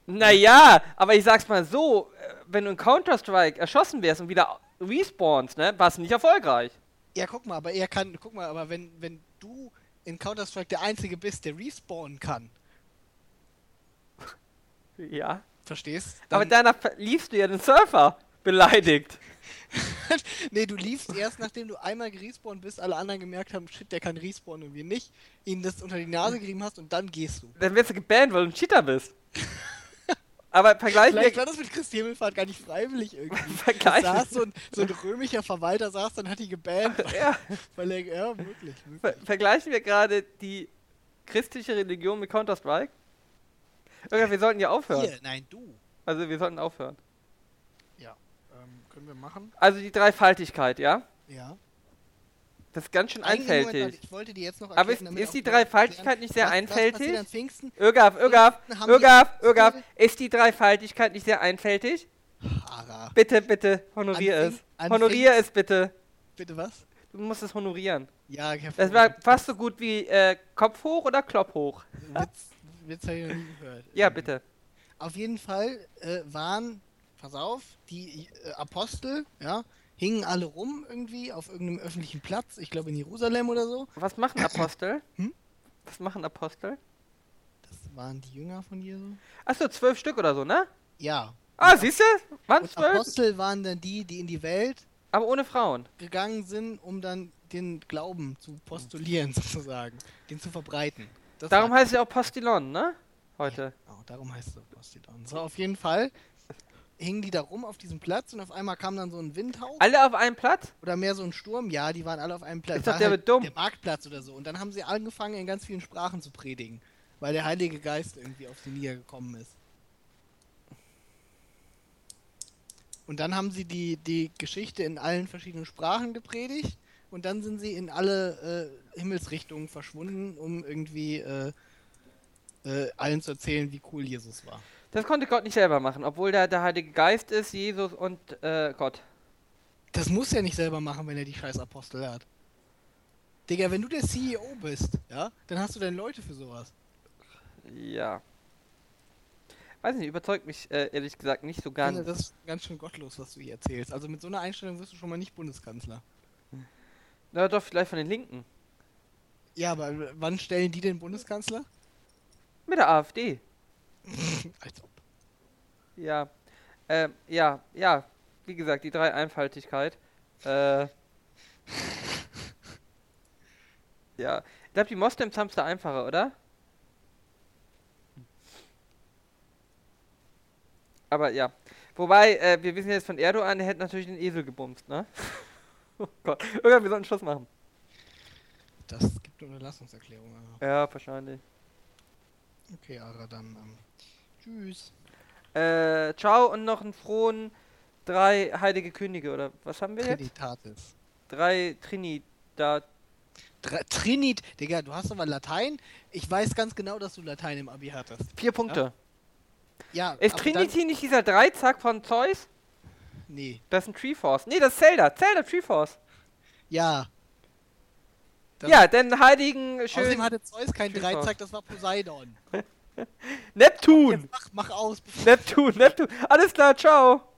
Naja, aber ich sag's mal so, äh, wenn du in Counter-Strike erschossen wärst und wieder respawnst, ne, warst du nicht erfolgreich. Ja, guck mal, aber er kann, guck mal, aber wenn, wenn du in Counter-Strike der Einzige bist, der respawnen kann, Ja. verstehst? Aber danach liefst du ja den Surfer beleidigt. <laughs> nee, du liefst erst, nachdem du einmal gerespawnt bist, alle anderen gemerkt haben, shit, der kann respawnen und wir nicht, ihnen das unter die Nase gerieben hast und dann gehst du. Dann wirst du gebannt, weil du ein Cheater bist. <laughs> aber vergleich Vielleicht war das mit Christi Himmelfahrt gar nicht freiwillig irgendwie. <laughs> vergleich Da saß so ein, so ein römischer Verwalter saß, dann hat die gebannt, ja, weil er, ja, wirklich, ver vergleichen wir gerade die christliche Religion mit Counter-Strike? Irgendwann, wir sollten ja aufhören. Hier, nein, du. Also wir sollten aufhören. Ähm, können wir machen? Also die Dreifaltigkeit, ja? Ja. Das ist ganz schön einfältig. warte, Ich wollte die jetzt noch Aber ist, ist die erklären, Dreifaltigkeit nicht sehr was- was einfältig? Pfingsten? Ögaf, Ögaf, Pfingsten Ögaf, Ögaf, ist die Dreifaltigkeit nicht sehr einfältig? Ara. Bitte, bitte, honorier An es. An Honorier es bitte. Bitte was? Du musst es honorieren. Ja, ich Das war fast so gut wie äh, Kopf hoch oder Klopp hoch. Witz, Witz habe ich noch nie gehört. Ja, Ähm, bitte. Auf jeden Fall äh, waren, pass auf, die äh, Apostel, ja, hingen alle rum irgendwie auf irgendeinem öffentlichen Platz, ich glaube in Jerusalem oder so. Was machen Apostel? <coughs> Hm? Was machen Apostel? Das waren die Jünger von Jesu. Achso, zwölf Stück oder so, ne? Ja. Ah, siehst du? Waren zwölf, Apostel waren dann die, die in die Welt aber ohne Frauen. gegangen sind, um dann den Glauben zu postulieren, <laughs> sozusagen, den zu verbreiten. Das Darum heißt es ja auch Postillon, ne? Heute. Oh, darum heißt es Postidon. So, auf jeden Fall hingen die da rum auf diesem Platz und auf einmal kam dann so ein Windhauch Alle auf einem Platz? oder mehr so ein Sturm. Ja, die waren alle auf einem Platz. Doch War der halt mit dumm. Der Marktplatz oder so. Und dann haben sie angefangen, in ganz vielen Sprachen zu predigen, weil der Heilige Geist irgendwie auf sie niedergekommen ist. Und dann haben sie die, die Geschichte in allen verschiedenen Sprachen gepredigt und dann sind sie in alle äh, Himmelsrichtungen verschwunden, um irgendwie äh, äh, allen zu erzählen, wie cool Jesus war. Das konnte Gott nicht selber machen, obwohl da der Heilige Geist ist, Jesus und äh, Gott. Das muss er nicht selber machen, wenn er die scheiß Apostel hat. Digga, wenn du der CEO bist, ja, dann hast du deine Leute für sowas. Ja. Weiß nicht, überzeugt mich äh, ehrlich gesagt nicht so ganz. das ist ganz schön gottlos, was du hier erzählst. Also mit so einer Einstellung wirst du schon mal nicht Bundeskanzler. Na doch, vielleicht von den Linken. Ja, aber wann stellen die den Bundeskanzler? Mit der AfD. Als ob. Ja. Ähm, ja, ja. Wie gesagt, die drei Einfaltigkeit. Äh. <laughs> ja. Ich glaube, die Moslems haben es da einfacher, oder? Aber ja. Wobei, äh, wir wissen jetzt von Erdogan, der hätte natürlich den Esel gebumst, ne? <laughs> oh Gott. Irgendwann, wir sollten Schluss machen. Das gibt eine Unterlassungserklärung. Also. Ja, wahrscheinlich. Okay, Ara, dann ähm, tschüss. Äh, ciao und noch einen frohen drei heilige Könige, oder was haben wir jetzt? Trinitatis. Drei Trinidad. Dr Trinit, Digga, du hast aber Latein. Ich weiß ganz genau, dass du Latein im Abi hattest. Vier Punkte. Ja, Ist aber Trinity nicht dieser Dreizack von Zeus? Nee, Das ist ein Treeforce. Nee, das ist Zelda. Zelda Treeforce. ja. Ja, den heiligen schön. Außerdem hatte Zeus keinen Dreizack, das war Poseidon. <laughs> Neptun! Mach, mach aus. Neptun, Neptun. Alles klar, ciao.